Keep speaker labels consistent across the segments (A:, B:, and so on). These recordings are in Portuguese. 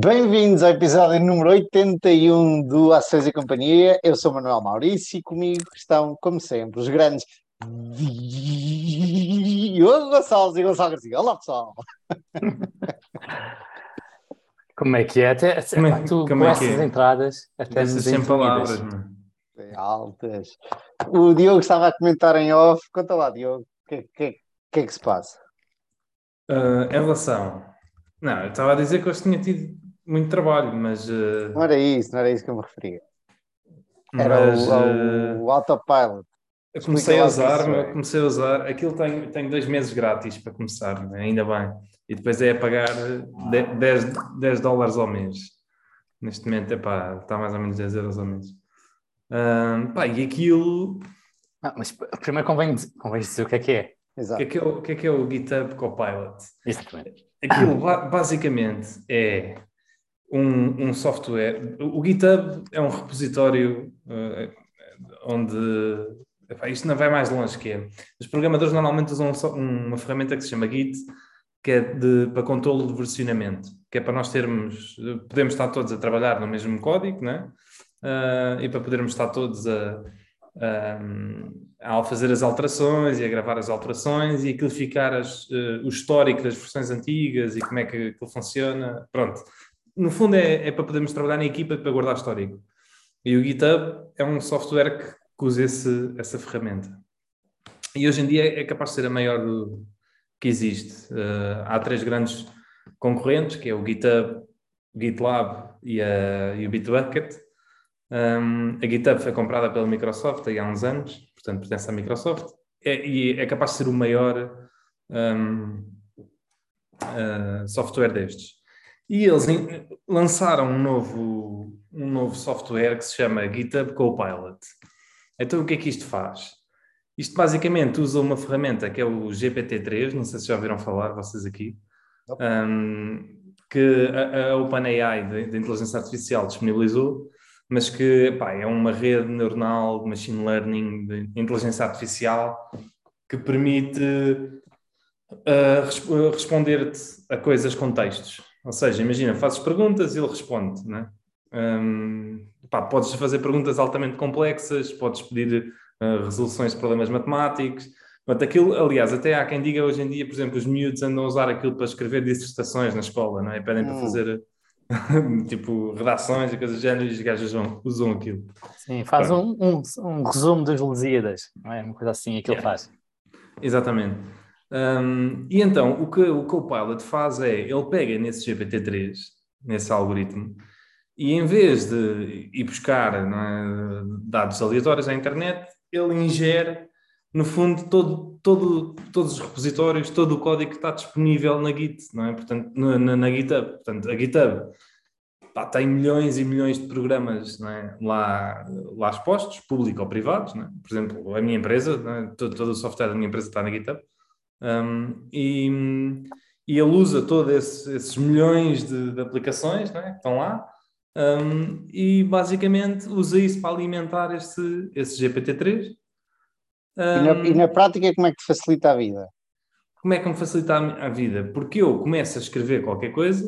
A: Bem-vindos ao episódio número 81 do Ações e Companhia. Eu sou Manuel Maurício e comigo estão, como sempre, os grandes Diogo Gonçalves e Gonçalo Garcia. Olá, pessoal!
B: Como é que é? Até,
C: Como é-
B: tu,
C: como
B: com
C: é
B: essas
C: é?
B: entradas, até nos
C: sem palavras, mano.
A: Altas. O Diogo estava a comentar em off. Conta lá, Diogo, o que, que, que é que se passa?
C: Ah, em relação. Não, eu estava a dizer que hoje tinha tido muito trabalho, mas. ah,
A: Não era isso, não era isso que eu me referia. Era
C: mas,
A: o, o, o autopilot.
C: eu comecei a
A: o
C: usar, meu,
A: é.
C: comecei a usar. Aquilo tem, tem dois meses grátis para começar, né? ainda bem. E depois é a pagar de- 10, 10 dólares ao mês. Neste momento, epá, está mais ou menos 10 euros ao mês. Ah, pá, e aquilo.
B: Ah, mas primeiro convém, dizer- convém dizer o que é que é.
C: O
A: Exato.
C: que é que é o, o que é, que é o GitHub Copilot?
B: Exatamente.
C: Aquilo ba- basicamente é um, um software. O GitHub é um repositório eh, onde. epá, isto não vai mais longe que é. Os programadores normalmente usam uma ferramenta que se chama Git, que é de, para controle de versionamento, que é para nós termos. Podemos estar todos a trabalhar no mesmo código, né? Ah, e para podermos estar todos a, a, fazer as alterações e a gravar as alterações e aquilo ficar as, eh, o histórico das versões antigas e como é que aquilo funciona. Pronto. No fundo é, é para podermos trabalhar na equipa para guardar histórico. E o GitHub é um software que, que usa esse, essa ferramenta. E hoje em dia é capaz de ser a maior do, que existe. Eh, há três grandes concorrentes, que é o GitHub, o GitLab e, a, e o Bitbucket. Um, a GitHub foi comprada pela Microsoft há uns anos, portanto pertence à Microsoft, é, e é capaz de ser o maior um, uh, software destes. E eles lançaram um novo, um novo software que se chama GitHub Copilot. Então o que é que isto faz? Isto basicamente usa uma ferramenta que é o GPT-3, não sei se já ouviram falar vocês aqui, um, que a, a OpenAI de, inteligência artificial disponibilizou, mas que pá, é uma rede neuronal de machine learning de inteligência artificial que permite uh, res- uh, responder-te a coisas com textos. Ou seja, imagina, fazes perguntas e ele responde, né? Um, pá, podes fazer perguntas altamente complexas, podes pedir uh, resoluções de problemas matemáticos. Portanto, aquilo, aliás, até há quem diga hoje em dia, por exemplo, os miúdos andam a usar aquilo para escrever dissertações na escola, não é? Pedem para
A: Hum.
C: fazer tipo redações e coisas do género e os gajos usam, usam aquilo.
B: Sim, faz um, um, um resumo dos Lusíadas, não é? Uma coisa assim, aquilo
C: Yeah.
B: faz.
C: Exatamente. Um, e então, o que o Copilot faz é, ele pega nesse GPT-3, nesse algoritmo, e em vez de ir buscar é, dados aleatórios à internet, ele ingere, no fundo, todo, todo, todos os repositórios, todo o código que está disponível na Git, não é? Portanto, na, na, GitHub. Portanto, a GitHub pá, tem milhões e milhões de programas é? lá, lá expostos, públicos ou privados. É? Por exemplo, a minha empresa, é? todo, todo o software da minha empresa está na GitHub. Um, e, e ele usa todos esses, esses milhões de, de aplicações não é? que estão lá um, e basicamente usa isso para alimentar esse, esse GPT-3.
A: E na,
C: Um,
A: e na prática, como é que te facilita a vida?
C: como é que me facilita a, a vida? Porque eu começo a escrever qualquer coisa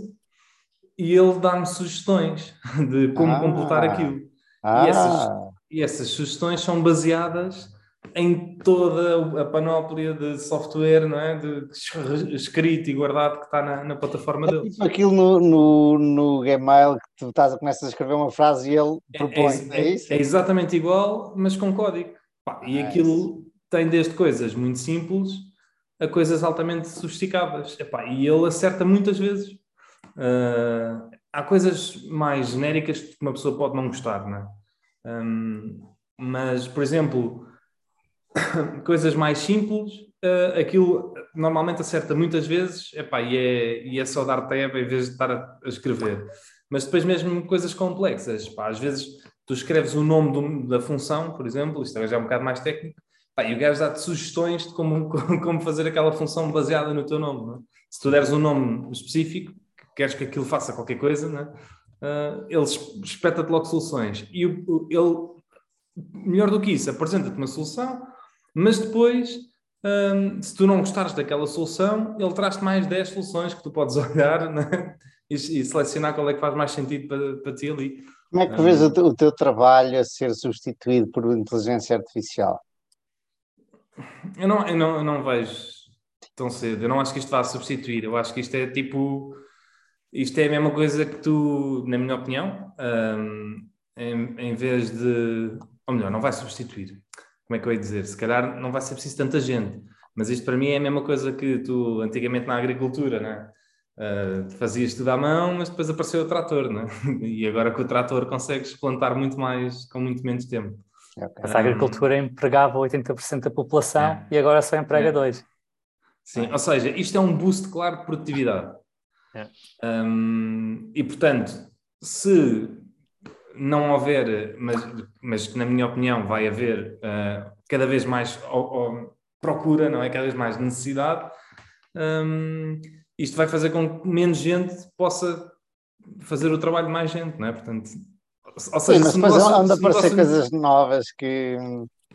C: e ele dá-me sugestões de como
A: Ah.
C: completar aquilo.
A: Ah,
C: essas- E essas sugestões são baseadas em toda a panóplia de software, não é? De es- escrito e guardado que está na, na plataforma
A: é
C: deles.
A: tipo aquilo no, no, no Gmail que tu estás, começas a escrever uma frase e ele propõe, é,
C: é-
A: isso?
C: é exatamente igual, mas com código. Pá, e
A: Ah,
C: aquilo tem desde coisas muito simples a coisas altamente sofisticadas. Epá, e ele acerta muitas vezes. Ah, há coisas mais genéricas que uma pessoa pode não gostar, não é? Hum, mas, por exemplo, coisas mais simples, ah, aquilo normalmente acerta muitas vezes, epá, e, é, e é só dar tab em vez de estar a, a escrever. Mas depois mesmo coisas complexas, às vezes tu escreves o nome do- da função, por exemplo, isto já é um bocado mais técnico, pá, e o gajo dá-te sugestões de como, como fazer aquela função baseada no teu nome. é? Se tu deres um nome específico, que queres que aquilo faça qualquer coisa, não é? Ah, ele es- espeta-te logo soluções. E ele, melhor do que isso, apresenta-te uma solução, mas depois, hum, se tu não gostares daquela solução, ele traz-te mais 10 soluções que tu podes olhar, né? e, e selecionar qual é que faz mais sentido para, para ti ali.
A: Como é que vês o, o teu trabalho a ser substituído por inteligência artificial?
C: Eu não, eu não, eu não vejo tão cedo. Eu não acho que isto vá substituir. Eu acho que isto é tipo. Isto é a mesma coisa que tu, na minha opinião, hum, em, em vez de. Ou melhor, não vai substituir. Como é que eu ia dizer? Se calhar não vai ser preciso tanta gente. Mas isto para mim é a mesma coisa que tu, antigamente na agricultura? Uh, fazias tudo à mão, mas depois apareceu o trator, né? E agora com o trator consegues plantar muito mais com muito menos tempo.
A: Ok.
B: Essa agricultura empregava 80% da população
C: É.
B: e agora só emprega
C: É.
B: 2%.
C: Sim, ou seja, isto é um boost claro de produtividade.
B: É.
C: Hum, e portanto, se não houver, mas, mas na minha opinião vai haver ah, cada vez mais ó- ó, procura, não é? Cada vez mais necessidade, hum, isto vai fazer com que menos gente possa fazer o trabalho de mais gente, não é? Portanto, ou
A: Sim,
C: seja,
A: mas
C: se o
A: depois
C: negócio-
A: anda a
C: se o
A: aparecer coisas novas que.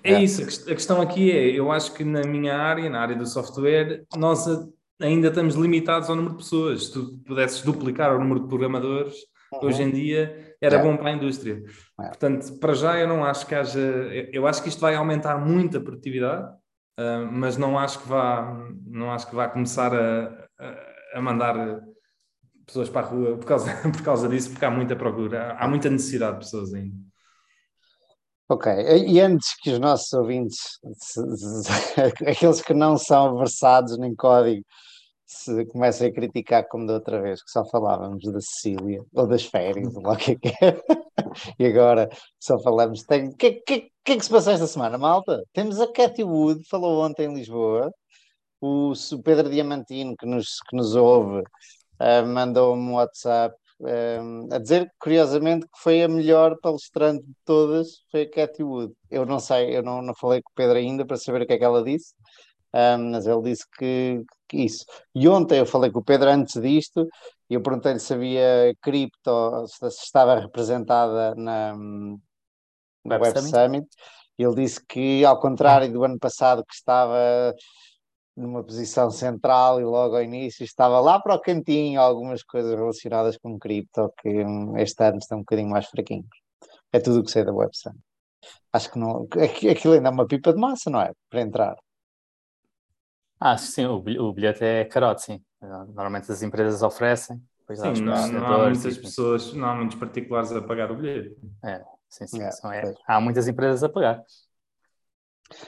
C: é
A: É.
C: isso, a quest- a questão aqui é, eu acho que na minha área, na área do software, nós ainda estamos limitados ao número de pessoas. Se tu pudesses duplicar o número de programadores, hoje em dia era
A: É.
C: bom para a indústria.
A: É.
C: Portanto, para já eu não acho que haja, eu acho que isto vai aumentar muito a produtividade, ah, mas não acho que vá, não acho que vá começar a, a- a mandar pessoas para a rua por causa, por causa disso, porque há muita procura, há, há muita necessidade de pessoas ainda.
A: Ok, e antes que os nossos ouvintes, aqueles que não são versados em código, se comecem a criticar como da outra vez, que só falávamos da Sicília, ou das férias, ou o que é que é. E agora só falamos. Tem... O que, que, que é que se passou esta semana, malta? Temos a Cathy Wood, falou ontem em Lisboa, o, o Pedro Diamantino, que nos, que nos ouve, ah, mandou-me um WhatsApp um, a dizer, curiosamente, que foi a melhor palestrante de todas, foi a Cathy Wood. Eu não sei, eu não, não falei com o Pedro ainda para saber o que é que ela disse, um, mas ele disse que isso. E ontem eu falei com o Pedro antes disto, e eu perguntei-lhe se havia cripto, se estava representada na, no
B: Web
A: Web
B: Summit?
A: Summit, ele disse que, ao contrário do ano passado, que estava numa posição central e logo ao início estava lá para o cantinho algumas coisas relacionadas com cripto que hum, este ano estão um bocadinho mais fraquinhos. É tudo o que sei da Web Summit. Acho que não, aqui- aquilo ainda é uma pipa de massa, não é? Para entrar.
B: Ah, sim, o bilhe- o bilhete é carote, sim. Normalmente as empresas oferecem,
C: Sim, não, não há muitas pessoas, não há muitos particulares a pagar o bilhete.
B: Sim, sim,
A: É,
B: são- é- há muitas empresas a pagar.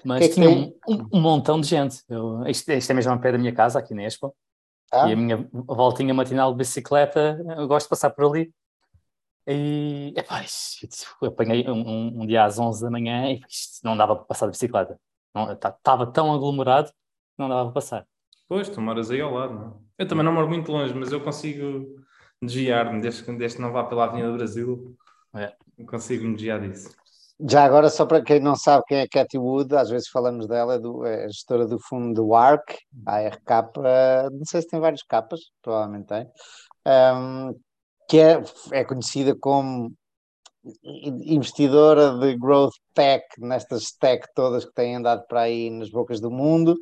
B: Mas
A: Que é que
B: tinha
A: tem?
B: um, um- um montão de gente. Eu, isto, isto é mesmo ao pé da minha casa, aqui na Expo.
A: Tá?
B: E a minha voltinha matinal de bicicleta, eu gosto de passar por ali. E epá, apanhei um, um- um dia às 11 da manhã e não dava para passar de bicicleta. Estava tão aglomerado não dava para passar.
C: Pois, tu moras aí ao lado, não é? Eu também não moro muito longe, mas eu consigo desviar-me, desde, que- desde que não vá pela Avenida do Brasil,
B: É.
C: eu consigo me desviar disso.
A: Já agora, só para quem não sabe quem é Cathy Wood, às vezes falamos dela, é, do, é a gestora do fundo do ARC, ARK, eh, não sei se tem vários capas, provavelmente tem, ahm, que é, é conhecida como investidora de growth tech, nestas tech todas que têm andado para aí nas bocas do mundo,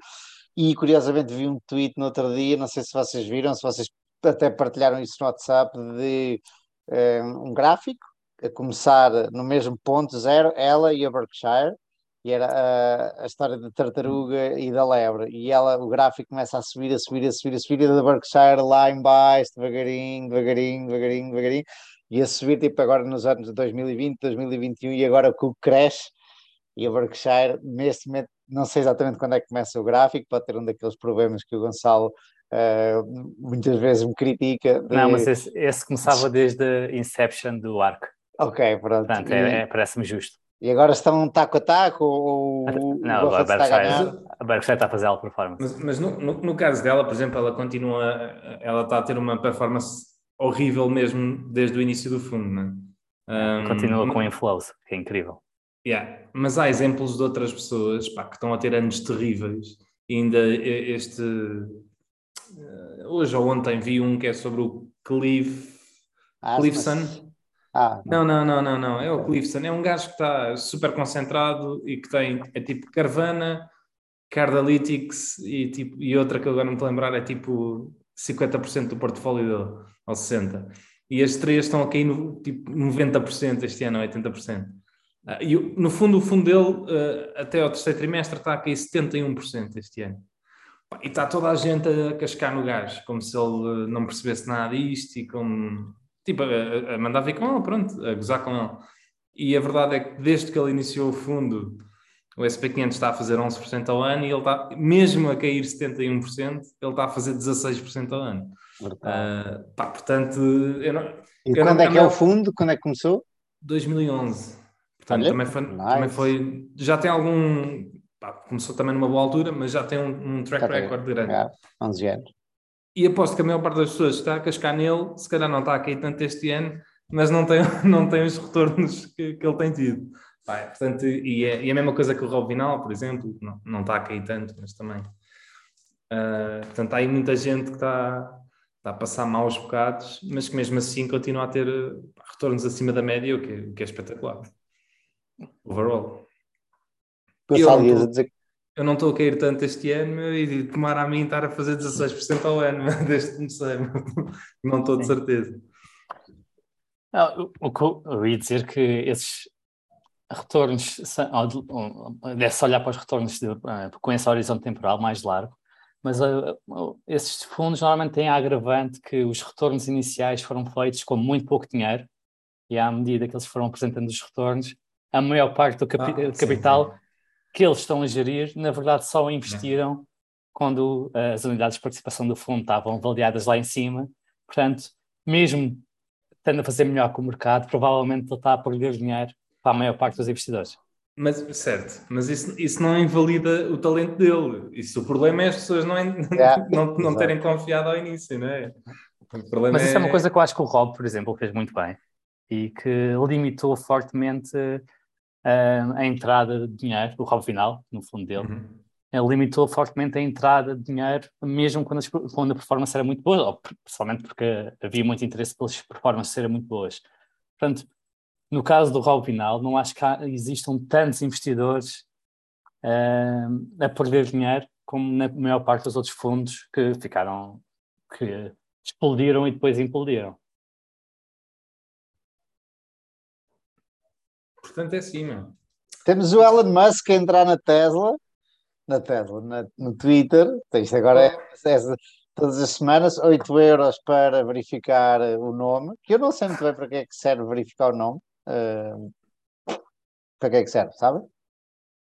A: e curiosamente vi um tweet no outro dia, não sei se vocês viram, se vocês até partilharam isso no WhatsApp, de eh, um gráfico a começar no mesmo ponto zero, ela e a Berkshire, e era a, a história da tartaruga e da lebre, e ela, o gráfico começa a subir, a subir, a subir, a subir, e da Berkshire lá em baixo, devagarinho, devagarinho, devagarinho, devagarinho, e a subir tipo agora nos anos de 2020, 2021, e agora o crash, e a Berkshire, neste momento, não sei exatamente quando é que começa o gráfico, pode ter um daqueles problemas que o Gonçalo eh, muitas vezes me critica. de-
B: Não, mas esse, esse começava desde a Inception do ARC.
A: Ok, pronto.
B: Portanto,
A: E-
B: é, é- parece-me justo.
A: E agora estão taco a taco ou o
B: Não, a
A: Buffett está a?
B: Berkshire, a Berkshire está a fazer alta performance.
C: Mas, mas no, no, no caso dela, por exemplo, ela continua, ela está a ter uma performance horrível mesmo desde o início do fundo, não é? Um,
B: Continua com inflows, que é incrível.
C: Yeah. Mas há exemplos de outras pessoas pá, que estão a ter anos terríveis. E ainda este. eh, Hoje ou ontem vi um que é sobre o Cliff.
A: Ah,
C: Cliffson.
A: mas- Ah,
C: Não, não, não, não, não. É o Cliffson. É um gajo que está super concentrado e que tem. É tipo Carvana, Cardalytics e, tipo, e outra que agora não me lembrar é tipo 50% do portfólio dele, ou 60%. E as três estão a cair no tipo 90% este ano, 80%. Uh, e no fundo, o fundo dele, uh, até ao terceiro trimestre, está a cair 71% este ano. E está toda a gente a cascar no gás, como se ele não percebesse nada disto e como. Tipo, a, a mandar vir com ele, pronto, a gozar com ele. E a verdade é que desde que ele iniciou o fundo, o SP500 está a fazer 11% ao ano e ele está, mesmo a cair 71%, ele está a fazer 16% ao ano. Uh, pá, portanto, eu não,
A: e eu quando não, é que é o fundo? Quando é que começou?
C: 2011. Portanto, Olha, também, foi, nice. também foi. Já tem algum. Pá, começou também numa boa altura, mas já tem um, um track record grande.
A: É, 11 anos.
C: E aposto que a maior parte das pessoas está a cascar nele, se calhar não está a cair tanto este ano, mas não tem, não tem os retornos que, que ele tem tido. Pá, portanto, e, é, e é a mesma coisa que o Rob Vinal, por exemplo, não, não está a cair tanto, mas também. Uh, portanto, há aí muita gente que está, está a passar maus bocados, mas que mesmo assim continua a ter retornos acima da média, o que, o que é espetacular. Overall. Eu não, tô, dizer... eu não estou a cair tanto este ano e tomar a mim estar a fazer 16% ao ano desde que comecei. Não estou de certeza.
B: Não, o que eu ia dizer que esses retornos, deve-se olhar para os retornos de, eh, com esse horizonte temporal mais largo, mas uh, esses fundos normalmente têm a agravante que os retornos iniciais foram feitos com muito pouco dinheiro e à medida que eles foram apresentando os retornos, a maior parte do capi ah, capital sim. que eles estão a gerir, na verdade, só investiram é. quando uh, as unidades de participação do fundo estavam avaliadas lá em cima. Portanto, mesmo tendo a fazer melhor que o mercado, provavelmente ele está a perder dinheiro para a maior parte dos investidores.
C: Mas, certo, mas isso, isso não invalida o talento dele. Isso, o problema é as pessoas não, yeah, não, não terem confiado ao início, não é?
B: mas isso é... é uma coisa que eu acho que o Rob, por exemplo, fez muito bem e que limitou fortemente uh, a entrada de dinheiro, o Rob Final, no fundo dele. Uhum. Ele limitou fortemente a entrada de dinheiro, mesmo quando, as, quando a performance era muito boa, ou principalmente porque havia muito interesse pelas performances serem muito boas. Portanto, no caso do Raul Vinal, não acho que há, existam tantos investidores uh, a perder dinheiro como na maior parte dos outros fundos que ficaram, que explodiram e depois implodiram.
C: Portanto, é assim, mano.
A: Temos o Elon Musk a entrar na Tesla, na Tesla, na, no Twitter. Isto agora é, é, todas as semanas, 8 euros para verificar o nome, que eu não sei muito bem para que é que serve verificar o nome. Uh, para que é que serve, sabe?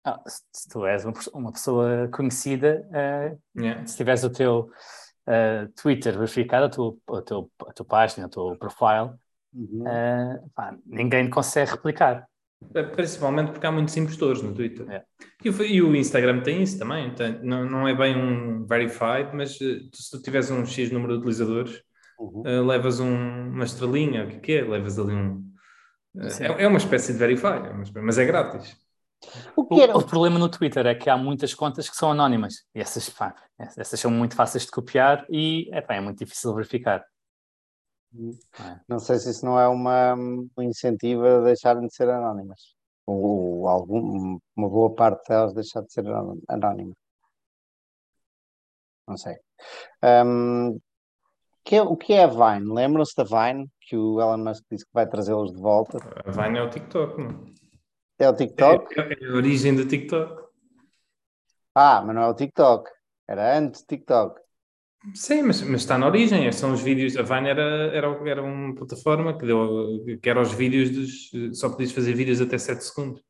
B: Ah, se tu és uma pessoa conhecida, uh, yeah. se tiveres o teu uh, Twitter verificado, a tua, a, tua, a tua página, o teu profile, uhum. pá, ninguém consegue replicar.
C: É, principalmente porque há muitos impostores no Twitter. É. E, o, e, o, Instagram tem isso também. Tem, não, não é bem um verified, mas se tu tiveres um X número de utilizadores, uhum. uh, levas um, uma estrelinha, o que, que é? Levas ali um, é, é, uma espécie de Verify, é mas é grátis.
B: O, o, o, problema no Twitter é que há muitas contas que são anónimas e essas, pá, essas são muito fáceis de copiar e é, pá, é muito difícil de verificar.
A: É. Não sei se isso não é uma, um incentivo a deixarem de ser anónimas. Ou, ou algum, uma boa parte delas deixar de ser anónima. Não sei. Um, que é, o que é a Vine? Lembram-se da Vine? Que o Elon Musk disse que vai trazê-los de volta.
C: A Vine é o TikTok, não
A: é? o TikTok?
C: É, é a origem do TikTok.
A: Ah, mas não é o TikTok. Era antes do TikTok.
C: Sim, mas, mas está na origem. São os vídeos. A Vine era, era, era uma plataforma que, deu, que era os vídeos dos. Só podias fazer vídeos até 7 segundos.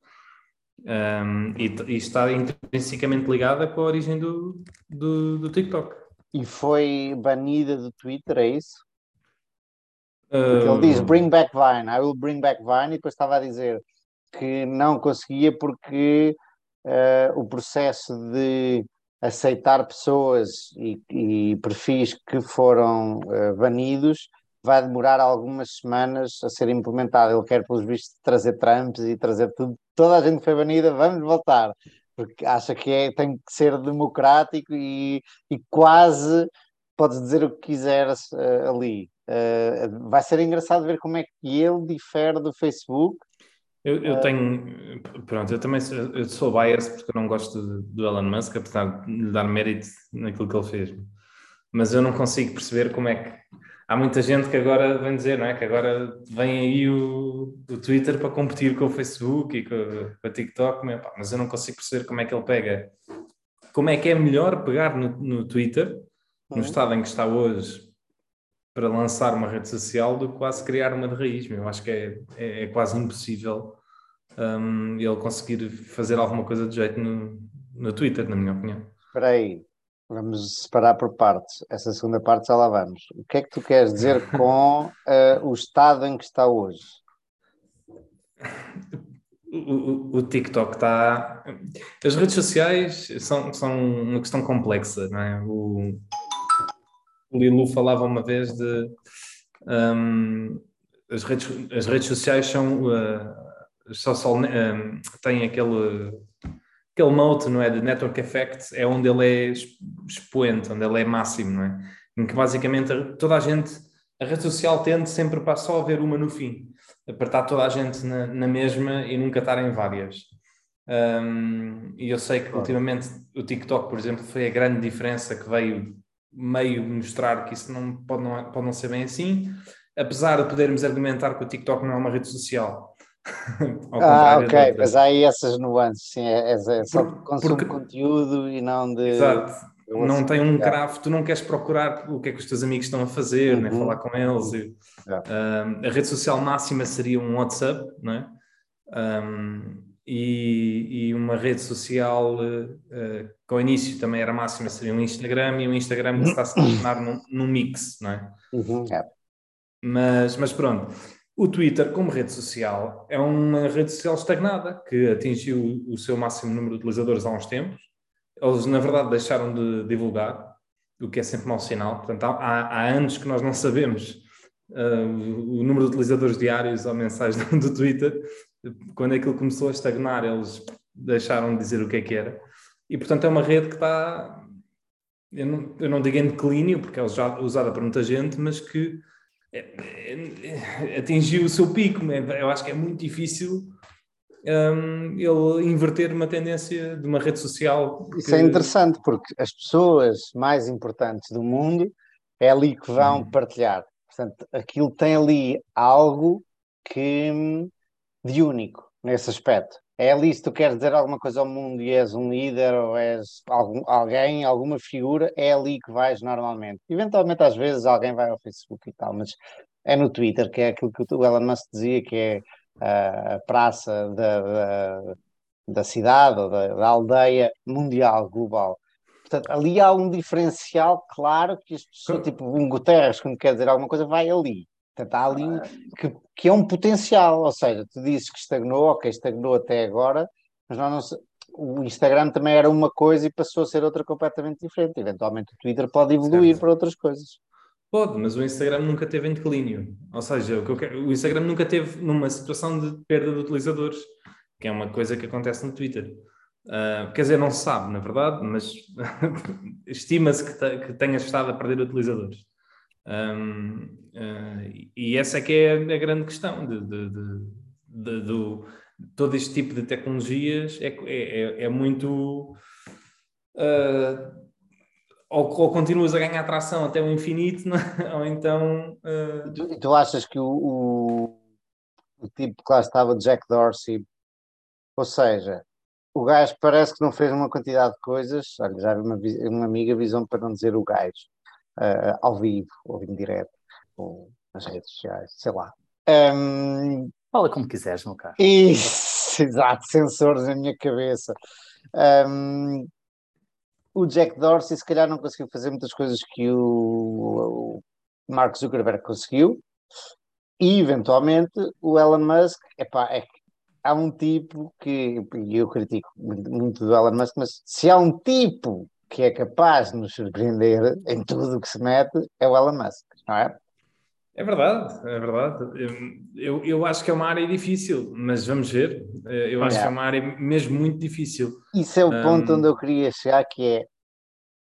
C: Um, e, e, está intrinsecamente ligada com a origem do, do, do TikTok.
A: E foi banida do Twitter, é isso? ele diz bring back Vine, I will bring back Vine, e depois estava a dizer que não conseguia porque uh, o processo de aceitar pessoas e, e perfis que foram uh, banidos vai demorar algumas semanas a ser implementado. Ele quer, pelos vistos, trazer Trumps e trazer tudo. Toda a gente que foi banida, vamos voltar porque acha que é, tem que ser democrático e, e quase podes dizer o que quiseres uh, ali. Uh, vai ser engraçado ver como é que ele difere do Facebook.
C: Eu, eu uh, tenho, pronto, eu também sou, eu sou bias porque eu não gosto do Elon Musk, apesar de lhe dar mérito naquilo que ele fez. mas eu não consigo perceber como é que. Há muita gente que agora vem dizer, não é? Que agora vem aí o, o Twitter para competir com o Facebook e com, com o TikTok, mas eu não consigo perceber como é que ele pega. Como é que é melhor pegar no, no Twitter, no uhum. estado em que está hoje, para lançar uma rede social do que quase criar uma de raiz. Eu acho que é, é, é quase impossível um, ele conseguir fazer alguma coisa de jeito no, no Twitter, na minha opinião.
A: Espera aí, vamos separar por partes. Essa segunda parte já lá vamos. O que é que tu queres dizer com uh, o estado em que está hoje?
C: O, o, o, TikTok está. As redes sociais são, são uma questão complexa, não é? O, o Lilu falava uma vez de. Um, as, redes, as redes sociais são. Uh, só, só um, têm aquele aquele mote, não é, de network effect, é onde ele é expoente, onde ele é máximo, não é? Em que basicamente toda a gente, a rede social tende sempre para só haver uma no fim, apertar toda a gente na, na mesma e nunca estar em várias. Um, e eu sei que ultimamente o TikTok, por exemplo, foi a grande diferença que veio meio mostrar que isso não pode não, pode não ser bem assim, apesar de podermos argumentar que o TikTok não é uma rede social.
A: Ah, ok, mas há aí essas nuances, sim, é, é, é só Por, consumo porque... de conteúdo e não de.
C: Exato. Não tem um craft, tu não queres procurar o que é que os teus amigos estão a fazer, uhum. nem falar com eles. E, uh, a rede social máxima seria um WhatsApp, não é? Um, e, e, uma rede social uh, uh, que ao início também era máxima seria um Instagram e o Instagram está-se a tornar num, num, mix, não é?
A: Uhum.
C: Mas, mas pronto, o Twitter, como rede social, é uma rede social estagnada que atingiu o seu máximo número de utilizadores há uns tempos. Eles, na verdade, deixaram de divulgar, o que é sempre mau sinal. Portanto, há, há anos que nós não sabemos uh, o número de utilizadores diários ou mensais do, Twitter. Quando aquilo começou a estagnar, eles deixaram de dizer o que é que era. E, portanto, é uma rede que está, eu não, eu não digo em declínio, porque é usada por muita gente, mas que é, atingiu o seu pico. Eu acho que é muito difícil um, ele inverter uma tendência de uma rede social.
A: Isso é interessante, porque as pessoas mais importantes do mundo é ali que vão hum. partilhar. Portanto, aquilo tem ali algo que de único nesse aspecto. É ali se tu queres dizer alguma coisa ao mundo e és um líder ou és algum, alguém, alguma figura, é ali que vais normalmente. Eventualmente, às vezes, alguém vai ao Facebook e tal, mas é no Twitter, que é aquilo que o Elon Musk dizia, que é a praça da, da, da cidade ou da, da, aldeia mundial, global. Portanto, ali há um diferencial claro que as pessoas, tipo um Guterres, quando quer dizer alguma coisa, vai ali. Portanto, há ali um, que, que é um potencial, ou seja, tu dizes que estagnou, ok, estagnou até agora, mas nós não o Instagram também era uma coisa e passou a ser outra completamente diferente. Eventualmente o Twitter pode evoluir para outras coisas.
C: Pode, mas o Instagram nunca teve em declínio. Ou seja, o, quero, o Instagram nunca teve numa situação de perda de utilizadores, que é uma coisa que acontece no Twitter. Uh, quer dizer, não se sabe, na verdade, mas estima-se que, que tenha estado a perder utilizadores. Um, uh, e essa é que é a grande questão de, de, de, de do, todo este tipo de tecnologias é, é, é muito uh, ou, ou, continuas a ganhar tração até o infinito é? ou então uh...
A: e, tu, e, tu, achas que o, o, o tipo que lá estava Jack Dorsey ou seja o gajo parece que não fez uma quantidade de coisas olha, já uma, uma amiga visão para não dizer o gajo uh, ao vivo, ou em direto, ou nas redes sociais, sei lá. Um,
B: Fala como quiseres, meu caro.
A: Isso, exato, sensores na minha cabeça. Um, o Jack Dorsey se calhar não conseguiu fazer muitas coisas que o, o Mark Zuckerberg conseguiu, e eventualmente o Elon Musk, epá, é que há um tipo que, e eu critico muito do Elon Musk, mas se há um tipo que é capaz de nos surpreender em tudo o que se mete é o Elon Musk, não é?
C: É verdade, é verdade. Eu, eu acho que é uma área difícil, mas vamos ver. Eu acho é. que é uma área mesmo muito difícil.
A: Isso é o ponto um... onde eu queria chegar, que é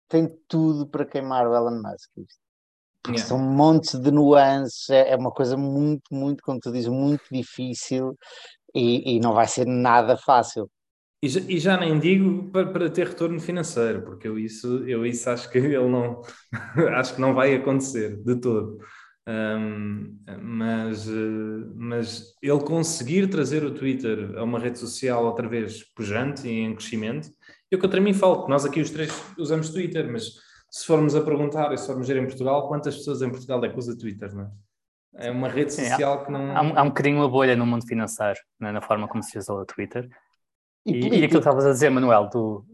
A: tem tudo para queimar o Elon Musk. Yeah. São montes de nuances, é, é uma coisa muito, muito, como tu dizes, muito difícil e, e não vai ser nada fácil.
C: E já, e já nem digo para, para, ter retorno financeiro, porque eu isso, eu isso acho que ele não acho que não vai acontecer de todo. Um, mas, mas ele conseguir trazer o Twitter a uma rede social outra vez pujante e em crescimento, eu contra mim falo, nós aqui os três usamos Twitter, mas se formos a perguntar e se formos ver em Portugal, quantas pessoas em Portugal é que usa Twitter, não é? É uma rede social
B: Sim,
C: que não.
B: Há, há um bocadinho uma bolha no mundo financeiro, né, na forma como se usa o Twitter. E, e, e aquilo que estavas a dizer, Manuel, do,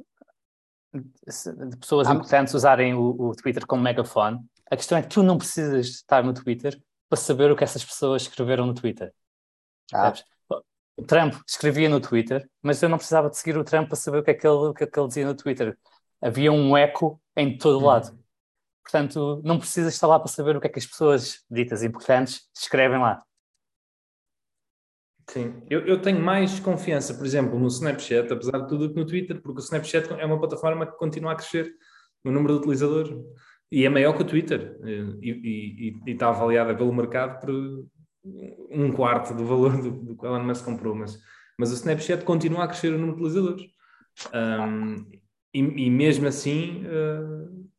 B: de pessoas importantes usarem o, o, Twitter como megafone, a questão é que tu não precisas estar no Twitter para saber o que essas pessoas escreveram no Twitter. Ah. O Trump escrevia no Twitter, mas eu não precisava de seguir o Trump para saber o que é que ele, o que é que ele dizia no Twitter. Havia um eco em todo hum. lado. Portanto, não precisas estar lá para saber o que é que as pessoas ditas importantes escrevem lá.
C: Sim, eu, eu, tenho mais confiança, por exemplo, no Snapchat, apesar de tudo, que no Twitter, porque o Snapchat é uma plataforma que continua a crescer no número de utilizadores e é maior que o Twitter e, e, está avaliada pelo mercado por um quarto do valor do, do que o Elon Musk comprou, mas, mas o Snapchat continua a crescer o número de utilizadores. Um, e, e, mesmo assim, uh,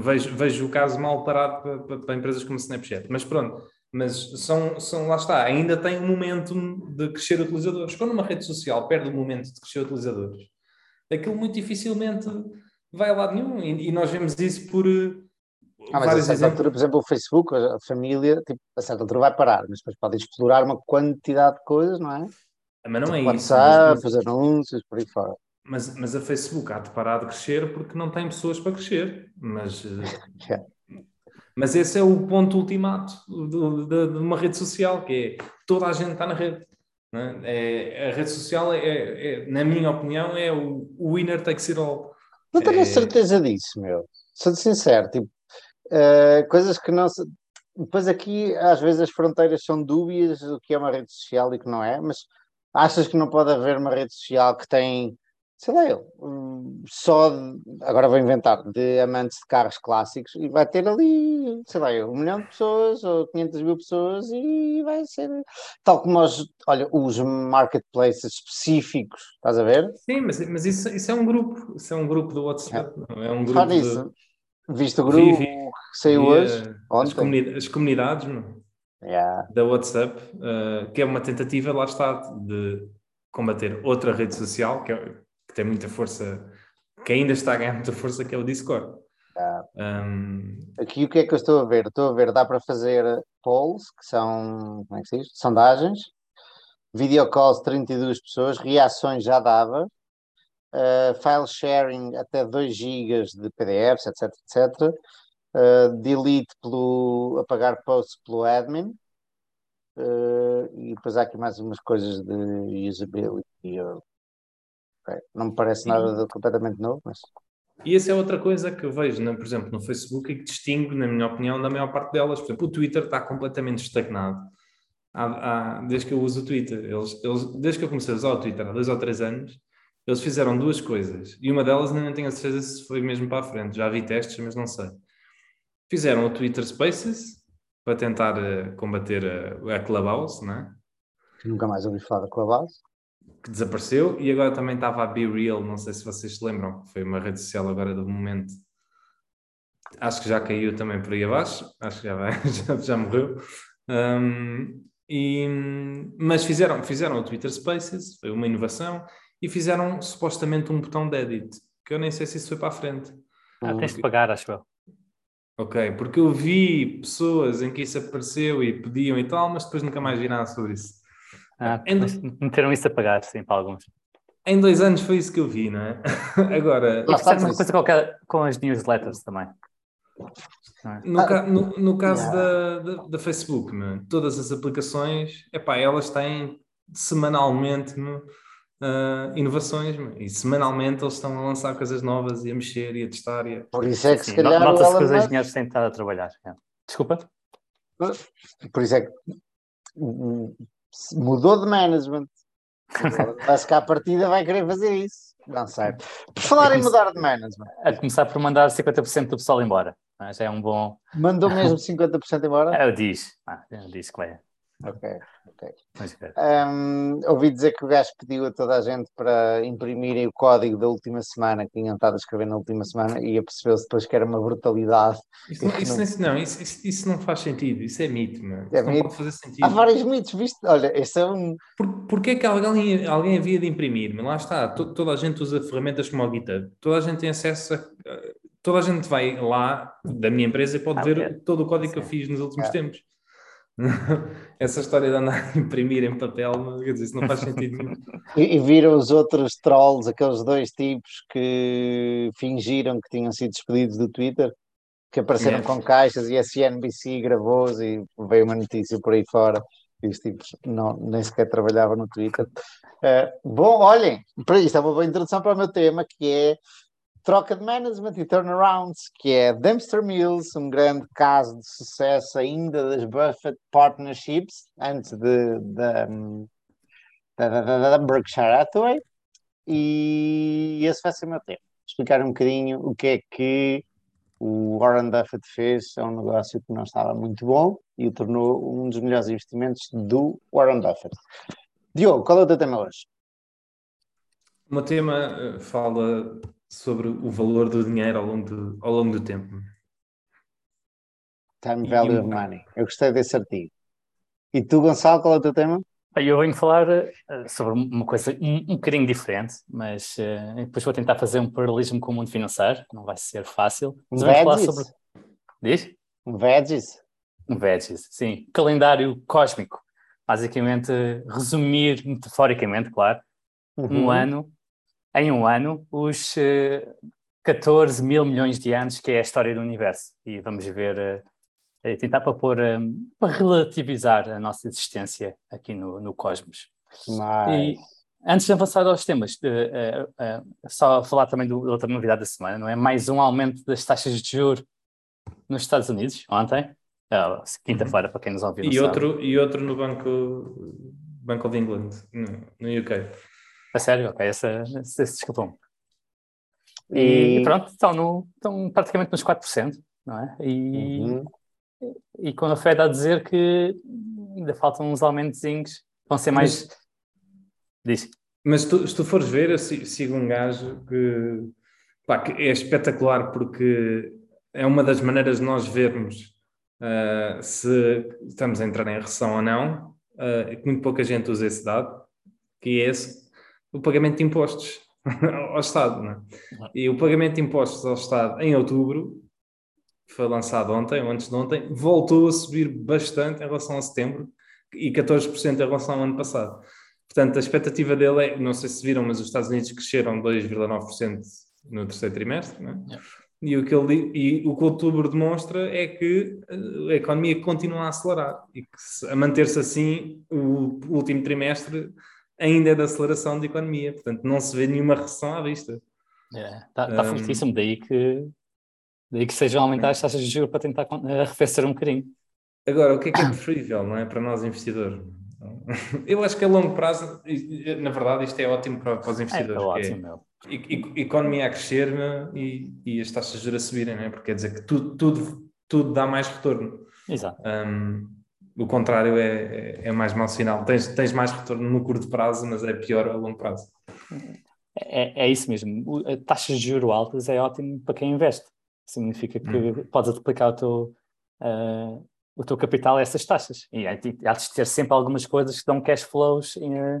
C: vejo, vejo o caso mal parado para, para, para empresas como o Snapchat, mas pronto mas são, são, lá está, ainda tem um momento de crescer utilizadores. Quando uma rede social perde o momento de crescer utilizadores, aquilo muito dificilmente vai a lado nenhum. E, e nós vemos isso por.
A: Ah, mas a certa altura, por exemplo, o Facebook, a família, tipo, a certa altura vai parar, mas depois pode explorar uma quantidade de coisas, não é?
C: Mas não
A: tipo
C: é isso.
A: WhatsApp, mas, os anúncios, por aí fora.
C: Mas, mas a Facebook há de parar de crescer porque não tem pessoas para crescer. Mas, yeah. Mas esse é o ponto ultimato de, de, de uma rede social, que é toda a gente está na rede. É? é? a rede social, é, é, na minha opinião, é o, o winner takes it all.
A: Não tenho
C: é...
A: certeza disso, meu. Sou sincero, tipo, uh, coisas que não se... Depois aqui, às vezes, as fronteiras são dúbias do que é uma rede social e que não é, mas achas que não pode haver uma rede social que tem sei lá eu, só de, agora vou inventar, de amantes de carros clássicos e vai ter ali, sei lá eu, um milhão de pessoas ou 500 mil pessoas e vai ser tal como os, olha, os marketplaces específicos, estás a ver?
C: Sim, mas, mas isso, isso é um grupo, isso é um grupo do WhatsApp, é, é um grupo de...
A: isso. Viste o grupo vi, vi, que saiu hoje?
C: As, comunidades, as comunidades
A: yeah.
C: da WhatsApp, uh, que é uma tentativa, lá está, de combater outra rede social, que é que tem muita força, que ainda está a ganhar muita força, que é o Discord.
A: Ah. Um... Aqui o que é que eu estou a ver? Estou a ver, dá para fazer polls, que são, como é que se diz? Sondagens, videocalls 32 pessoas, reações já dava, uh, file sharing até 2 GB de PDFs, etc, etc. Uh, delete pelo apagar posts pelo admin. Uh, e depois há aqui mais umas coisas de usability Okay. Não me parece nada de completamente novo, mas.
C: E essa é outra coisa que eu vejo, né, por exemplo, no Facebook e que distingue, na minha opinião, da maior parte delas. Por exemplo, o Twitter está completamente estagnado há, há, desde que eu uso o Twitter. Eles, eles, desde que eu comecei a usar o Twitter há dois ou três anos, eles fizeram duas coisas. E uma delas ainda não tenho a certeza se foi mesmo para a frente. Já vi testes, mas não sei. Fizeram o Twitter Spaces para tentar uh, combater a, a Clubhouse, não é?
A: Nunca mais ouvi falar da Clubhouse
C: que desapareceu e agora também estava a Be Real, não sei se vocês se lembram, foi uma rede social agora do momento. Acho que já caiu também por aí abaixo, acho que já, vai, já, já morreu. Um, e, mas fizeram, fizeram o Twitter Spaces, foi uma inovação, e fizeram supostamente um botão de edit, que eu nem sei se isso foi para a frente.
B: Ah, tens de pagar, acho eu.
C: Ok, porque eu vi pessoas em que isso apareceu e pediam e tal, mas depois nunca mais vi nada sobre isso.
B: Ah. Meteram isso a pagar, sim, para alguns.
C: Em dois anos foi isso que eu vi, não é? Agora.
B: E fizeram uma coisa qualquer com as newsletters também.
C: É? No, ca no, no, caso yeah. da, da, da, Facebook, é? todas as aplicações, epá, elas têm semanalmente uh, inovações e semanalmente eles estão a lançar coisas novas e a mexer e a testar. E a...
A: Por isso é que se calhar.
B: Nota-se que os engenheiros têm estado a trabalhar. É. Desculpa?
A: Por isso é que mudou de management. Parece que à partida vai querer fazer isso. Não sei. Por falar em mudar de management.
B: A começar por mandar 50% do pessoal embora. Já é um bom.
A: Mandou mesmo 50% embora?
B: É, eu disse. Ah, eu disse que vai.
A: Ok, ok.
B: Mas, é.
A: Um, ouvi dizer que o gajo pediu a toda a gente para imprimirem o código da última semana, que tinham estado a escrever na última semana, e percebeu-se depois que era uma brutalidade.
C: Isso não, isso, isso não, isso, isso, isso não faz sentido, isso é mito, mano.
A: É
C: não
A: mito?
C: pode fazer sentido.
A: Há vários mitos, viste? Olha, este é um.
C: Por, porquê é que alguém, alguém havia de imprimir? Mas lá está, to- toda a gente usa ferramentas como o GitHub, toda a gente tem acesso a. Toda a gente vai lá da minha empresa e pode
B: Ah,
C: ver
B: ok.
C: todo o código que eu
B: Sim.
C: fiz nos últimos
A: É.
C: tempos. Essa história de andar a imprimir em papel, quer dizer, isso não faz sentido nenhum.
A: E, e viram os outros trolls, aqueles dois tipos que fingiram que tinham sido despedidos do Twitter, que apareceram com caixas e a CNBC gravou-os e veio uma notícia por aí fora. E os tipos não, nem sequer trabalhavam no Twitter. Eh, bom, olhem, para isto é uma boa introdução para o meu tema, que é troca de management e turnarounds, que é Dempster Mills, um grande caso de sucesso ainda das Buffett Partnerships, antes de, da- da, Berkshire Hathaway, e esse vai ser o meu tema. Explicar um bocadinho o que é que o Warren Buffett fez a um negócio que não estava muito bom e o tornou um dos melhores investimentos do Warren Buffett. Diogo, qual é o teu tema hoje?
C: O meu tema eh, fala sobre o valor do dinheiro ao longo do, ao longo do tempo.
A: Time Value
C: um-
A: of Money. Eu gostei desse artigo. E tu, Gonçalo, qual é o teu tema?
B: Bem, Eu venho falar eh, sobre uma coisa um, um bocadinho diferente, mas eh, depois vou tentar fazer um paralelismo com o mundo financeiro, não vai ser fácil.
A: Um
B: Mas vamos falar sobre. Diz?
A: Um veggies?
B: Um veggies, sim. Calendário cósmico. Basicamente, resumir metaforicamente, claro, um
A: Uhum.
B: ano, em um ano, os eh, 14 mil milhões de anos que é a história do universo. E vamos ver, eh, eh, tentar para pôr, eh, para relativizar a nossa existência aqui no, no cosmos. E
A: Nice.
B: antes de avançar aos temas, eh, eh, eh, só falar também da outra novidade da semana, não é? Mais um aumento das taxas de juros nos Estados Unidos, ontem, Ah, quinta-feira, para quem nos ouviu.
C: E
B: sabe.
C: outro, e outro no Banco, Banco of England, no, no UK.
B: A sério? Ok, essa, esse desculpou-me. E,
A: E-
B: pronto, estão, no, estão praticamente nos 4%, não é? E,
A: Uhum.
B: e com a Fed a dizer que ainda faltam uns aumentozinhos, vão ser mais. Diz.
C: Mas tu, se tu fores ver, eu si- sigo um gajo que, pá, que é espetacular porque é uma das maneiras de nós vermos ah, se estamos a entrar em recessão ou não, e que muito pouca gente usa esse dado, que é esse, o pagamento de impostos ao Estado. É? E o pagamento de impostos ao Estado em outubro, foi lançado ontem, ou antes de ontem, voltou a subir bastante em relação a setembro e 14% em relação ao ano passado. Portanto, a expectativa dele é, não sei se viram, mas os Estados Unidos cresceram 2,9% no terceiro trimestre, é? E o, que ele, e o que outubro demonstra é que eh, a economia continua a acelerar e que a manter-se assim, o último trimestre ainda é de aceleração da economia. Portanto, não se vê nenhuma recessão à vista.
B: Está tá
C: Um,
B: fortíssimo, daí que, daí que sejam aumentar as taxas de juros para tentar arrefecer um bocadinho.
C: Agora, o que é que é preferível, não é? Para nós investidores. Eu acho que a longo prazo, na verdade, isto é ótimo para, para os
B: É, é
C: investidores. que
B: ótimo, meu.
C: e, e- economia a crescer né, e, e as taxas de juros a subirem, não é? Porque quer dizer que tudo, tudo, tudo dá mais retorno.
B: Exato.
C: Um, o contrário é, é, é mais mau sinal. Tens, tens mais retorno no curto prazo, mas é pior a longo prazo.
B: É, é isso mesmo. Taxas de juros altas é ótimo para quem investe. Significa que
C: Hum.
B: podes aplicar o teu, eh, o teu capital a essas taxas. E há de ter sempre algumas coisas que dão cash flows eh,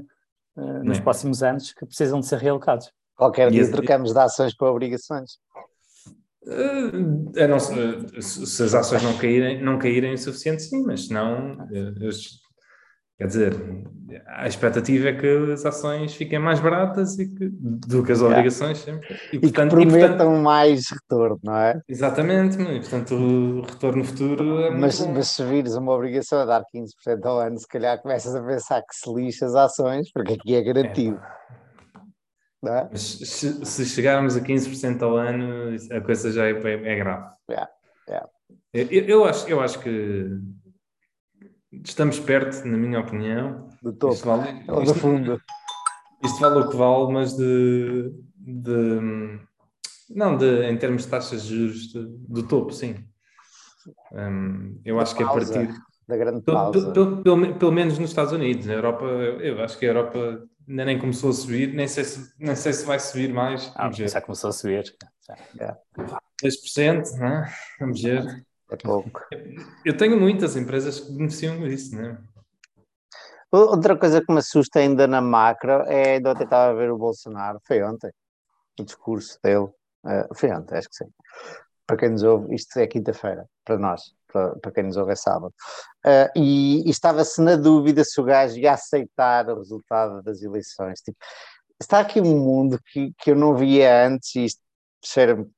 B: eh, nos
C: É.
B: próximos anos que precisam de ser realocados.
A: Qualquer
C: E
A: dia
C: esse-
A: trocamos de ações para obrigações.
C: Uh, a não se se as ações não caírem, não caírem o suficiente, sim, mas senão, uh, os- quer dizer, a expectativa é que as ações fiquem mais baratas e que, do que as obrigações sempre. E,
A: E
C: portanto, e,
A: prometam
C: portanto,
A: mais retorno, não é?
C: exatamente, e, portanto o retorno futuro é muito
A: Mas, mas se vires uma obrigação a dar 15% ao ano, se calhar começas a pensar que se lixa as ações, porque aqui é garantido. Não é?
C: Mas se, se chegarmos a 15% ao ano, a coisa já é, é, é grave.
A: Yeah, yeah.
C: Eu, eu acho, eu acho que estamos perto, na minha opinião.
A: Do
C: Isto
A: topo
C: vale,
A: ou do
C: isto-
A: fundo.
C: Isto vale o que vale, mas de, de- não de em termos de taxas de juros de- do topo, sim. Hum, eu acho que a
A: pausa.
C: partir
A: da grande
C: pausa. Pelo, pelo, pelo, menos nos Estados Unidos. Na Europa, eu acho que a Europa ainda nem começou a subir, nem sei se, nem sei se vai subir mais.
B: Ah, já começou a subir.
C: É. 10%, né? Vamos ver.
A: É pouco.
C: Eu tenho muitas empresas que beneficiam disso, né?
A: Outra coisa que me assusta ainda na macro é de ontem estava a ver o Bolsonaro, foi ontem, o discurso dele, uh, foi ontem, acho que sim. Para quem nos ouve, isto é quinta-feira, para nós, para, para, quem nos ouve é sábado. Uh, e, e estava-se na dúvida se o gajo ia aceitar o resultado das eleições. Tipo, está aqui um mundo que, que eu não via antes, e isto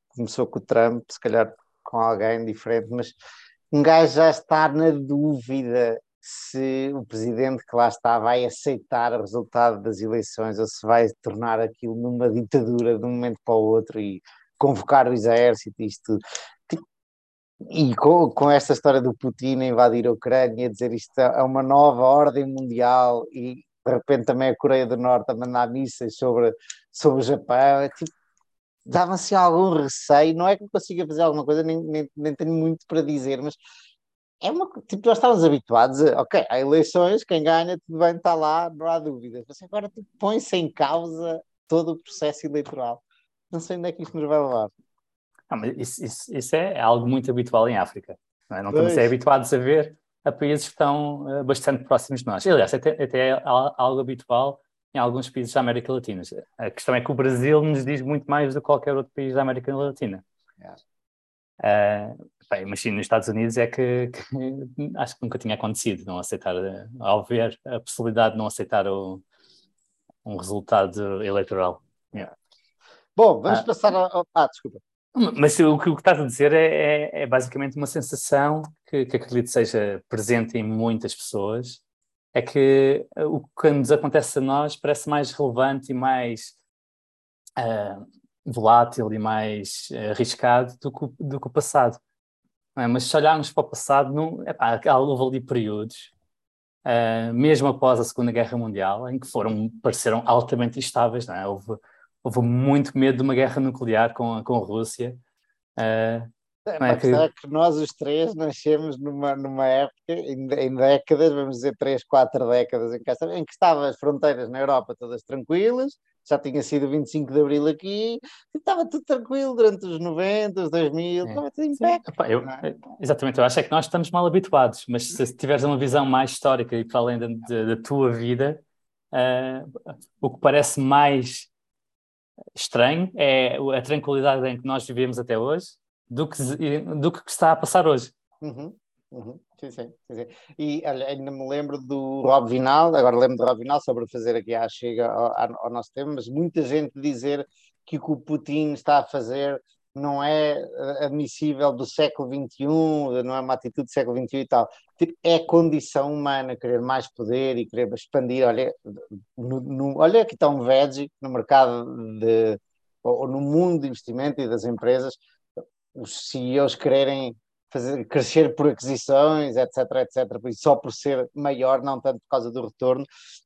A: começou com o Trump, se calhar com alguém diferente, mas um gajo já está na dúvida se o presidente que lá está vai aceitar o resultado das eleições ou se vai tornar aquilo numa ditadura de um momento para o outro e convocar o exército isto e com, com esta história do Putin invadir a Ucrânia, dizer isto é uma nova ordem mundial e de repente também a Coreia do Norte a mandar mísseis sobre, sobre o Japão, é tipo, dava-se algum receio, não é que consiga fazer alguma coisa, nem, nem, nem tenho muito para dizer, mas é uma tipo, nós estávamos habituados a, ok, há eleições, quem ganha, tudo bem, está lá, não há dúvidas. Mas agora tipo, põe-se em causa todo o processo eleitoral. Não sei onde é que isto nos vai levar.
B: Não, mas isso, isso, isso é algo muito habitual em África. Não, é? não estamos é habituados a ver a países que estão uh, bastante próximos de nós. Aliás, até, até é algo habitual em alguns países da América Latina. A questão é que o Brasil nos diz muito mais do que qualquer outro país da América Latina. Uh, bem, mas sim, nos Estados Unidos é que, que, acho que nunca tinha acontecido não aceitar, ao ver a possibilidade de não aceitar o, um resultado eleitoral. Yeah.
A: Bom, vamos ah, passar ao. Ah, desculpa.
B: Mas o que, estás a dizer é, é, é basicamente uma sensação que, que acredito seja presente em muitas pessoas, é que o que nos acontece a nós parece mais relevante e mais uh, volátil e mais uh, arriscado do que, do que o passado. É? Mas se olharmos para o passado, não, epá, houve ali períodos, uh, mesmo após a Segunda Guerra Mundial, em que foram, pareceram altamente instáveis. É? Houve, houve muito medo de uma guerra nuclear com, com a Rússia.
A: Uh, é, é que... é que nós os três nascemos numa, numa época, em, em, décadas, vamos dizer três, quatro décadas, em que, em que estavam as fronteiras na Europa todas tranquilas, já tinha sido 25 de Abril aqui, e estava tudo tranquilo durante os 90, os 2000, é. estava tudo em pé.
B: É? Exatamente, eu acho é que nós estamos mal habituados, mas se tiveres uma visão mais histórica e para além da, da tua vida, uh, o que parece mais estranho é a tranquilidade em que nós vivemos até hoje do que, do que está a passar hoje.
A: Uhum. Uhum. Sim, sim, sim, E olha, ainda me lembro do Rob Vinal, agora lembro do Rob Vinal, sobre fazer aqui a chega ao, ao, nosso tema, mas muita gente dizer que o que o Putin está a fazer não é eh, admissível do século XXI, não é uma atitude do século XXI e tal. Tipo, é condição humana querer mais poder e querer expandir. Olha, no, no, olha aqui está um veggie no mercado de, ou no mundo de investimento e das empresas, os CEOs quererem fazer, crescer por aquisições, etc, etc, só por ser maior, não tanto por causa do retorno,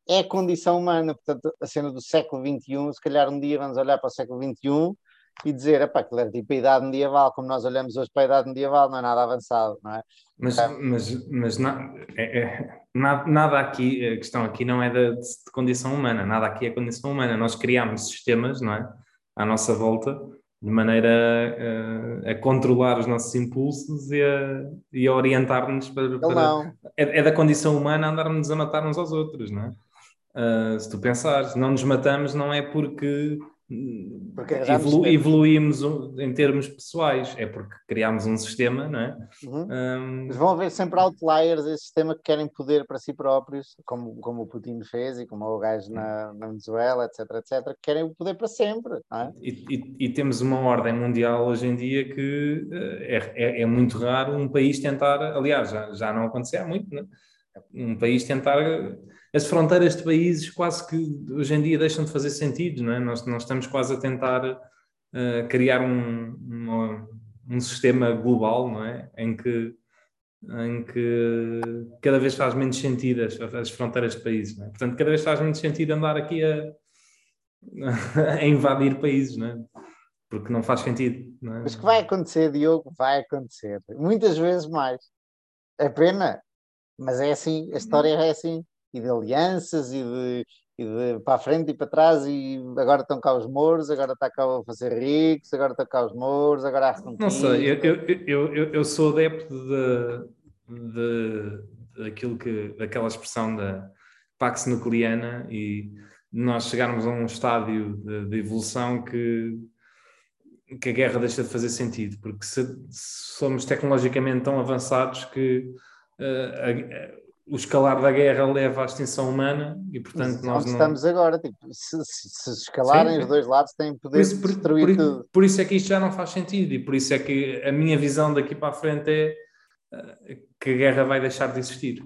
A: é condição humana, portanto, a cena do século XXI, se calhar um dia vamos olhar para o século XXI e dizer, epá, aquilo é tipo a idade medieval, como nós olhamos hoje para a idade medieval, não é nada avançado, não é?
C: Mas, é. mas, mas na, é, é, nada, nada, aqui, a questão aqui não é de, de, condição humana, nada aqui é condição humana, nós criamos sistemas, não é? À nossa volta, de maneira a, a, controlar os nossos impulsos e a, e a orientar-nos para. para é, é, da condição humana andarmos a matar uns aos outros, não é? Uh, se tu pensares, não nos matamos não é porque porque Evolu evoluímos em termos pessoais, é porque criámos um sistema, não é?
A: Uhum. Um... Mas vão haver sempre outliers esse sistema que querem poder para si próprios, como, como o Putin fez e como o gajo na, na Venezuela, etc, etc, que querem o poder para sempre, é?
C: E, e, e temos uma ordem mundial hoje em dia que eh, é, é, é, muito raro um país tentar, aliás, já, já não acontecia há muito, não é? Um país tentar as fronteiras de países quase que hoje em dia deixam de fazer sentido, não é? Nós, nós estamos quase a tentar uh, criar um, uma, um sistema global, não é? Em que, em que cada vez faz menos sentido as, as fronteiras de países, não é? Portanto, cada vez faz menos sentido andar aqui a, a invadir países, não é? Porque não faz sentido. Não é?
A: Mas que vai acontecer, Diogo, vai acontecer. Muitas vezes mais. É pena, mas é assim, a história é assim, e de alianças e de, e de para a frente e para trás, e agora estão cá os mouros, agora está cá a fazer ricos, agora estão cá os mouros, agora há
C: Não sei, eu, eu, eu, eu sou adepto de, de, daquilo que, daquela expressão da Pax Nucleana e nós chegarmos a um estádio de, de evolução que que a guerra deixa de fazer sentido, porque se, se somos tecnologicamente tão avançados que uh, o escalar da guerra leva à extinção humana e, portanto, nós
A: não... estamos agora, tipo, se, se, se escalarem sim, os dois lados têm poder
C: por por, destruir por, tudo. Por isso é que isto já não faz sentido e por isso é que a minha visão daqui para a frente é uh, que a guerra vai deixar de existir.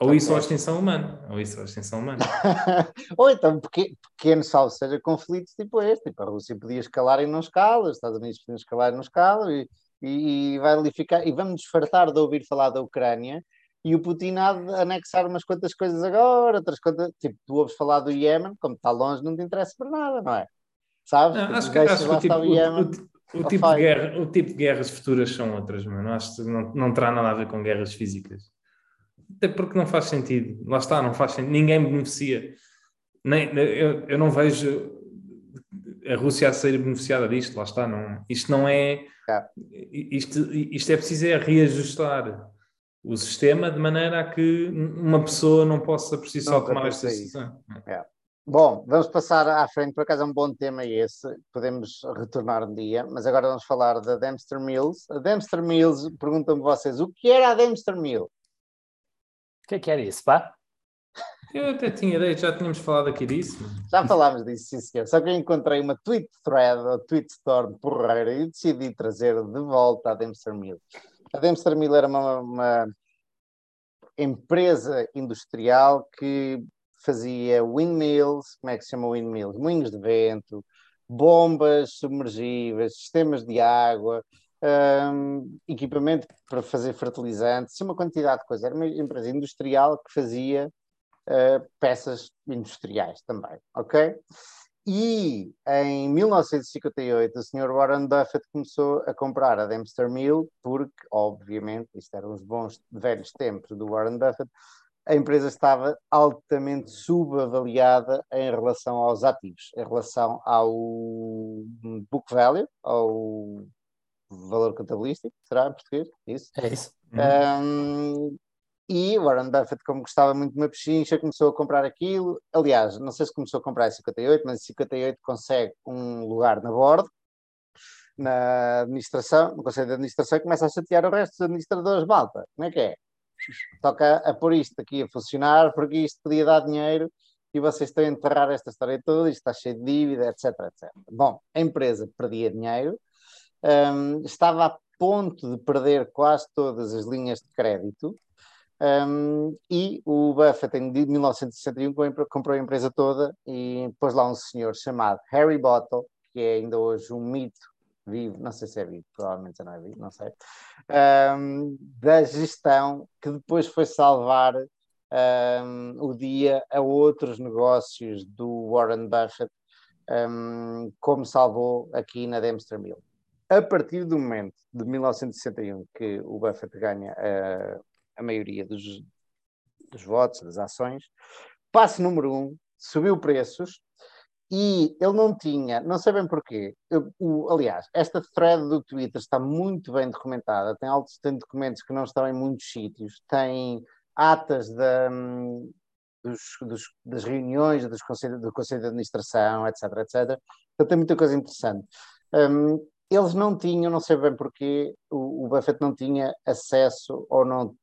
C: Ou isso ou a extinção humana. Ou isso ou a extinção humana.
A: ou então pequeno, pequeno salvo seja conflitos tipo este. Tipo, a Rússia podia escalar e não escala, os Estados Unidos podiam escalar e não escala, e, e, e, vai ali ficar. E vamos desfartar de ouvir falar da Ucrânia e o Putin há de anexar umas quantas coisas agora, outras coisas. Tipo, tu ouves falar do Iémen, como está longe, não te interessa para nada, não é? Sabes?
C: Não, acho que, acho que o, tipo, o, o, o, tipo de guerra, o tipo de guerras futuras são outras, mano. Acho que não, não terá nada a ver com guerras físicas. Até porque não faz sentido. Lá está, não faz sentido. Ninguém beneficia. Nem, eu, eu não vejo a Rússia a ser beneficiada disto. Lá está. Não, isto não é. Isto, isto é preciso é reajustar o sistema de maneira a que uma pessoa não possa por si só tomar esta decisão.
A: É. Bom, vamos passar à frente, por acaso é um bom tema esse, podemos retornar um dia, mas agora vamos falar da Dempster Mills. A Dempster Mills, perguntam-me vocês, o que era a Dempster Mill?
B: que é que era isso, pá?
C: Eu até tinha ideia, já tínhamos falado aqui disso.
A: Já falámos disso, sim senhor. Só que eu encontrei uma tweet thread, ou tweet storm porreira, e decidi trazer de volta a Dempster Mill. A Dempster Mill era uma, uma empresa industrial que fazia windmills, como é que se chama windmills? Moinhos de vento, bombas submergíveis, sistemas de água, um, equipamento para fazer fertilizantes, uma quantidade de coisas. Era uma empresa industrial que fazia uh, peças industriais também, ok? E em 1958 o Sr. Warren Buffett começou a comprar a Dempster Mill porque, obviamente, isto eram os bons velhos tempos do Warren Buffett, a empresa estava altamente subavaliada em relação aos ativos, em relação ao book value, ao valor contabilístico, será em português? Isso?
B: É isso.
A: Um, e Warren Buffett, como gostava muito de uma pechincha, começou a comprar aquilo. Aliás, não sei se começou a comprar em 58, mas em 58 consegue um lugar na bordo, na administração, no Conselho de Administração, e começa a chatear o resto dos administradores. Malta, como é que é? Toca a pôr isto aqui a funcionar, porque isto podia dar dinheiro e vocês estão a enterrar esta história toda, isto está cheio de dívida, etc, etc. Bom, a empresa perdia dinheiro, um, estava a ponto de perder quase todas as linhas de crédito. Um, e o Buffett, em 1961, comprou a empresa toda e pôs lá um senhor chamado Harry Bottle, que é ainda hoje um mito vivo, não sei se é vivo, provavelmente não é vivo, não sei, um, da gestão que depois foi salvar um, o dia a outros negócios do Warren Buffett, como salvou aqui na Dempster Mill. A partir do momento de 1961 que o Buffett ganha a, a maioria dos, dos votos, das ações, passo número um, subiu preços e ele não tinha, não sei bem porquê, eu, o, aliás, esta thread do Twitter está muito bem documentada, tem, altos, tem documentos que não estão em muitos sítios, tem atas da, dos, dos, das reuniões dos conselho, do Conselho de Administração, etc, etc. Então tem muita coisa interessante. Um, eles não tinham, não sei bem porquê, o, o Buffett não tinha acesso ou não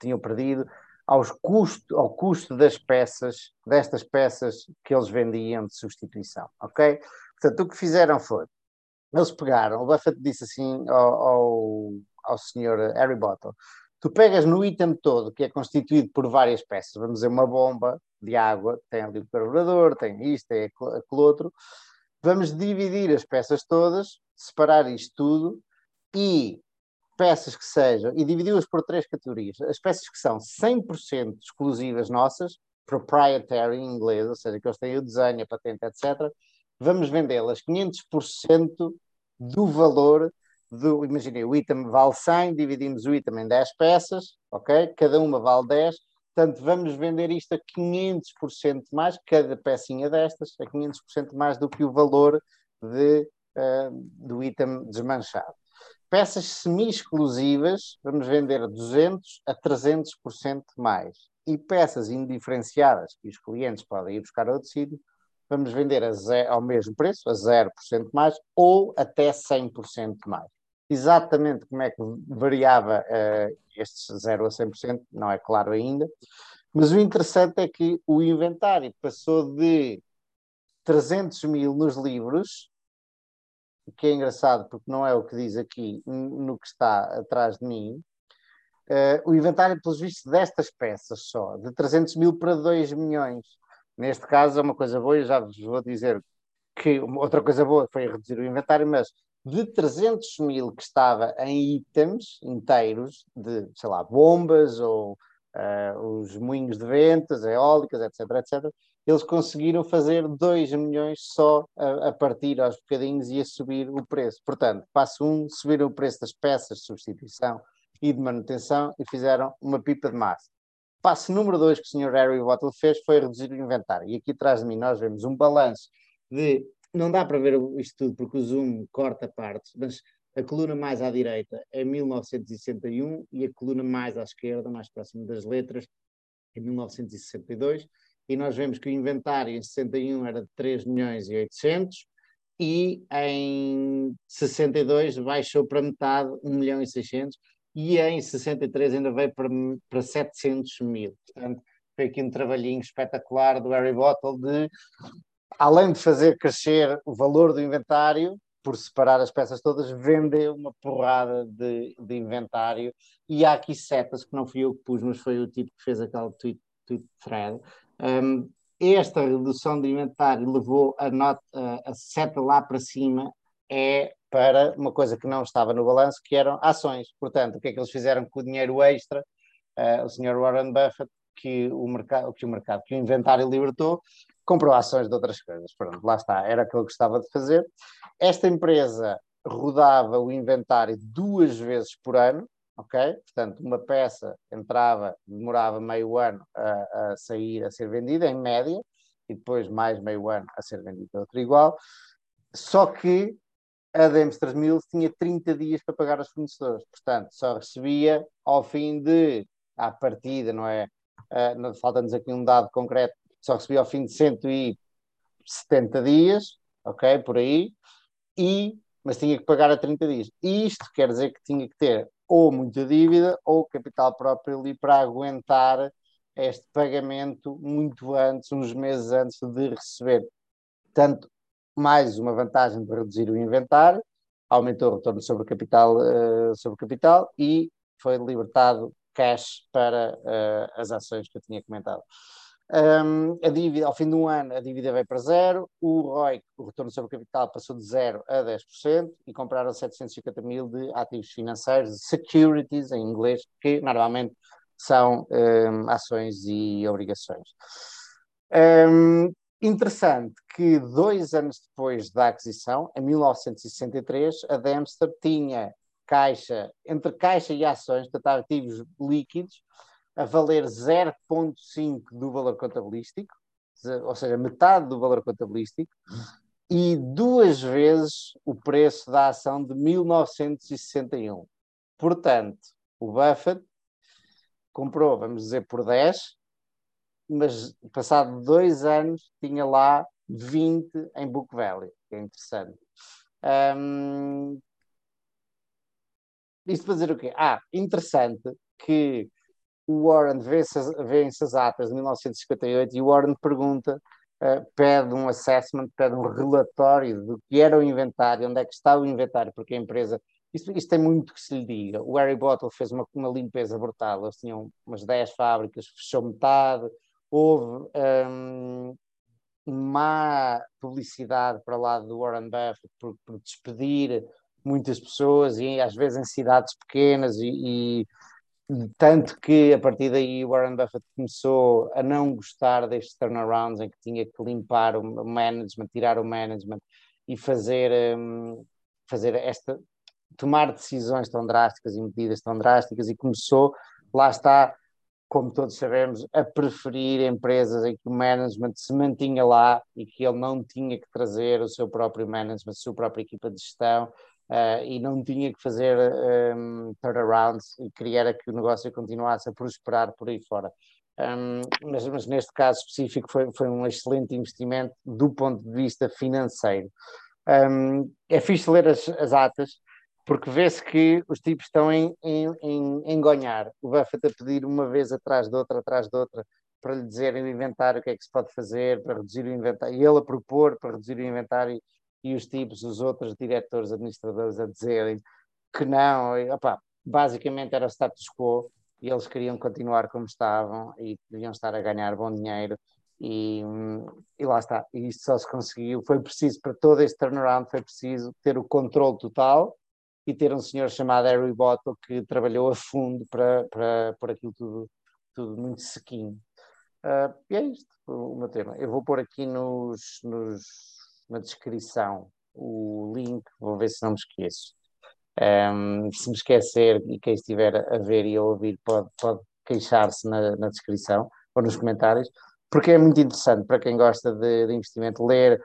A: tinham perdido aos custo, ao custo das peças, destas peças que eles vendiam de substituição, ok? Portanto, o que fizeram foi, eles pegaram, o Buffett disse assim ao, ao, ao senhor Harry Bottle, tu pegas no item todo, que é constituído por várias peças, vamos dizer, uma bomba de água, tem ali o carburador, tem isto, tem aquele outro, vamos dividir as peças todas separar isto tudo e peças que sejam, e dividi-las por três categorias. As peças que são 100% exclusivas nossas, proprietary em inglês, ou seja, que eles têm o desenho, a patente, etc., vamos vendê-las 500% do valor do, imaginei, o item vale 100, dividimos o item em 10 peças, ok? Cada uma vale 10, portanto vamos vender isto a 500% mais, cada pecinha destas, a 500% mais do que o valor de, uh, do item desmanchado. Peças semi-exclusivas, vamos vender 200 a 300% mais. E peças indiferenciadas, que os clientes podem ir buscar a outro sítio, vamos vender zero, ao mesmo preço, a 0% mais, ou até 100% mais. Exatamente como é que variava uh, estes 0 a 100%, não é claro ainda, mas o interessante é que o inventário passou de 300 mil nos livros que é engraçado porque não é o que diz aqui no que está atrás de mim, uh, o inventário, pelos vistos, destas peças só, de 300 mil para 2 milhões. Neste caso é uma coisa boa, eu já vos vou dizer que outra coisa boa foi reduzir o inventário, mas de 300 mil que estava em itens inteiros, de, sei lá, bombas ou uh, os moinhos de ventas, eólicas, etc, etc, eles conseguiram fazer 2 milhões só a, a, partir aos bocadinhos e a subir o preço. Portanto, passo 1, um, subiram o preço das peças de substituição e de manutenção e fizeram uma pipa de massa. Passo número 2 que o Sr. Harry Bottle fez foi reduzir o inventário. E aqui atrás de mim nós vemos um balanço de. Não dá para ver isto tudo porque o zoom corta partes, mas a coluna mais à direita é 1961 e a coluna mais à esquerda, mais próxima das letras, é 1962 e nós vemos que o inventário em 61 era de 3 milhões e 800 e em 62 baixou para metade 1 milhão e 600 e em 63 ainda veio para, para 700 mil. Portanto, foi aqui um trabalhinho espetacular do Harry Bottle de, além de fazer crescer o valor do inventário, por separar as peças todas, vendeu uma porrada de, de inventário. E há aqui setas que não fui eu que pus, mas foi o tipo que fez aquele tweet, tweet thread, um, esta redução de inventário levou a, nota, a seta lá para cima é para uma coisa que não estava no balanço, que eram ações. Portanto, o que é que eles fizeram com o dinheiro extra? Uh, o senhor Warren Buffett, que o mercado, que o mercado, que o inventário libertou, comprou ações de outras coisas. Pronto, lá está, era aquilo que gostava de fazer. Esta empresa rodava o inventário duas vezes por ano, ok? Portanto, uma peça entrava, demorava meio ano a, a, sair, a ser vendida, em média, e depois mais meio ano a ser vendida outra igual. Só que a Dempster Mills tinha 30 dias para pagar aos fornecedores, portanto, só recebia ao fim de, à partida, não é? Uh, Falta-nos aqui um dado concreto, só recebia ao fim de 170 dias, ok? Por aí, e, mas tinha que pagar a 30 dias. Isto quer dizer que tinha que ter ou muita dívida ou capital próprio ali para aguentar este pagamento muito antes, uns meses antes de receber. Portanto, mais uma vantagem de reduzir o inventário, aumentou o retorno sobre capital, uh, sobre capital e foi libertado cash para uh, as ações que eu tinha comentado. Um, a dívida, ao fim de um ano, a dívida veio para zero, o ROI, o retorno sobre o capital, passou de 0 a 10% e compraram 750 mil de ativos financeiros, securities em inglês, que normalmente são um, ações e obrigações. Um, interessante que dois anos depois da aquisição, em 1963, a Dempster tinha caixa, entre caixa e ações, portanto, ativos líquidos, a valer 0,5 do valor contabilístico, ou seja, metade do valor contabilístico, e duas vezes o preço da ação de 1961. Portanto, o Buffett comprou, vamos dizer, por 10, mas passado dois anos tinha lá 20 em Book Value, que é interessante. Um, isto para dizer o quê? Ah, interessante que o Warren vê-se as atas de 1958 e o Warren pergunta, uh, pede um assessment, pede um relatório do que era o inventário, onde é que está o inventário, porque a empresa. Isto, isto tem muito que se lhe diga. O Harry Bottle fez uma, uma limpeza brutal. Eles tinham umas 10 fábricas, fechou metade. Houve um, má publicidade para lá do Warren Buffett por, por despedir muitas pessoas e às vezes em cidades pequenas e, e tanto que a partir daí Warren Buffett começou a não gostar destes turnarounds em que tinha que limpar o management, tirar o management e fazer, um, fazer esta, tomar decisões tão drásticas e medidas tão drásticas e começou, lá está, como todos sabemos, a preferir empresas em que o management se mantinha lá e que ele não tinha que trazer o seu próprio management, a sua própria equipa de gestão uh, e não tinha que fazer um, turnarounds e queria que o negócio continuasse a prosperar por aí fora. Um, mas, mas, neste caso específico foi, foi um excelente investimento do ponto de vista financeiro. Um, é fixe ler as, as atas, porque vê-se que os tipos estão em, em, em, em ganhar. O Buffett a pedir uma vez atrás de outra, atrás de outra, para lhe dizerem o inventário, o que é que se pode fazer para reduzir o inventário, e ele a propor para reduzir o inventário, e os tipos, os outros diretores, administradores a dizerem que não, e, opa, basicamente era status quo, e eles queriam continuar como estavam e deviam estar a ganhar bom dinheiro e, e lá está, e isto só se conseguiu, foi preciso para todo este turnaround, foi preciso ter o controle total e ter um senhor chamado Harry Bottle que trabalhou a fundo para, para pôr aquilo tudo, tudo muito sequinho. Uh, e é isto o meu tema. Eu vou pôr aqui nos, nos, na descrição o link, vou ver se não me esqueço. Um, se me esquecer e quem estiver a ver e a ouvir pode, pode queixar-se na, na, descrição ou nos comentários, porque é muito interessante para quem gosta de, de investimento ler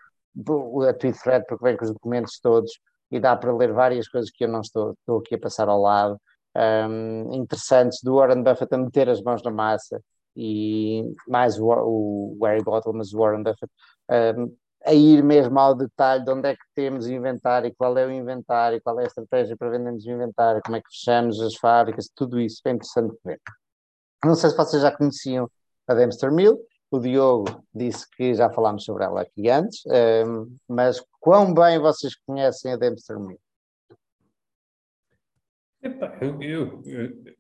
A: a tweet thread, porque vem com os documentos todos e dá para ler várias coisas que eu não estou, estou aqui a passar ao lado, um, interessantes, do Warren Buffett a meter as mãos na massa e mais o, o Harry Bottle, mas o Warren Buffett um, a ir mesmo ao detalhe de onde é que temos inventário, qual é o inventário, qual é a estratégia para vendermos inventário, como é que fechamos as fábricas, tudo isso é interessante ver. Não sei se vocês já conheciam a Dempster Mill, o Diogo disse que já falámos sobre ela aqui antes, um, mas quão bem vocês conhecem a Dempster Mill?
C: Epa, eu, eu, eu,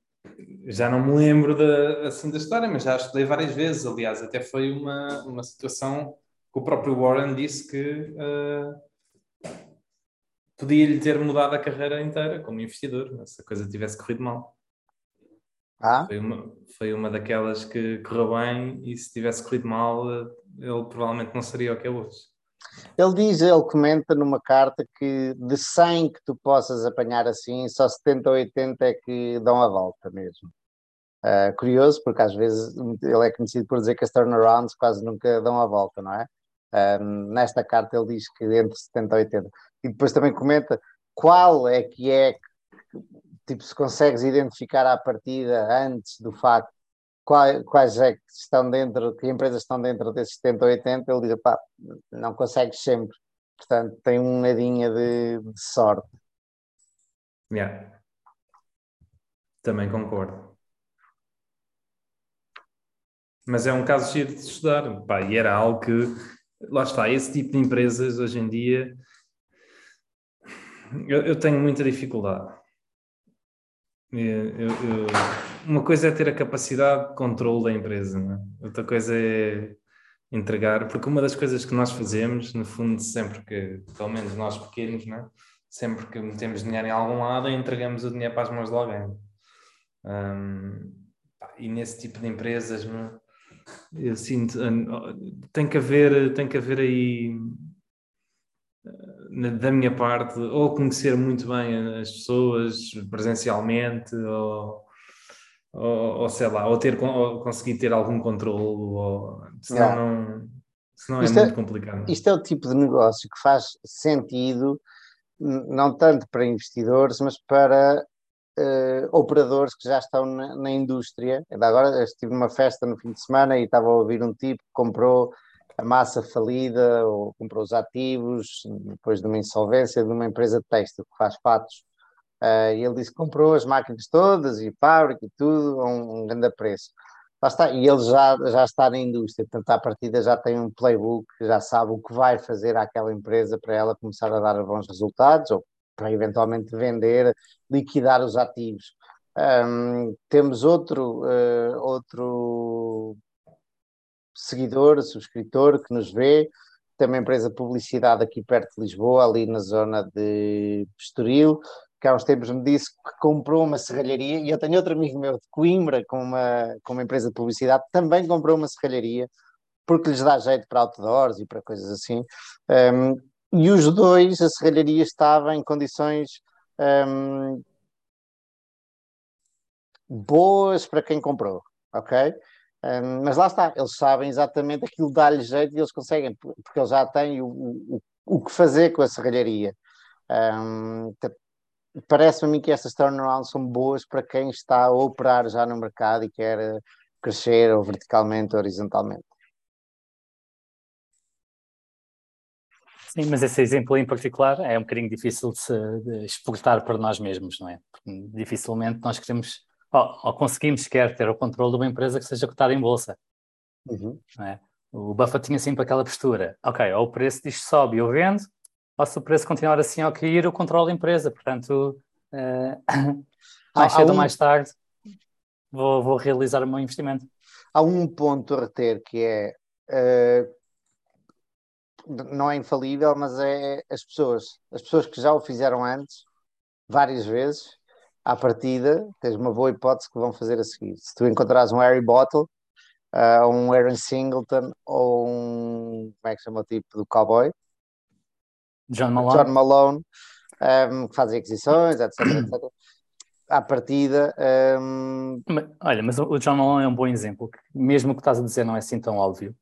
C: já não me lembro da, assim, da história, mas já estudei várias vezes. Aliás, até foi uma, uma situação o próprio Warren disse que uh, podia-lhe ter mudado a carreira inteira como investidor, se a coisa tivesse corrido mal. Ah? Foi, uma, foi uma daquelas que correu bem e se tivesse corrido mal, ele provavelmente não seria o que é hoje.
A: Ele diz, ele comenta numa carta que de 100 que tu possas apanhar assim, só 70 ou 80 é que dão a volta mesmo. Uh, curioso, porque às vezes ele é conhecido por dizer que as turnarounds quase nunca dão a volta, não é? Um, nesta carta ele diz que entre 70 e 80. E depois também comenta qual é que é, tipo, se consegues identificar à partida antes do facto quais, é que estão dentro, que empresas estão dentro desses 70 ou 80, ele diz, pá, não consegues sempre. Portanto, tem um nadinha de, de sorte.
C: Yeah. Também concordo. Mas é um caso giro de estudar, pá, e era algo que lá está, esse tipo de empresas hoje em dia eu, eu tenho muita dificuldade. Eu, eu, uma coisa é ter a capacidade de controle da empresa, é? outra coisa é entregar, porque uma das coisas que nós fazemos, no fundo, sempre que, pelo menos nós pequenos, é? sempre que metemos dinheiro em algum lado, entregamos o dinheiro para as mãos de alguém. Um, e nesse tipo de empresas, não é? Eu sinto, tem que haver, tem que haver aí da minha parte, ou conhecer muito bem as pessoas presencialmente, ou, ou, ou sei lá, ou, ter, ou conseguir ter algum controle, ou, senão, não, senão é, é muito complicado.
A: Isto é o tipo de negócio que faz sentido, não tanto para investidores, mas para uh, operadores que já estão na, na, indústria. Agora estive numa festa no fim de semana e estava a ouvir um tipo que comprou a massa falida ou comprou os ativos depois de uma insolvência de uma empresa de têxtil que faz fatos. Uh, e ele disse que comprou as máquinas todas e fábrica e tudo a um, um grande preço. Está, e ele já, já está na indústria, portanto, à partida já tem um playbook, já sabe o que vai fazer àquela empresa para ela começar a dar bons resultados, ou para eventualmente vender, liquidar os ativos. Um, temos outro, uh, outro seguidor, subscritor que nos vê, uma empresa de publicidade aqui perto de Lisboa, ali na zona de Estoril, que há uns tempos me disse que comprou uma serralharia, e eu tenho outro amigo meu de Coimbra, com uma, com uma empresa de publicidade, também comprou uma serralharia, porque lhes dá jeito para outdoors e para coisas assim. Um, e os dois, a serralharia estava em condições um, boas para quem comprou, ok? Um, mas lá está, eles sabem exatamente aquilo dá-lhe jeito e eles conseguem, porque eles já têm o, o, o que fazer com a serralharia. Um, Parece-me a mim que essas turnarounds são boas para quem está a operar já no mercado e quer crescer ou verticalmente ou horizontalmente.
B: Sim, mas esse exemplo em particular é um bocadinho difícil de, se, de exportar para nós mesmos, não é? Porque dificilmente nós queremos, ou, ou, conseguimos sequer ter o controle de uma empresa que seja cotada em bolsa. Uhum. É? O Buffett tinha sempre aquela postura, ok, ou o preço disto sobe e eu vendo, ou se o preço continuar assim a cair, eu controlo a empresa, portanto, uh, mais cedo ou mais tarde vou, vou realizar o meu investimento.
A: Há um ponto a reter que é uh, não é infalível, mas é as pessoas, as pessoas que já o fizeram antes, várias vezes, à partida, tens uma boa hipótese que vão fazer a seguir. Se tu encontrares um Harry Bottle, uh, um Aaron Singleton ou um, como é que chama o tipo do cowboy?
B: John Malone,
A: John Malone um, que fazem aquisições, etc, etc. À partida. Um...
B: Mas, olha, mas o John Malone é um bom exemplo, que mesmo o que estás a dizer não é assim tão óbvio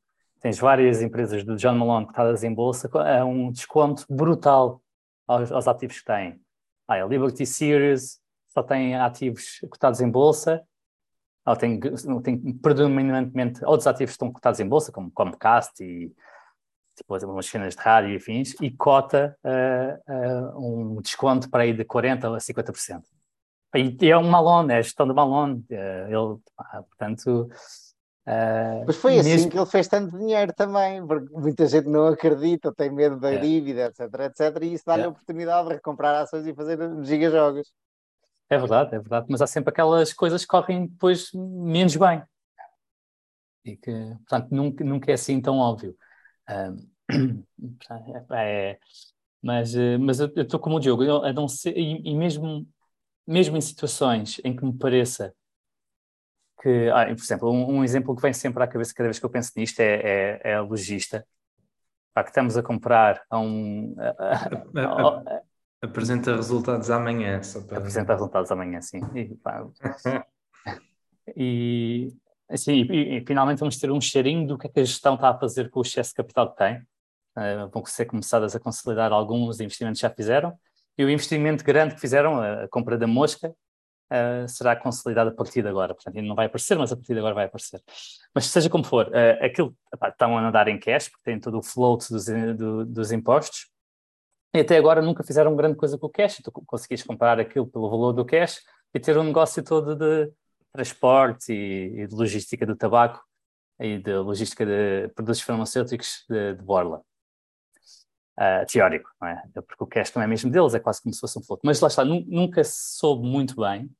B: tens várias empresas do John Malone cotadas em bolsa a um desconto brutal aos, aos ativos que têm. Ah, a Liberty Series só tem ativos cotados em bolsa, ou tem, tem predominantemente outros ativos que estão cotados em bolsa, como Comcast e tipo, umas cenas de rádio e afins, e cota uh, uh, um desconto para aí de 40% a 50%. E é um Malone, é a gestão do Malone. Uh, ele, portanto,
A: Uh, Mas foi assim que ele fez tanto dinheiro também, porque muita gente não acredita, tem medo da é. dívida, etc, etc, e isso dá-lhe é. a oportunidade de recomprar ações e fazer gigajogos.
B: É verdade, é verdade, mas há sempre aquelas coisas que correm depois menos bem. E que, portanto, nunca, nunca é assim tão óbvio. Uh, é, mas, eh, mas eu estou como o Diogo, eu, a não ser, e, e mesmo, mesmo em situações em que me pareça que, ah, por exemplo, um, um, exemplo que vem sempre à cabeça cada vez que eu penso nisto é, é, é a logista. Pá, que estamos a comprar a um. A, a,
C: a, apresenta resultados amanhã. Só para...
B: Apresenta resultados amanhã, sim. E, pá, e, assim, e, e, finalmente vamos ter um cheirinho do que é que a gestão está a fazer com o excesso de capital que tem. Uh, vão ser começadas a consolidar alguns investimentos que já fizeram. E o investimento grande que fizeram, a compra da mosca, uh, será consolidado a partir de agora. Portanto, ainda não vai aparecer, mas a partir de agora vai aparecer. Mas seja como for, uh, aquilo epá, estão a nadar em cash, porque tem todo o float dos, do, dos impostos, e até agora nunca fizeram grande coisa com o cash. Tu conseguis comprar aquilo pelo valor do cash e ter um negócio todo de transporte e, e de logística do tabaco e de logística de produtos farmacêuticos de, de borla uh, teórico, não é? Porque o cast não é mesmo deles, é quase como se fosse um float. Mas lá está, nunca se soube muito bem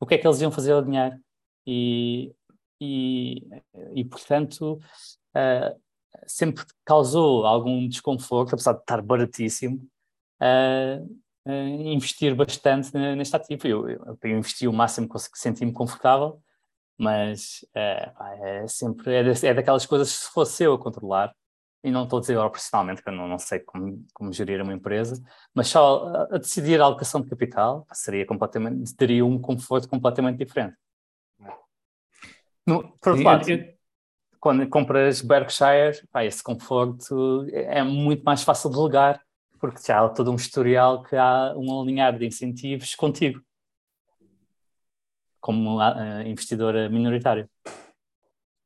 B: o que é que eles iam fazer ao dinheiro e, e, e portanto, uh, sempre causou algum desconforto, apesar de estar baratíssimo, uh, investir bastante neste ativo. Eu, eu, eu investi o máximo que senti-me confortável, mas é sempre é, é daquelas coisas que se fosse eu a controlar, e não estou a dizer profissionalmente, que eu não, não sei como, como gerir uma empresa, mas só a, a decidir a alocação de capital seria completamente, teria um conforto completamente diferente. No, por outro lado, quando compras Berkshire, pá, esse conforto é muito mais fácil de delegar, porque já há todo um historial que há um alinhar de incentivos contigo, como uh, investidor minoritário.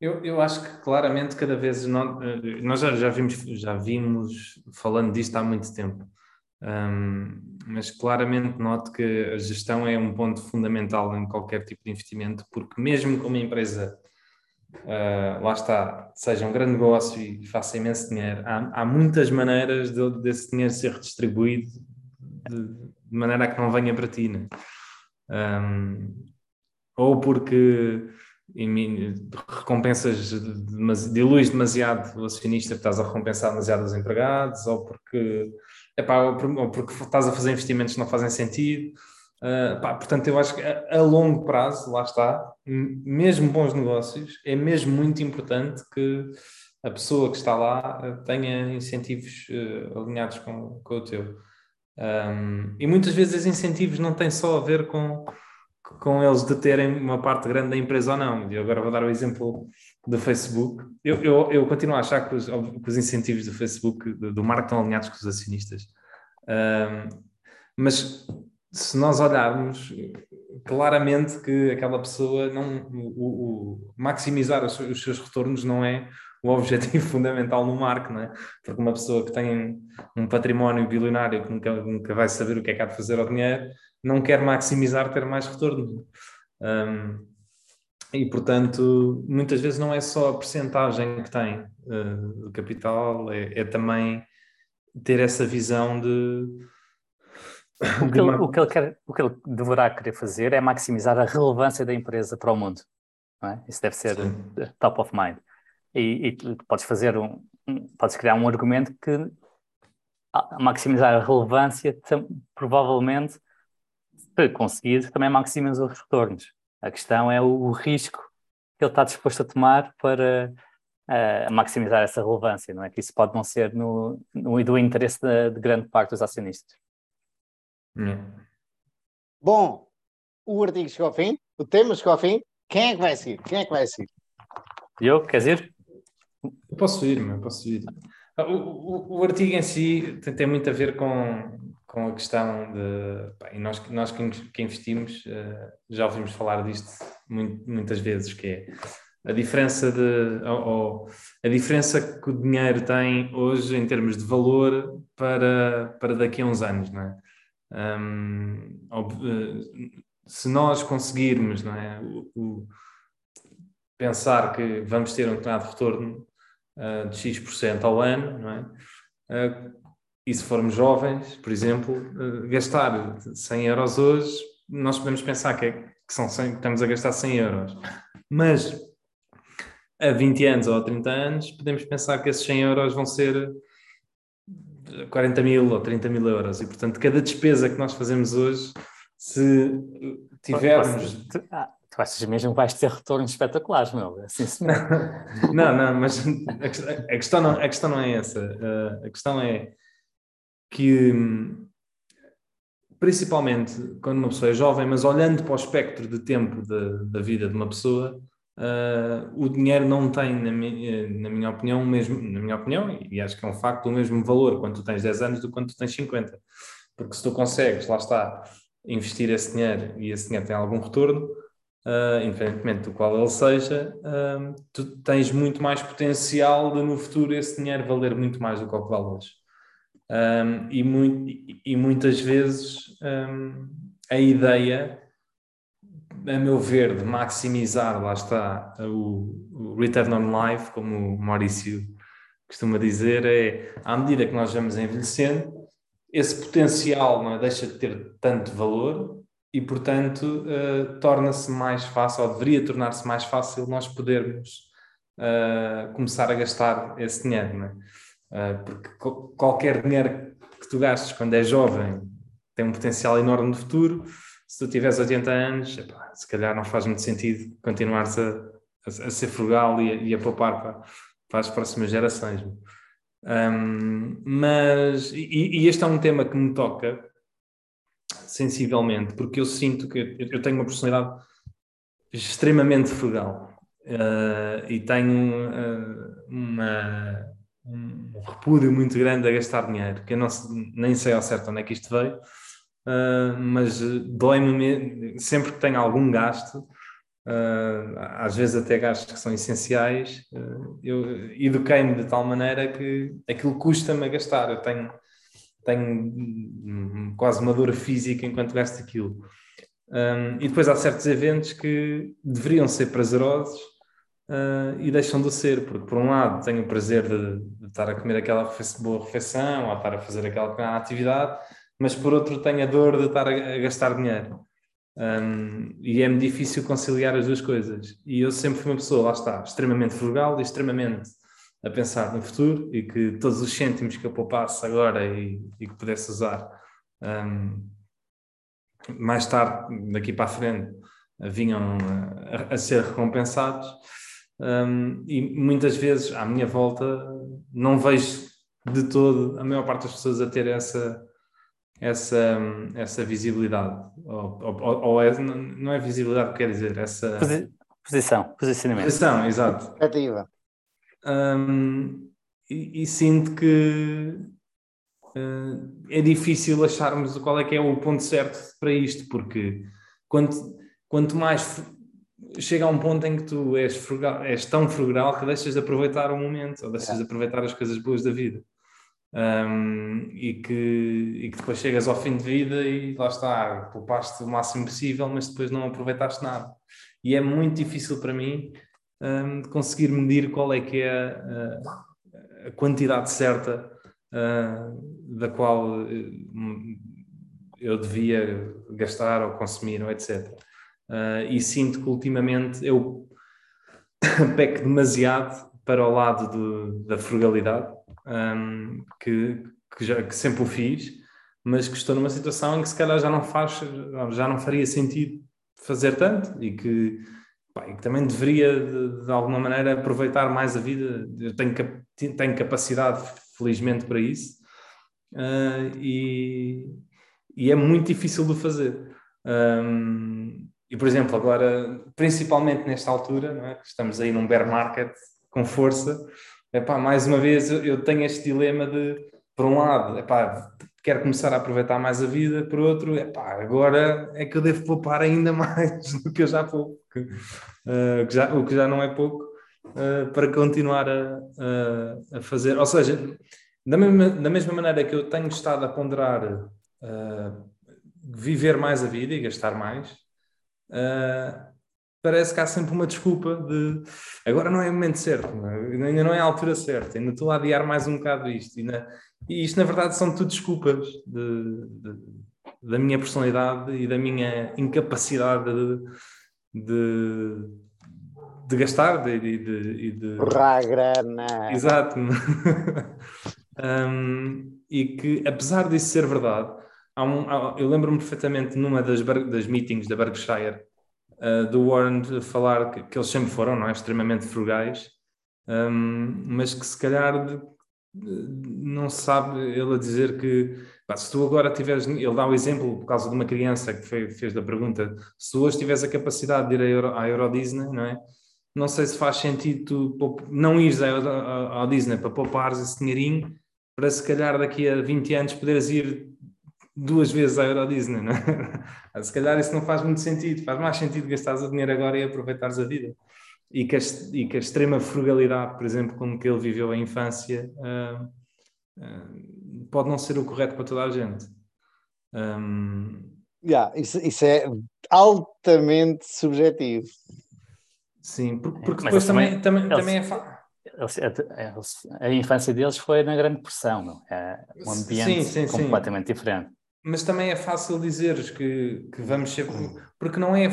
C: Eu, eu acho que claramente cada vez não, eh, nós já, já, vimos, já vimos falando disto há muito tempo, um, mas claramente noto que a gestão é um ponto fundamental em qualquer tipo de investimento, porque mesmo que uma empresa, uh, lá está, seja um grande negócio e faça imenso dinheiro, há, há muitas maneiras de, desse dinheiro ser redistribuído de, de, maneira a que não venha para ti, né? um, ou porque recompensas, diluis demasiado o acionista estás a recompensar demasiado os empregados, ou porque, epá, ou porque estás a fazer investimentos que não fazem sentido. Uh, pá, portanto, eu acho que a, a, longo prazo, lá está, mesmo bons negócios, é mesmo muito importante que a pessoa que está lá uh, tenha incentivos uh, alinhados com, com o teu. Um, e muitas vezes os incentivos não têm só a ver com, com eles de terem uma parte grande da empresa ou não. E agora vou dar o exemplo do Facebook. Eu, eu, eu continuo a achar que os, que os incentivos do Facebook, do, do marketing, estão alinhados com os acionistas. Um, mas se nós olharmos claramente que aquela pessoa não o, o maximizar os, os, seus retornos não é o objetivo fundamental no marketing, não é? Porque uma pessoa que tem um património bilionário que nunca, nunca vai saber o que é que há de fazer ao dinheiro, não quer maximizar ter mais retorno. Um, e, portanto, muitas vezes não é só a percentagem que tem uh, do capital, é, é também ter essa visão de
B: o que, ele, o, que ele quer, o que ele deverá querer fazer é maximizar a relevância da empresa para o mundo. É? Isso deve ser Sim. top of mind. E, e podes fazer um, podes criar um argumento que maximizar a relevância provavelmente para conseguir também maximiza os retornos. A questão é o, o, risco que ele está disposto a tomar para uh, maximizar essa relevância, não é? Que isso pode não ser no, no do interesse de, de grande parte dos acionistas.
A: Bom, o artigo chegou ao fim, o tema chegou ao fim. Quem é que vai seguir? Quem é que vai seguir?
B: Eu, queres ir?
C: Eu posso ir, meu, posso ir. Ah, o, o, o, artigo em si tem, tem, muito a ver com, com a questão de. E nós, nós que, investimos uh, já ouvimos falar disto muito, muitas vezes, que é a diferença de ou, ou, a diferença que o dinheiro tem hoje em termos de valor para, para daqui a uns anos, não é? Um, eh, se nós conseguirmos não é, o, pensar que vamos ter um determinado retorno uh, de X% ao ano, não é? Uh, e se formos jovens, por exemplo, uh, gastar 100 euros hoje, nós podemos pensar que, é, que são 100, que estamos a gastar 100 euros. Mas a 20 anos ou a 30 anos, podemos pensar que esses 100 euros vão ser 40 mil ou 30 mil euros. E, portanto, cada despesa que nós fazemos hoje, se tivermos.
B: Tu, achas mesmo que vais ter retornos espetaculares, meu? Assim,
C: não, não, mas a, questão não, a questão não é essa. Uh, a questão é que, principalmente quando uma pessoa é jovem, mas olhando para o espectro de tempo de, da vida de uma pessoa, Uh, o dinheiro não tem, na, mi na, minha opinião, mesmo, na minha opinião, e acho que é um facto, o mesmo valor quando tu tens 10 anos do que quando tu tens 50. Porque se tu consegues, lá está, investir esse dinheiro e esse dinheiro tem algum retorno, uh, independentemente do qual ele seja, uh, tu tens muito mais potencial de no futuro esse dinheiro valer muito mais do que o que vale hoje. Um, e, muito, e, muitas vezes um, a ideia a meu ver, de maximizar, lá está, o, o return on life, como o Maurício costuma dizer, é à medida que nós vamos envelhecendo, esse potencial não é, deixa de ter tanto valor e, portanto, uh, torna-se mais fácil, ou deveria tornar-se mais fácil nós podermos uh, começar a gastar esse dinheiro, é? Uh, porque qualquer dinheiro que tu gastes quando és jovem tem um potencial enorme no futuro, se tu tiveres 80 anos, epá, se calhar não faz muito sentido continuares a, a, a ser frugal e a, e a poupar para, para, as próximas gerações. Um, mas, e, e, este é um tema que me toca sensivelmente, porque eu sinto que eu tenho uma personalidade extremamente frugal uh, e tenho uh, uma, um repúdio muito grande a gastar dinheiro, que eu não, nem sei ao certo onde é que isto veio, uh, mas dói-me sempre que tenho algum gasto, às vezes até gastos que são essenciais, eu eduquei-me de tal maneira que aquilo custa-me a gastar. Eu tenho, tenho quase uma dor física enquanto gasto aquilo. Um, e depois há certos eventos que deveriam ser prazerosos uh, e deixam de ser, porque por um lado tenho o prazer de, de estar a comer aquela boa refeição ou estar a fazer aquela atividade, mas por outro tenho a dor de estar a, a gastar dinheiro. Um, e é-me difícil conciliar as duas coisas. E eu sempre fui uma pessoa, lá está, extremamente frugal e extremamente a pensar no futuro e que todos os cêntimos que eu poupasse agora e, e que pudesse usar um, mais tarde, daqui para a frente, vinham a, a ser recompensados. Um, e muitas vezes à minha volta não vejo de todo a maior parte das pessoas a ter essa essa, essa visibilidade. Ou, ou, ou é, não é visibilidade que quer dizer, essa.
B: Posição, posicionamento.
C: Posição, exato. Um, e, e, sinto que uh, é difícil acharmos qual é que é o ponto certo para isto, porque quanto, quanto mais chega a um ponto em que tu és, frugal, és tão frugal que deixas de aproveitar o momento, ou deixas de aproveitar as coisas boas da vida. Um, e, que, e que depois chegas ao fim de vida e lá está, poupaste o máximo possível, mas depois não aproveitaste nada. E é muito difícil para mim um, conseguir medir qual é que é a, a quantidade certa uh, da qual hum, eu devia gastar ou consumir, ou etc. Uh, e sinto que ultimamente eu peco demasiado para o lado do, da frugalidade um, que, que, já, que sempre o fiz, mas que estou numa situação em que se calhar já não faz, já não faria sentido fazer tanto e que, e que também deveria de, de, alguma maneira aproveitar mais a vida. Eu tenho, tenho capacidade, felizmente, para isso uh, e, e, é muito difícil de fazer. Um, e, por exemplo, agora, principalmente nesta altura, é? estamos aí num bear market com força, epá, mais uma vez eu tenho este dilema de, por um lado, epá, quero começar a aproveitar mais a vida, por outro, epá, agora é que eu devo poupar ainda mais do que eu já pouco, uh, que já, o que já não é pouco, uh, para continuar a, a, a, fazer. Ou seja, da mesma, da mesma maneira que eu tenho estado a ponderar uh, viver mais a vida e gastar mais, parece que há sempre uma desculpa de agora não é o momento certo, é? ainda não é a altura certa, ainda estou a adiar mais um bocado isto. E, e isto, na verdade, são tudo desculpas de, de, da minha personalidade e da minha incapacidade de, de, de gastar e de, de, de...
A: grana.
C: Exato. um, e que, apesar disso ser verdade, há um, há, eu lembro-me perfeitamente numa das, das meetings da Berkshire uh, do Warren falar que, que, eles sempre foram, não é? Extremamente frugais, um, mas que se calhar não sabe ele a dizer que pá, se tu agora tiveres, ele dá o exemplo por causa de uma criança que foi, fez da pergunta, se tu hoje tiveres a capacidade de ir à Euro, à Euro Disney, não é? Não sei se faz sentido tu não ires ao Disney para poupares esse dinheirinho para se calhar daqui a 20 anos poderes ir duas vezes à Euro Disney, não é? Se calhar isso não faz muito sentido, faz mais sentido gastares o dinheiro agora e aproveitares a vida. E que a, e que a extrema frugalidade, por exemplo, como que ele viveu a infância, uh, uh, pode não ser o correto para toda a gente. Um...
A: Yeah, isso, isso é altamente subjetivo.
C: Sim, porque, porque depois também, também, também é fácil
B: a infância deles foi na grande pressão, não? é um ambiente sim, sim, completamente sim. diferente
C: mas também é fácil dizeres que, que vamos ser. Porque não é,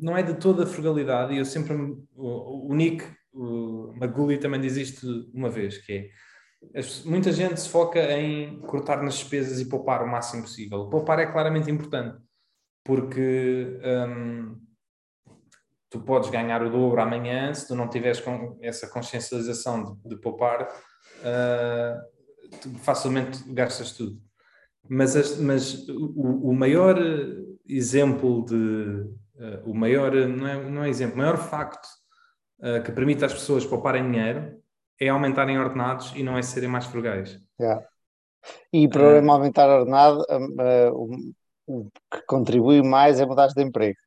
C: não é de toda a frugalidade, e eu sempre. O, o Nick o Maguli também diz isto uma vez: que é. Muita gente se foca em cortar nas despesas e poupar o máximo possível. Poupar é claramente importante, porque hum, tu podes ganhar o dobro amanhã se tu não tiveres com essa consciencialização de, de poupar, uh, facilmente gastas tudo. Mas, mas o, o, maior exemplo de. Uh, o maior. Não é, não é exemplo, o maior facto uh, que permite às pessoas pouparem dinheiro é aumentarem ordenados e não é serem mais frugais.
A: Yeah. E para uh, aumentar ordenado, o, o que contribui mais é mudar de emprego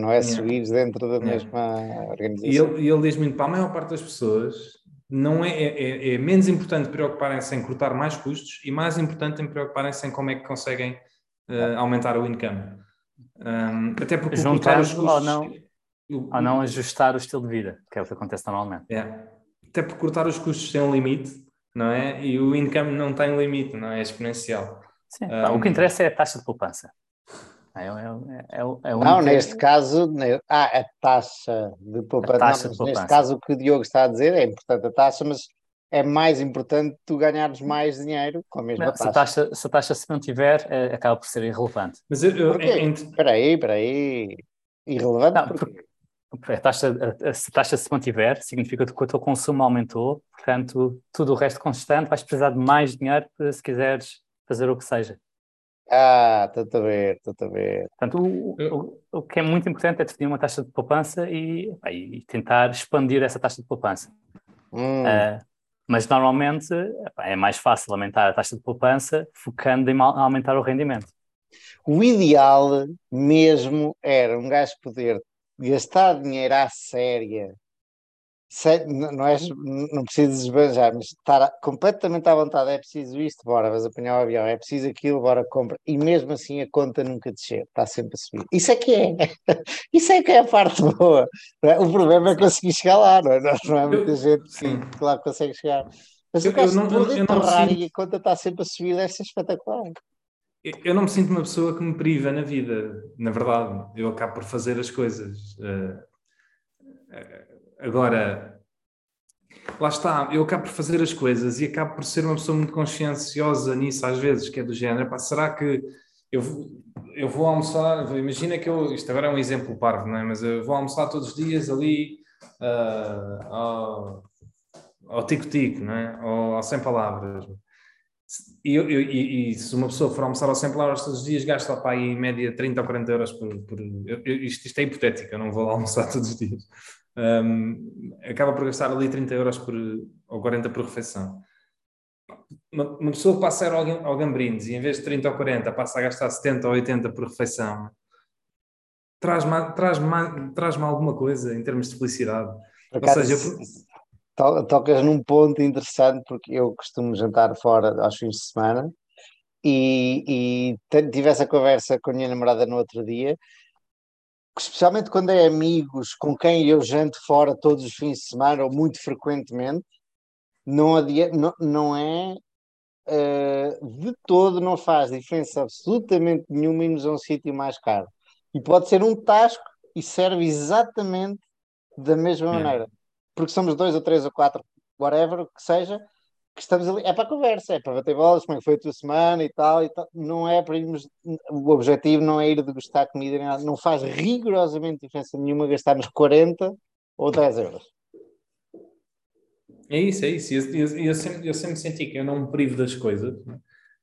A: não é seguir dentro da mesma organização.
C: E ele, ele diz muito para a maior parte das pessoas, não é, é, é, é menos importante preocuparem-se em cortar mais custos e mais importante em preocuparem-se em como é que conseguem uh, aumentar o income. Um, até porque
B: Juntando os custos, ou não, ou não ajustar o estilo de vida, que é o que acontece normalmente.
C: É. Até porque cortar os custos tem um limite, não é? E o income não tem limite, não é? É exponencial.
B: Sim, um, o que interessa é a taxa de poupança. É, é, é, é
A: não, neste caso, ah, a taxa de poupança. Não, neste caso, o que o Diogo está a dizer é importante a taxa, mas é mais importante tu ganhares mais dinheiro com a mesma não, taxa.
B: Se a taxa. Se a taxa se mantiver, é, acaba por ser irrelevante.
C: Mas eu, eu,
A: Espera aí, espera aí. Irrelevante não, porque...
B: porque a taxa, a, se a taxa se mantiver, significa que o teu consumo aumentou, portanto, tudo o resto constante, vais precisar de mais dinheiro se quiseres fazer o que seja.
A: Ah, estou a ver, estou a ver.
B: Portanto, o, o, o que é muito importante é definir uma taxa de poupança e, e tentar expandir essa taxa de poupança.
A: Hum.
B: Uh, mas normalmente é mais fácil aumentar a taxa de poupança focando em aumentar o rendimento.
A: O ideal mesmo era um gajo poder gastar dinheiro à séria sei, não, és, não precisas esbanjar, mas estar completamente à vontade, é preciso isto, bora, vais apanhar o avião, é preciso aquilo, bora, compra. E mesmo assim a conta nunca descer, está sempre a subir. Isso é que é, isso é que é a parte boa. É? O problema é conseguir chegar lá, não é? Não, é muita gente que, que lá consegue chegar. Mas eu, o caso de poder torrar e a conta está sempre a subir, deve ser espetacular.
C: Eu não me sinto uma pessoa que me priva na vida, na verdade. Eu acabo por fazer as coisas. Uh, Agora, lá está, eu acabo por fazer as coisas e acabo por ser uma pessoa muito conscienciosa nisso, às vezes, que é do género, pá, será que eu, eu vou almoçar, imagina que eu, isto agora é um exemplo parvo, não é? mas eu vou almoçar todos os dias ali uh, ao, tico-tico, não é? Ou ao sem palavras. E, eu, eu, e, e, se uma pessoa for almoçar ao 100 palavras todos os dias, gasta para aí em média 30 ou 40 euros por. por isto, isto, é hipotético, eu não vou almoçar todos os dias um, acaba por gastar ali 30 euros por, ou 40 por refeição. Uma, uma pessoa que passa a ir ao, Gambrines e em vez de 30 ou 40 passa a gastar 70 ou 80 por refeição, traz-me traz traz alguma coisa em termos de felicidade.
A: Ou seja, eu... tocas num ponto interessante porque eu costumo jantar fora aos fins de semana e, e tive essa conversa com a minha namorada no outro dia especialmente quando é amigos com quem eu janto fora todos os fins de semana ou muito frequentemente, não, adia, não, não é uh, de todo, não faz diferença absolutamente nenhuma irmos a um sítio mais caro. E pode ser um tasco e serve exatamente da mesma maneira. Porque somos dois ou três ou quatro, whatever que seja, que estamos ali, é para conversa, é para bater bolas, como é que foi a tua semana e tal, e tal. não é para irmos, o objetivo não é ir degustar comida nada, não faz rigorosamente diferença nenhuma gastarmos 40 ou 10 euros.
C: É isso, é isso, eu, eu, eu, sempre, eu sempre senti que eu não me privo das coisas,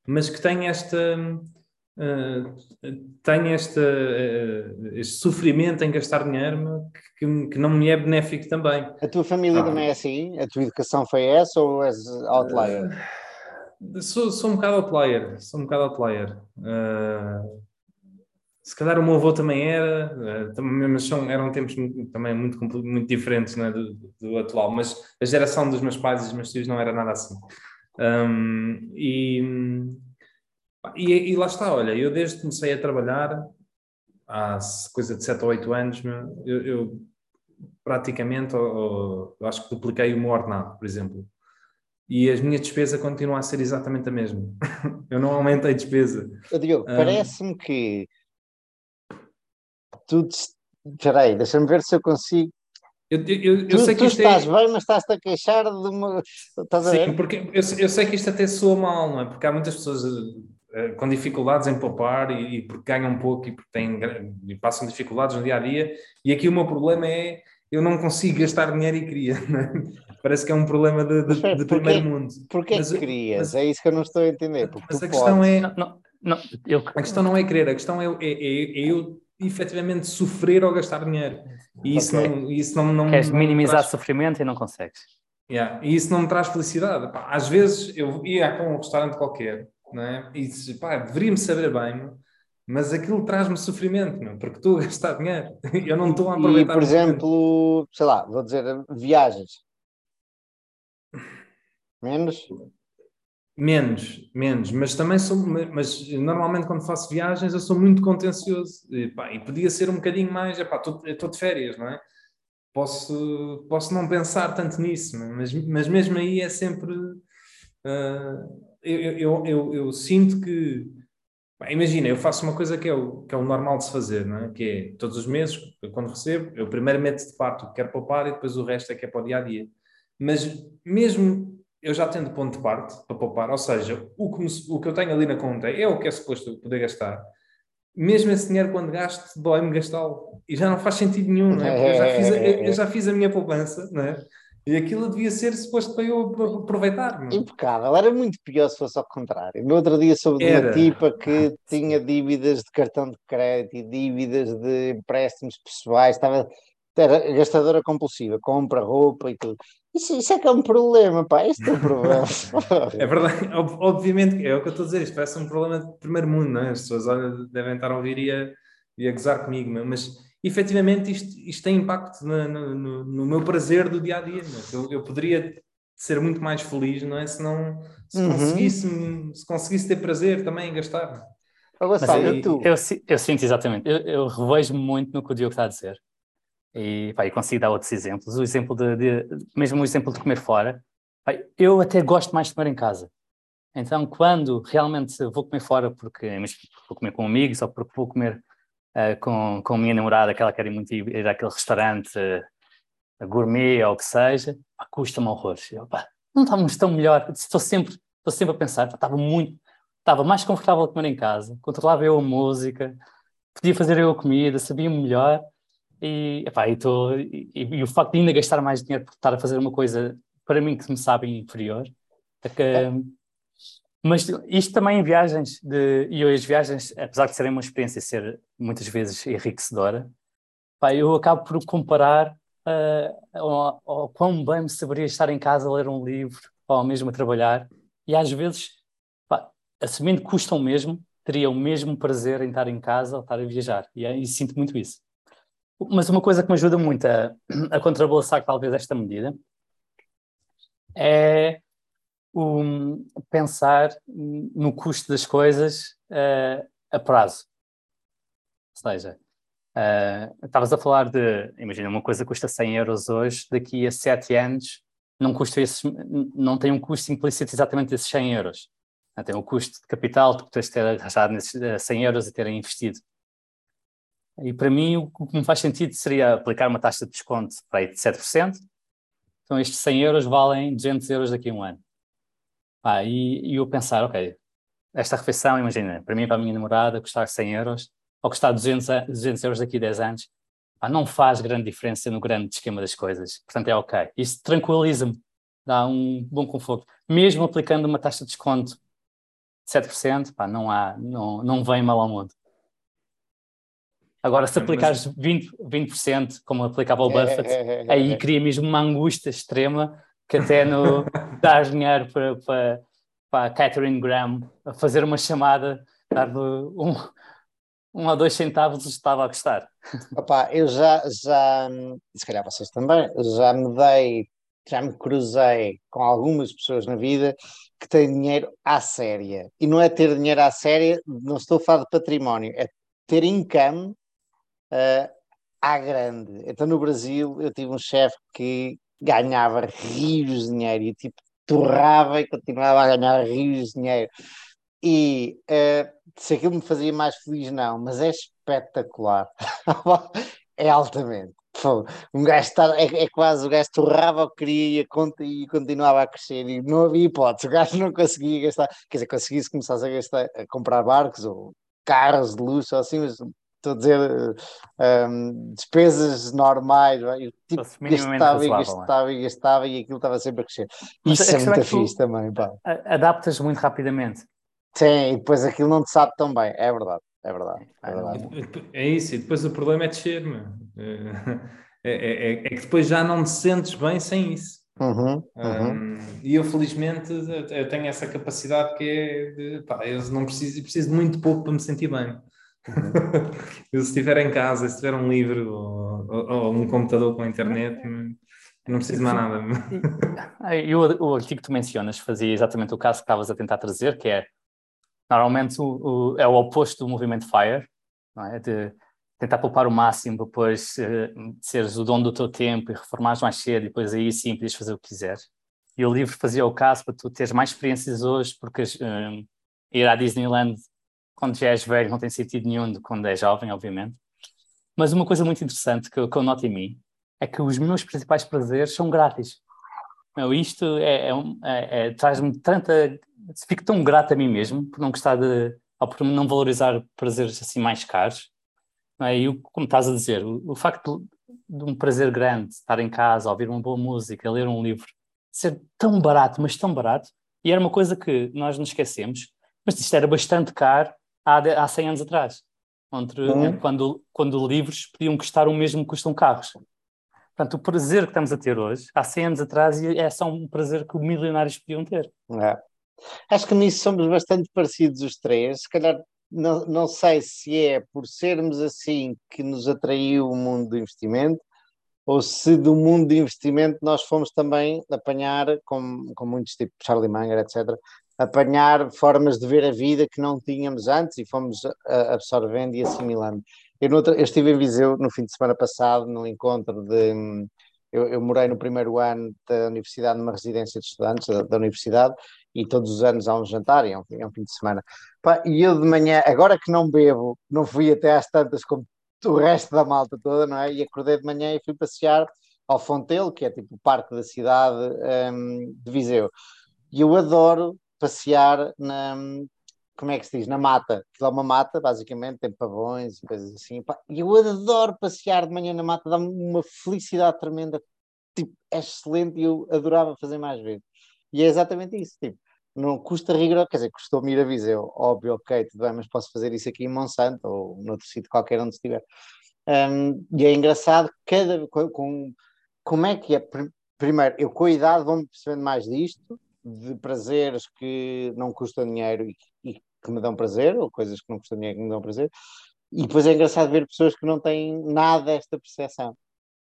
C: mas que tenho esta, uh, tenho esta, uh, este sofrimento em gastar dinheiro que, que, não me é benéfico também.
A: A tua família ah. também é assim? A tua educação foi essa ou és outlier?
C: Uh, sou, sou um bocado outlier, sou um bocado outlier. se calhar o meu avô também era, mas são, eram tempos também muito, muito diferentes né, do, do, atual, mas a geração dos meus pais e dos meus tios não era nada assim. Um, e e, e, lá está, olha, eu desde que comecei a trabalhar, há coisa de 7 ou 8 anos, eu, eu praticamente ou, ou, acho que dupliquei o meu ordenado, por exemplo. E as minhas despesas continuam a ser exatamente a mesma. eu não aumentei despesa.
A: Diogo, um, parece-me que tu. Espera aí, deixa-me ver se eu consigo
C: eu, eu, eu tu, sei que
A: tu estás é... bem, mas estás-te a queixar de uma. Estás a
C: Sim, ver? porque eu, eu, sei que isto até soa mal, não é? Porque há muitas pessoas com dificuldades em poupar e, e, porque ganham pouco e porque têm, e passam dificuldades no dia a dia. E aqui o meu problema é eu não consigo gastar dinheiro e queria. É? Parece que é um problema de, de, de primeiro mundo.
A: Porquê mas, que querias? Mas, é isso que eu não estou a entender.
C: Mas a questão podes. é. Não, não, não, eu... A questão não é querer, a questão é, é, é, é eu efetivamente sofrer ou gastar dinheiro. E isso okay. não. Isso não, não
B: Queres minimizar traz... sofrimento e não consegues.
C: Yeah. E isso não me traz felicidade. Às vezes eu ia para um restaurante qualquer não é? E dizes, pá, deveria-me saber bem, mas aquilo traz-me sofrimento, não? porque estou a gastar dinheiro. Eu não estou a aproveitar.
A: E, por exemplo, sei lá, vou dizer, viagens. Menos?
C: Menos, menos, mas também sou, mas normalmente quando faço viagens eu sou muito contencioso e, pá, e podia ser um bocadinho mais, epá, estou de férias, não é? Posso, posso não pensar tanto nisso, mas, mas mesmo aí é sempre uh, eu, eu, eu, eu sinto que. imagina, eu faço uma coisa que é, o, que é o normal de se fazer, não é? que é todos os meses, quando recebo, eu primeiro meto de parte o que quero poupar e depois o resto é que é para o dia a dia. Mas mesmo eu já tendo ponto de parte para poupar, ou seja, o que, me, o que eu tenho ali na conta é o que é suposto poder gastar, mesmo esse dinheiro quando gasto, dói-me gastá-lo. E já não faz sentido nenhum, não é? Porque eu já fiz a, eu já fiz a minha poupança, não é? E aquilo devia ser suposto para eu aproveitar. Não?
A: Impecável. Era muito pior se fosse ao contrário. No outro dia soube de uma tipa que tinha dívidas de cartão de crédito e dívidas de empréstimos pessoais. Estava, era gastadora compulsiva. Compra roupa e tudo. Isso, isso é que é um problema, pá. Isto é um problema.
C: É verdade, Ob- obviamente, é o que eu estou a dizer, isto parece um problema de primeiro mundo, não é? As pessoas devem estar a ouvir e a, e a gozar comigo, é? mas efetivamente isto, isto tem impacto na- no, no- no meu prazer do dia a dia. é? Eu, eu poderia ser muito mais feliz, não é? Se, não, se,
A: Uhum.
C: conseguisse, se conseguisse ter prazer também em gastar.
A: Ó,
B: Mas
A: Gonçalo,
B: eu,
A: tu?
B: eu, eu sinto exatamente, eu, eu revejo-me muito no que o Diogo está a dizer. E, pá, consigo dar outros exemplos. O exemplo de, de- mesmo o exemplo de comer fora, pá, eu até gosto mais de comer em casa. Então, quando realmente vou comer fora, porque vou comer com amigos ou porque vou comer eh, com, com a minha namorada, que ela quer muito ir, ir àquele restaurante eh, gourmet ou o que seja, custa-me horrores. Eu, pá, não estávamos tão melhor. Estou sempre, estou sempre a pensar, pá, estava muito, estava mais confortável a comer em casa, controlava eu a música, podia fazer eu a comida, sabia melhor. E, epá, e, tô, e, e o facto de ainda gastar mais dinheiro por estar a fazer uma coisa para mim que me sabe inferior. É que, mas isto também em viagens, de, e as viagens, apesar de serem uma experiência ser muitas vezes enriquecedora, pá, eu acabo por comparar uh, ao, ao quão bem me saberia estar em casa a ler um livro ou mesmo a trabalhar, e às vezes, pá, assumindo que custam mesmo, teria o mesmo prazer em estar em casa ou estar a viajar, e, é- e sinto muito isso. Mas uma coisa que me ajuda muito a, a contrabalançar talvez esta medida é o pensar no custo das coisas eh, a prazo. Ou seja, eh, estavas a falar de, imagina, uma coisa custa 100 euros hoje, daqui a 7 anos não, custa esses, não tem um custo implícito exatamente desses 100 euros. Ah, Tem o custo de capital que tens de ter arranjado nesses eh, 100 euros e terem investido. E para mim o que me faz sentido seria aplicar uma taxa de desconto para aí de 7%. Então estes 100 euros valem 200 euros daqui a um ano. Ah, e, e eu pensar, ok, esta refeição, imagina, para mim e para a minha namorada custar 100 euros, ou custar 200, a- 200 euros daqui a 10 anos, ah, não faz grande diferença no grande esquema das coisas. Portanto, é ok. Isso tranquiliza-me, dá um bom conforto. Mesmo aplicando uma taxa de desconto de 7%, pá, não, há, não, não vem mal ao mundo. Agora, se aplicares 20%, 20% como aplicava o Buffett,
A: É, é, é,
B: aí
A: é.
B: cria mesmo uma angústia extrema que até no dar dinheiro para, para, para a Catherine Graham a fazer uma chamada, dar-lhe um, um ou dois centavos estava a gostar.
A: Opá, eu já, já, se calhar vocês também, já me dei, já me cruzei com algumas pessoas na vida que têm dinheiro à séria. E não é ter dinheiro à séria, não estou a falar de património, é ter income ah, à grande. Então no Brasil eu tive um chefe que ganhava rios de dinheiro e tipo torrava e continuava a ganhar rios de dinheiro. E eh, se aquilo me fazia mais feliz, não, mas é espetacular. é altamente. Um gajo está, é, é quase o gajo torrava o que queria e, e continuava a crescer e não havia hipótese, o gajo não conseguia gastar, quer dizer, conseguisse começar a gastar, a comprar barcos ou carros de luxo ou assim, mas estou a dizer eh, um, despesas normais, e, tipo, gastava e
B: não é?
A: gastava e gastava e aquilo estava sempre a crescer.
B: Mas
A: Isso é
B: é
A: muito
B: tu-
A: fixe também, pá.
B: Adaptas muito rapidamente.
A: Sim, e depois aquilo não te sabe tão bem. É verdade, é verdade, é
B: não.
A: verdade.
C: É isso, e depois o problema é descer, meu. É, é- é- é que depois já não te sentes bem sem isso.
A: Uhum, uhum.
C: Um, e eu, felizmente, eu tenho essa capacidade que é de, pá, eu não preciso, eu preciso de muito pouco para me sentir bem. eu, se estiver em casa, se tiver um livro ou, ou- ou um computador com internet, não, preciso de mais nada.
B: Ah, E o, o artigo que tu mencionas fazia exatamente o caso que estavas a tentar trazer, que é normalmente o, o- é o oposto do movimento FIRE, não é? de tentar poupar o máximo, depois eh, seres o dono do teu tempo e reformares mais cedo, e depois aí sim podes fazer o que quiseres. E o livro fazia o caso para tu teres mais experiências hoje, porque eh, ir à Disneyland quando já és velho não tem sentido nenhum de quando é jovem, obviamente. Mas uma coisa muito interessante que eu, que eu noto em mim é que os meus principais prazeres são grátis. Meu, isto é, é é- é- traz-me tanta. Fico tão grato a mim mesmo por não gostar de. ou por não valorizar prazeres assim mais caros. É? E como estás a dizer, o, o facto de um prazer grande estar em casa, ouvir uma boa música, ler um livro, ser tão barato, mas tão barato, e era uma coisa que nós nos esquecemos, mas isto era bastante caro há, há 100 anos atrás, entre, hum. quando, quando livros podiam custar o mesmo que custam carros. Portanto, o prazer que estamos a ter hoje, há 100 anos atrás, é só um prazer que os milionários podiam ter. É.
A: Acho que nisso somos bastante parecidos os três. Se calhar, não, não sei se é por sermos assim que nos atraiu o mundo do investimento, ou se do mundo de investimento nós fomos também apanhar, com, com muitos tipo Charlie Munger, etc., apanhar formas de ver a vida que não tínhamos antes e fomos absorvendo e assimilando. Eu, noutra, eu estive em Viseu no fim de semana passado, num encontro de. Eu, eu, morei no primeiro ano da universidade, numa residência de estudantes da, da universidade, e todos os anos há um jantar, e é um, é um fim de semana. Pá, e eu de manhã, agora que não bebo, não fui até às tantas como o resto da malta toda, não é? E acordei de manhã e fui passear ao Fontelo, que é tipo o parque da cidade um, de Viseu. E eu adoro passear na, como é que se diz, na mata. Aquilo é uma mata, basicamente, tem pavões e coisas assim. E eu adoro passear de manhã na mata, dá-me uma felicidade tremenda. Tipo, é excelente e eu adorava fazer mais vezes. E é exatamente isso, tipo, não custa rigor, quer dizer, custou-me ir a Viseu, óbvio, ok, tudo bem, mas posso fazer isso aqui em Monsanto ou noutro sítio qualquer onde estiver. Um, e é engraçado cada com, como é que é. Primeiro, eu com a idade vou-me percebendo mais disto, de prazeres que não custam dinheiro e, e que me dão prazer, ou coisas que não custam dinheiro que me dão prazer. E depois é engraçado ver pessoas que não têm nada desta percepção.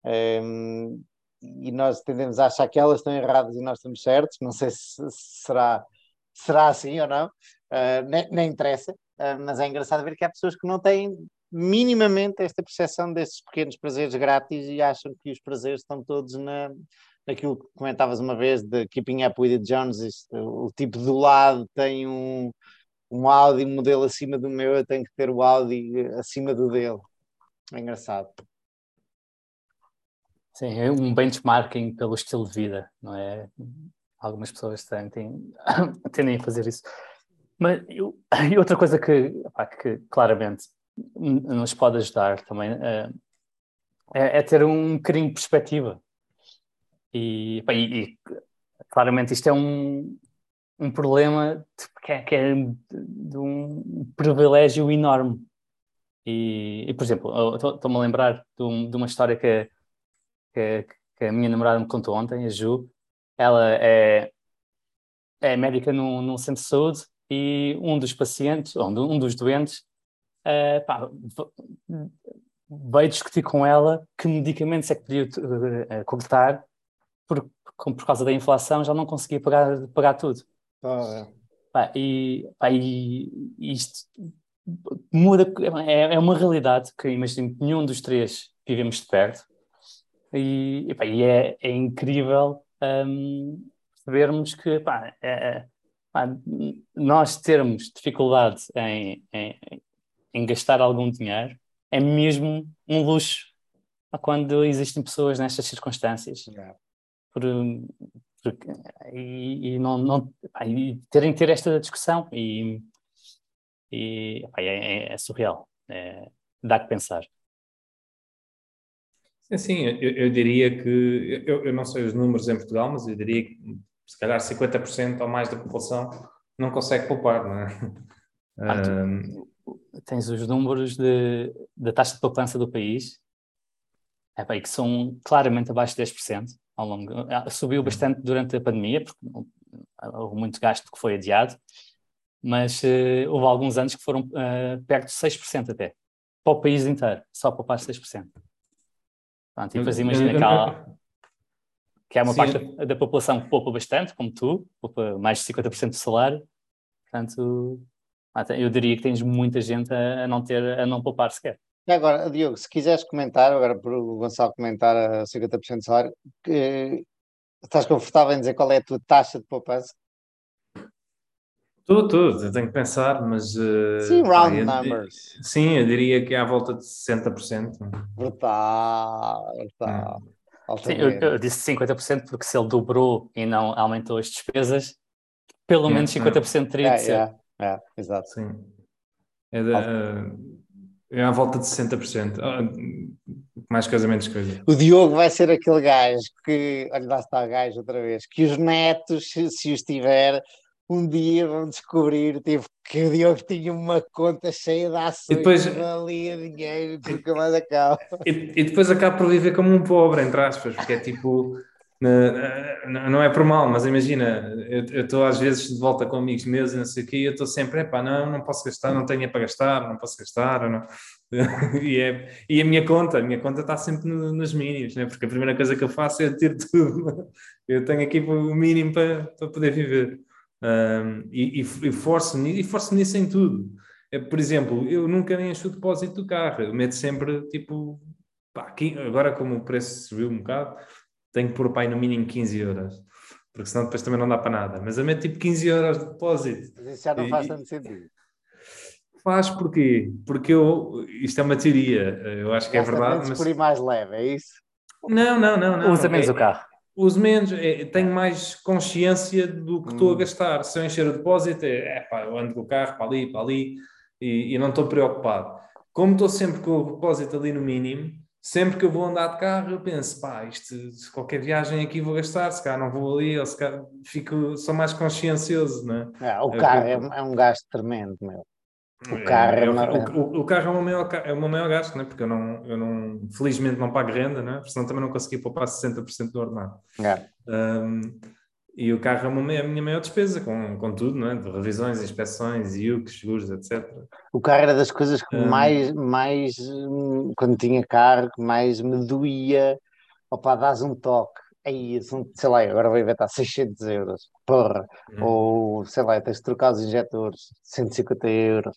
A: Um, e nós tendemos a achar que elas estão erradas e nós estamos certos. Não sei se será, será assim ou não, uh, nem, nem, interessa, uh, mas é engraçado ver que há pessoas que não têm minimamente esta percepção destes pequenos prazeres grátis e acham que os prazeres estão todos na, naquilo que comentavas uma vez de Keeping Up with the. O tipo do lado tem um, um Audi modelo acima do meu, eu tenho que ter o Audi acima do dele. É engraçado.
B: Sim, é um benchmarking pelo estilo de vida, não é? Algumas pessoas tendem, tendem a fazer isso. Mas e outra coisa que, pá, que claramente nos pode ajudar também é, é, ter um carinho de perspectiva. E, pá, e, e claramente isto é um, um problema que é, que é de um privilégio enorme. E, e por exemplo, estou-me a lembrar de, um, de, uma história que, que, que, a minha namorada me contou ontem, a Ju. Ela é, é médica num, num centro de saúde e um dos pacientes, ou um dos doentes, uh, pá, veio discutir com ela que medicamentos é que podia uh, cortar por, por causa da inflação já não conseguia pagar, pagar tudo. Ah, é. Pá, e, pá, e isto muda, é, é uma realidade que imagino que nenhum dos três vivemos de perto e, e, pá, e é, é, incrível um, percebermos que pá, é, pá, nós termos dificuldade em, em, em, gastar algum dinheiro é mesmo um luxo quando existem pessoas nestas circunstâncias. Yeah. Por, porque, e, e, não, não e terem ter esta discussão e, e é, é, é, surreal, é, dá que pensar.
C: Sim, eu, eu diria que, eu, eu, não sei os números em Portugal, mas eu diria que se calhar 50% ou mais da população não consegue poupar, não é?
B: Ah, tu, tens os números de, da taxa de poupança do país, é, bem, que são claramente abaixo de 10% ao longo. Ah, subiu bastante durante a pandemia, porque houve muito gasto que foi adiado, mas uh, houve alguns anos que foram uh, perto de 6% até, para o país inteiro, só poupar 6%. Pronto, e depois imagina que há, que há uma Sim. parte da população que poupa bastante, como tu, poupa mais de 50% do salário, portanto, eu diria que tens muita gente a, a não ter, a não poupar sequer.
A: E agora, Diogo, se quiseres comentar, agora por o Gonçalo comentar a 50% de salário, que, estás confortável em dizer qual é a tua taxa de poupança?
C: Estou, estou, eu tenho que pensar, mas. Uh,
A: sim, round numbers.
C: Sim, eu diria que é à volta de 60%.
A: Brutal, brutal.
B: Hum. Sim, eu, eu, disse 50% porque se ele dobrou e não aumentou as despesas, pelo menos 50% teria de ser.
A: É, é, exato.
C: Sim. É de, uh, É à volta de 60%. Ah, mais casamentos coisa.
A: O Diogo vai ser aquele gajo que, olha lá está o gajo outra vez, que os netos, se, se os tiver, um dia vão descobrir tipo, que o Diogo tinha uma conta cheia de ações,
C: E depois-
A: valia dinheiro, nunca mais acaba.
C: E, e depois acabo por viver como um pobre, entre aspas, porque é tipo. Não é por mal, mas imagina, eu estou às vezes de volta com amigos meus e não sei o quê, e eu estou sempre, epá, não, não posso gastar, não tenho para gastar, não posso gastar, não. E, é, e a minha conta, a minha conta está sempre no- nos mínimos, né? porque a primeira coisa que eu faço é ter tudo. Eu tenho aqui o mínimo para, para poder viver. Um, e, e, e forço-me e forço nisso em tudo. É, por exemplo, eu nunca nem encho o depósito do carro, eu meto sempre tipo, pá, aqui, agora como o preço subiu um bocado, tenho que pôr pai no mínimo 15 euros, porque senão depois também não dá para nada. Mas eu meto tipo 15 euros de depósito.
A: Mas isso já não
C: E-
A: faz tanto sentido.
C: Faz porquê? Porque eu, isto é uma teoria, eu acho que é
A: Gasta
C: verdade,
A: menos
C: mas
A: por ir mais leve, é isso?
C: não, não, não, não.
B: Usa menos
C: É-
B: o carro.
C: uso menos, é, tenho mais consciência do que estou a
A: Hum.
C: gastar. Se eu encher o depósito, é, é pá, eu ando com o carro para ali, para ali e, e não estou preocupado. Como estou sempre com o depósito ali no mínimo, sempre que eu vou andar de carro, eu penso, pá, isto, qualquer viagem aqui vou gastar, se calhar não vou ali, ou se calhar fico, sou mais consciencioso, não é?
A: Ah, o
C: É,
A: carro é, é um gasto tremendo, meu. O carro é
C: É,
A: uma-
C: o, o- o carro é o meu maior, é meu maior gasto, né? porque eu não, eu não, felizmente não pago renda, né? porque senão também não consegui poupar 60% do ordenado.
A: É.
C: Um, e o carro é uma, a minha maior despesa, com, com tudo, não é? de revisões, inspeções, IUCs, seguros, etc.
A: O carro era das coisas que
C: Hum.
A: mais, mais, hum, quando tinha carro, que mais me doía. Opa, dás um toque. Aí, são- sei lá, agora vai inventar 600 euros. Porra.
C: Hum.
A: Ou, sei lá, tens de trocar os injetores, 150 euros.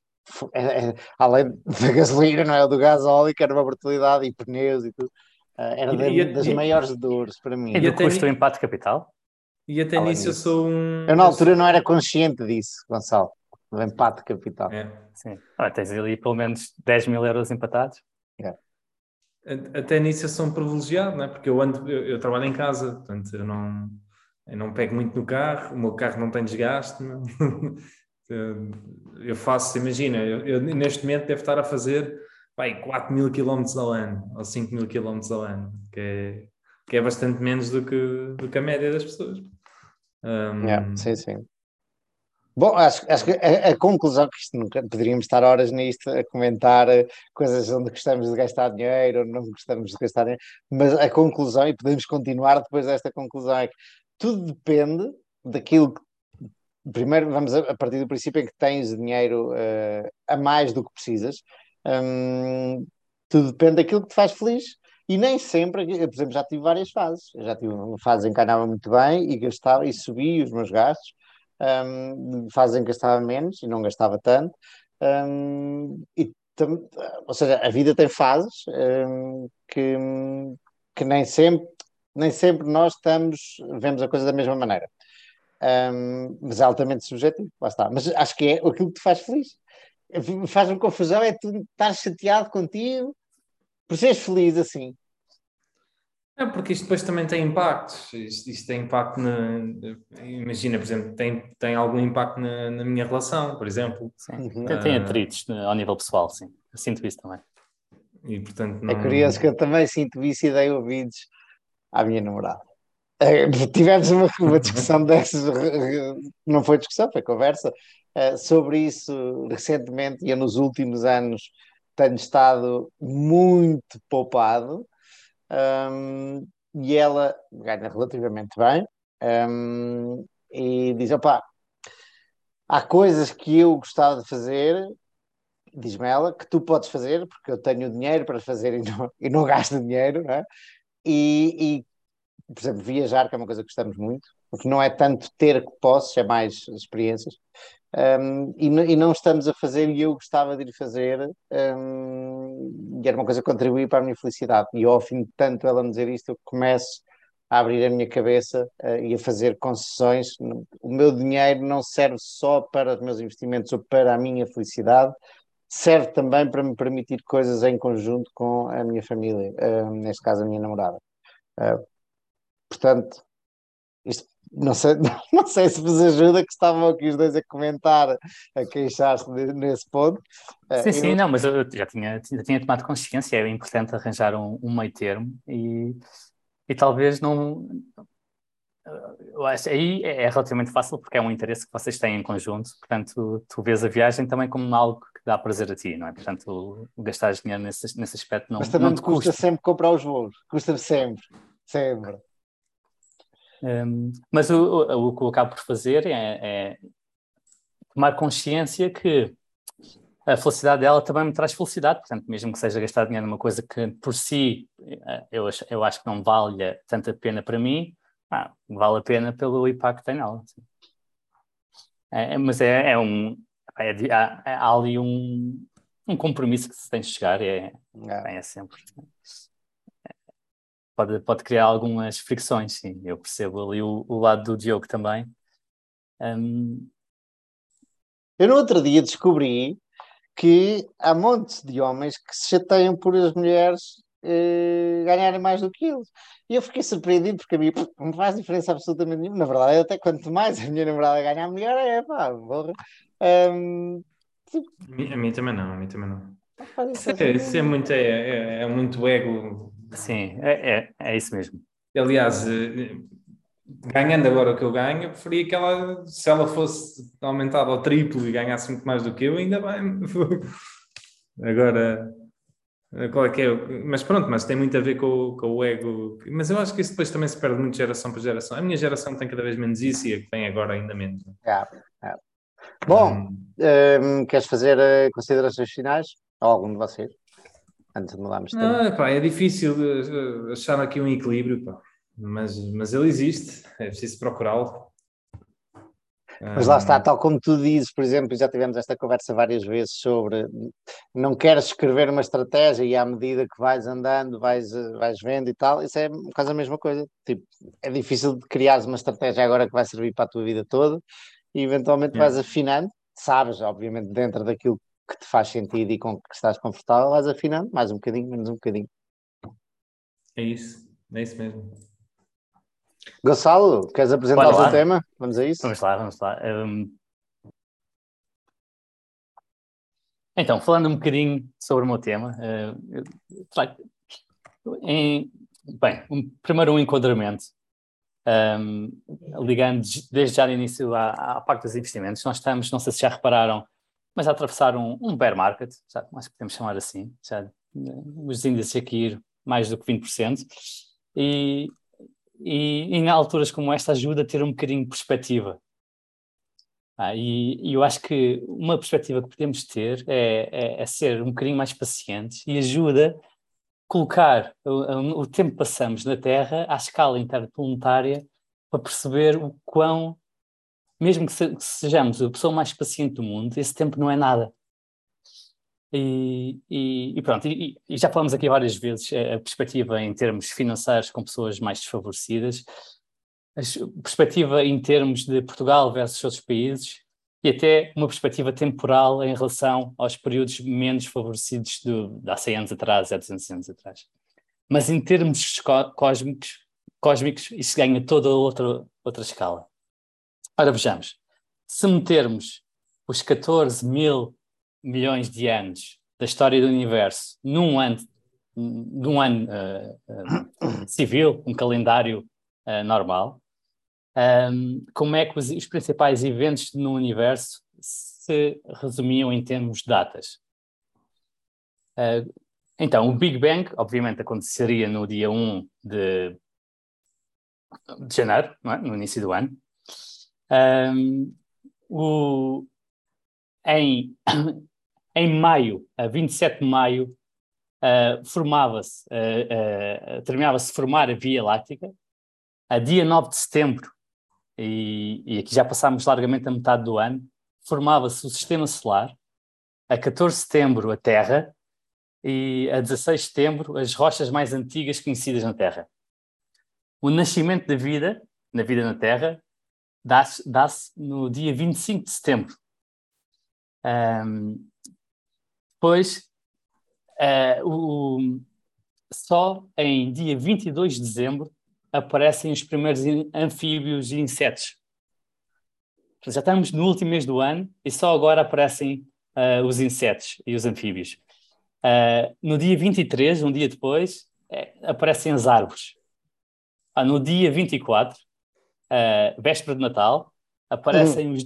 A: É- é- além da gasolina, não é? O do gás óleo, que era uma brutalidade, e pneus e tudo. Ah, era
C: E-
A: da-
C: e-
A: das
C: e-
A: maiores dores para mim.
B: E
C: E
B: do
C: até
B: custo do impacto de capital?
C: E até
A: Além
C: nisso eu sou um.
A: Eu, na altura, não era consciente disso, Gonçalo, do empate capital.
C: É.
B: Sim. Ah, tens ali pelo menos 10 mil euros empatados.
C: A- Até nisso eu sou um privilegiado, não é? porque eu, ando, eu, eu trabalho em casa, portanto eu não, eu não pego muito no carro, o meu carro não tem desgaste. não. Eu- eu faço, imagina, eu, eu neste momento devo estar a fazer vai, 4 mil quilómetros ao ano, ou 5 mil quilómetros ao ano, que é, que é bastante menos do que, do que a média das pessoas. Um,
A: Yeah, sim, sim. Bom, acho, acho que a, a conclusão que isto nunca poderíamos estar horas nisto a comentar eh, coisas onde gostamos de gastar dinheiro ou não gostamos de gastar dinheiro, mas a conclusão, e podemos continuar depois desta conclusão, é que tudo depende daquilo que. Primeiro, vamos a, partir do princípio em que tens dinheiro eh, a mais do que precisas. Hum, tudo depende daquilo que te faz feliz. E nem sempre, por exemplo, já tive várias fases. Eu já tive uma fase em que ganhava muito bem e gastava e subia os meus gastos. Um, fases em que gastava menos e não gastava tanto. Um, e tam- ou seja, a vida tem fases um, que, que nem sempre, nem sempre nós estamos, vemos a coisa da mesma maneira. Um, mas é altamente subjetivo, lá está. Mas acho que é aquilo que te faz feliz. Faz-me confusão, é tu estar chateado contigo por seres feliz assim.
C: É porque isto depois também tem impactos. Isto, isto tem impacto na. Imagina, por exemplo, tem, tem algum impacto na, na minha relação, por exemplo.
B: Sim.
A: Uhum.
B: Tem, tem atritos né, ao nível pessoal, sim. Eu sinto isso também.
C: E portanto
A: É
C: não.
A: curioso que eu também sinto isso e dei ouvidos à minha namorada. Eh, Tivemos uma, uma discussão dessas, não foi discussão, foi conversa, eh, sobre isso recentemente e eu nos últimos anos tenho estado muito poupado hum, e ela ganha relativamente bem hum, e diz, opá, há coisas que eu gostava de fazer diz-me ela, que tu podes fazer, porque eu tenho dinheiro para fazer e não, e não gasto dinheiro, não é? E, e, por exemplo, viajar, que é uma coisa que gostamos muito, porque não é tanto ter que posso, é mais experiências, Um, e, e não estamos a fazer, e eu gostava de ir fazer, um, e era uma coisa que contribuía para a minha felicidade. E ao fim de tanto ela me dizer isto, eu começo a abrir a minha cabeça uh, e a fazer concessões. O meu dinheiro não serve só para os meus investimentos ou para a minha felicidade, serve também para me permitir coisas em conjunto com a minha família, uh, neste caso a minha namorada. Uh, portanto, isto não sei, não sei se vos ajuda que estavam aqui os dois a comentar, a queixar-se nesse ponto.
B: Sim, uh, sim, não... não... mas eu já tinha, já tinha tomado consciência, é importante arranjar um, um meio termo e, e talvez não. Eu acho aí é, é relativamente fácil porque é um interesse que vocês têm em conjunto, portanto, tu vês a viagem também como algo que dá prazer a ti, não é? Portanto, gastar dinheiro nesse, nesse aspecto não.
A: Mas também
B: não
A: te custa, custa sempre comprar os voos, custa sempre, sempre.
B: Um, mas o, o, o, que eu acabo por fazer é, é, tomar consciência que a felicidade dela também me traz felicidade, portanto, mesmo que seja gastar dinheiro numa coisa que por si eh, eu, eu acho que não vale tanto a pena para mim, ah, vale a pena pelo impacto que tem nela. É, mas é, é um. É, há, há, ali um, um compromisso que se tem de chegar, é, é. é sempre pode, pode criar algumas fricções, sim. Eu percebo ali o, o lado do Diogo também. Um...
A: Eu no outro dia descobri que há montes de homens que se chateiam por as mulheres eh, ganharem mais do que eles. E eu fiquei surpreendido porque a mim não faz diferença absolutamente nenhuma. Na verdade, até quanto mais a minha namorada ganhar melhor é pá, porra. Um,
C: tipo... a, mim, também não, a mim também não. Isso é, isso é muito, é, é, é muito ego
B: Sim, é, é, é isso mesmo.
C: Aliás, eh, ganhando agora o que eu ganho, eu preferia que ela, se ela fosse aumentada ao triplo e ganhasse muito mais do que eu, ainda bem. Agora, eh, qual é que é? Mas pronto, mas tem muito a ver com, com o ego. Mas eu acho que isso depois também se perde muito de geração para geração. A minha geração tem cada vez menos isso e a que tem agora ainda menos.
A: É, é. Bom, hum. um, ehm, queres fazer eh, considerações finais? Ou algum de vocês? Antes de mudarmos de
C: tema? Ah, pá, é difícil achar aqui um equilíbrio, pá. Mas, mas ele existe, é preciso procurá-lo.
A: Mas lá está, tal como tu dizes, por exemplo, já tivemos esta conversa várias vezes sobre não queres escrever uma estratégia e à medida que vais andando, vais, vais vendo e tal, isso é quase a mesma coisa. Tipo, é difícil de criar uma estratégia agora que vai servir para a tua vida toda e eventualmente vais afinando, sabes, obviamente, dentro daquilo que te faz sentido e com que estás confortável, vais afinando mais um bocadinho, menos um bocadinho.
C: É isso, é isso mesmo.
A: Gonçalo, queres apresentar o teu tema? Vamos a isso?
B: Vamos lá, vamos lá. Um... Então, falando um bocadinho sobre o meu tema, uh, em, bem, um, primeiro um enquadramento, um, ligando desde já no início à, à parte dos investimentos, nós estamos, não sei se já repararam, mas a atravessar um, um bear market, já, podemos chamar assim, já, os índices ir mais do que 20%, e, e, e em alturas como esta ajuda a ter um bocadinho de perspectiva. Ah, e, e, eu acho que uma perspectiva que podemos ter é, é, é ser um bocadinho mais pacientes e ajuda a colocar o, o tempo que passamos na Terra à escala interplanetária para perceber o quão mesmo que, se, que sejamos a pessoa mais paciente do mundo, esse tempo não é nada. E, e, e pronto, e, e, já falamos aqui várias vezes a, perspectiva em termos financeiros com pessoas mais desfavorecidas, a perspectiva em termos de Portugal versus outros países e até uma perspectiva temporal em relação aos períodos menos favorecidos do, de há 100 anos atrás, há 200 anos atrás. Mas em termos cósmicos, cósmicos isso ganha toda outra, outra escala. Ora, vejamos, se metermos os 14 mil milhões de anos da história do universo num ano, num ano uh, uh, civil, um calendário uh, normal, um, como é que os, os, principais eventos no universo se resumiam em termos de datas? então, o Big Bang, obviamente, aconteceria no dia 1 de, de janeiro, é? no início do ano. Um, o, em, em maio, a 27 de maio, uh, formava-se, uh, uh, terminava-se formar a Via Láctea. A dia 9 de setembro, e, e aqui já passámos largamente a metade do ano, formava-se o Sistema Solar. A 14 de setembro, a Terra. E a 16 de setembro, as rochas mais antigas conhecidas na Terra. O nascimento da vida, na vida na Terra, dá-se dá no dia 25 de setembro. Um, depois, uh, o, só em dia 22 de dezembro aparecem os primeiros anfíbios e insetos. Já estamos no último mês do ano e só agora aparecem uh, os insetos e os anfíbios. Uh, no dia 23, um dia depois, é, aparecem as árvores. Ah, no dia 24, uh, véspera de Natal, aparecem uhum. os,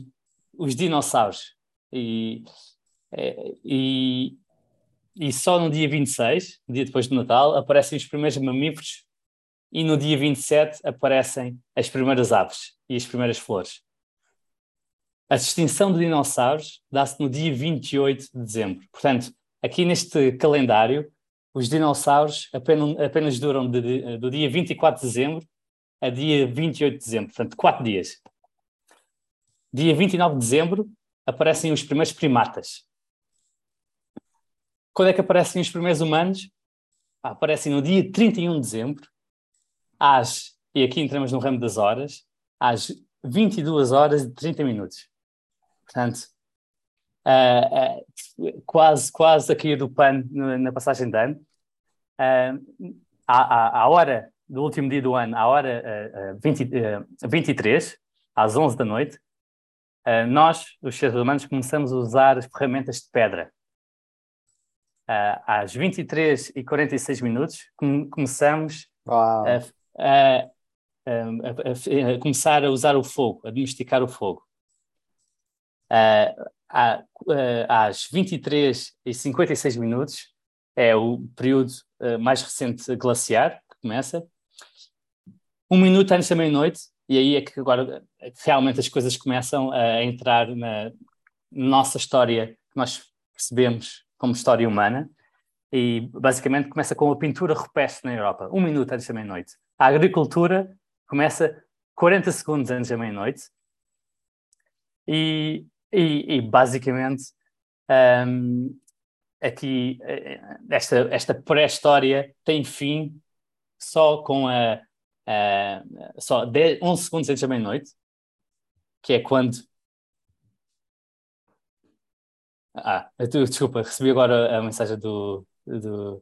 B: os, dinossauros. E, é, e, e só no dia 26, dia depois do Natal, aparecem os primeiros mamíferos e no dia 27 aparecem as primeiras aves e as primeiras flores. A extinção de dinossauros dá-se no dia 28 de dezembro. Portanto, aqui neste calendário, os dinossauros apenas, apenas duram de, de, do dia 24 de dezembro a dia 28 de dezembro, portanto, quatro dias. Dia 29 de dezembro aparecem os primeiros primatas. Quando é que aparecem os primeiros humanos? Ah, aparecem no dia 31 de dezembro, às, e aqui entramos no ramo das horas, às 22 horas e 30 minutos. Portanto, uh, uh, quase, quase a cair do pano na passagem de ano. Uh, à, à, hora do último dia do ano, à hora uh, 20, uh, 23, às 11 da noite, uh, nós, os seres humanos, começamos a usar as ferramentas de pedra. Uh, às 23 e 46 minutos, com, começamos a, a, a, a, começar a usar o fogo, a domesticar o fogo. Uh, às 23 e 56 minutos é o período mais recente glaciar que começa. Um minuto antes da meia-noite, e aí é que agora realmente as coisas começam a entrar na nossa história que nós percebemos como história humana. E basicamente começa com a pintura rupestre na Europa, um minuto antes da meia-noite. A agricultura começa 40 segundos antes da meia-noite. E e, e basicamente, um, aqui, eh, esta, esta pré-história tem fim só com a, só 10, 11 segundos antes da meia-noite, que é quando. Ah, desculpa, recebi agora a mensagem do, do,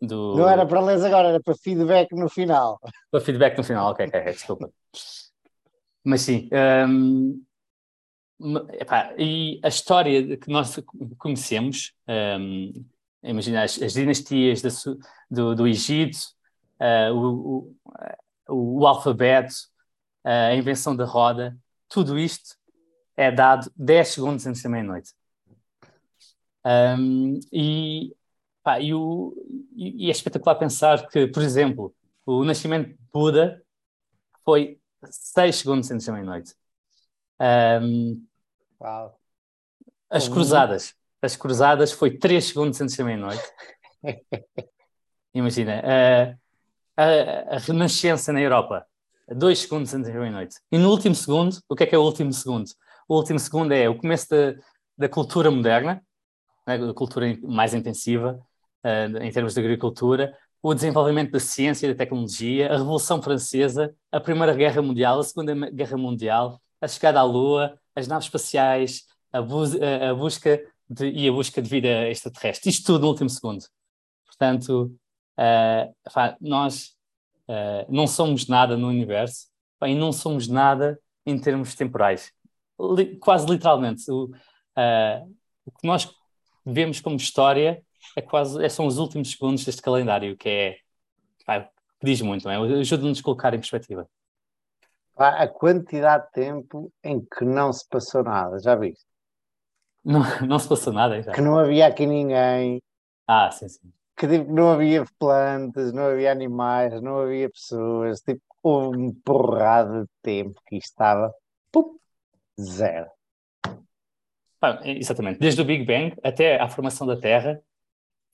B: do...
A: Não era para ler agora, era para feedback no final.
B: Para feedback no final, ok, ok, desculpa. Mas sim, um, Epá, e a história que nós conhecemos, um, imagina as, as dinastias da, do, do, Egito, uh, o, o, o, alfabeto, uh, a invenção da roda, tudo isto é dado 10 segundos antes da meia-noite. Um, e, pá, e, o, e, é espetacular pensar que, por exemplo, o nascimento de Buda foi 6 segundos antes da meia-noite. Um, Uau. As cruzadas. As cruzadas foi 3 segundos antes da meia-noite. Imagina, a, a, a, renascença na Europa, 2 segundos antes da meia-noite. E no último segundo, o que é que é o último segundo? O último segundo é o começo da, da cultura moderna, né, a cultura mais intensiva, uh, em termos de agricultura, o desenvolvimento da ciência e da tecnologia, a Revolução Francesa, a Primeira Guerra Mundial, a Segunda Guerra Mundial, a chegada à Lua, as naves espaciais, a, a busca de, e a busca de vida extraterrestre. Isto tudo no último segundo. Portanto, uh, nós uh, não somos nada no universo e não somos nada em termos temporais. Li quase literalmente. O, uh, o que nós vemos como história é quase, é, são os últimos segundos deste calendário, que é. Pá, diz muito, é? Ajuda-nos a colocar em perspectiva
A: a quantidade de tempo em que não se passou nada, já viste?
B: Não, não se passou nada já.
A: Que não havia aqui ninguém.
B: Ah, sim, sim.
A: Que tipo, não havia plantas, não havia animais, não havia pessoas. Tipo, houve um porrada de tempo que estava pum, zero.
B: Ah, exatamente. Desde o Big Bang até à formação da Terra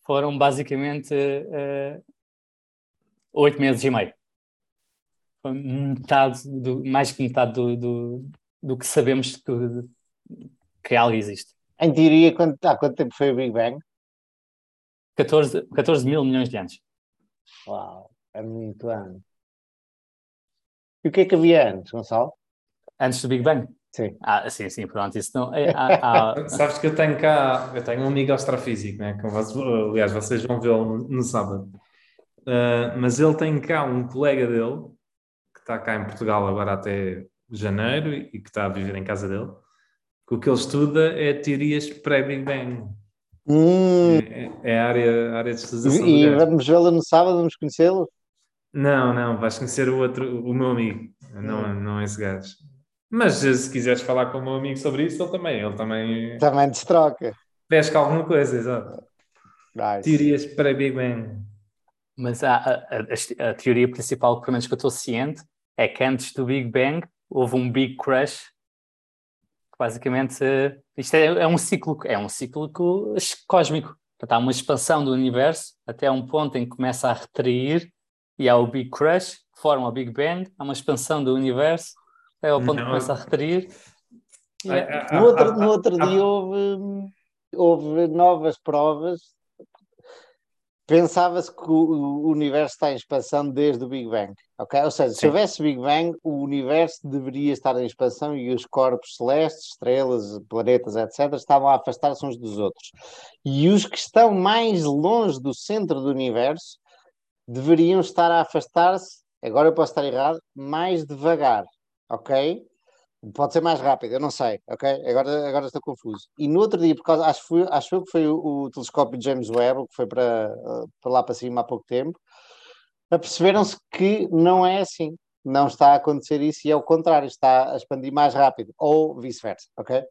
B: foram basicamente uh, oito meses e meio metade, do, mais que metade do, do, do que sabemos que, que algo existe.
A: Em teoria, quanto, há quanto tempo foi o Big Bang?
B: 14, 14 mil milhões de anos.
A: Uau, é muito ano. E o que é que havia antes, Gonçalo?
B: Antes do Big Bang?
A: Sim.
B: Ah, sim, sim, pronto. Isso não, é, há,
C: há... Sabes que eu tenho cá, eu tenho um amigo astrofísico, né? Que, aliás, vocês vão vê-lo no sábado. uh, mas ele tem cá um colega dele, que está cá em Portugal agora até janeiro e que está a viver em casa dele, que o que ele estuda é teorias pré-Big Bang.
A: Hum,
C: É, é a área, a área de estudação
A: e
C: do gajo.
A: vamos vê-lo no sábado, vamos conhecê-lo?
C: Não, não, vais conhecer o outro, o meu amigo, não, não esse gajo. Mas eh, se quiseres falar com o meu amigo sobre isso, ele também, ele também
A: Também destroca.
C: pesca alguma coisa, exato.
A: Nice.
C: Teorias para Big Bang.
B: Mas a, a, a- a teoria principal, pelo menos que eu estou ciente, é que antes do Big Bang houve um Big Crash. Que Basicamente, isto é, é um ciclo, é um ciclo co- cósmico. Portanto, há uma expansão do universo até um ponto em que começa a retrair e há o Big Crash, que forma o Big Bang, há uma expansão do universo até ao ponto que
C: Não.
B: começa a retrair. É-
C: ah,
A: No outro,
C: ah,
A: no outro
C: ah,
A: dia houve, houve novas provas. Pensava-se que o, universo está em expansão desde o Big Bang, ok? Ou seja, se
B: Sim.
A: houvesse Big Bang, o universo deveria estar em expansão e os corpos celestes, estrelas, planetas, etc., estavam a afastar-se uns dos outros. E os que estão mais longe do centro do universo deveriam estar a afastar-se, agora eu posso estar errado, mais devagar, ok? Pode ser mais rápido, eu não sei, ok? Agora, agora estou confuso. E no outro dia, por causa, acho, que foi, acho eu que foi o, o telescópio James Webb, que foi para, eh, para lá para cima há pouco tempo, aperceberam-se que não é assim. Não está a acontecer isso e é o contrário, está a expandir mais rápido, ou vice-versa, ok?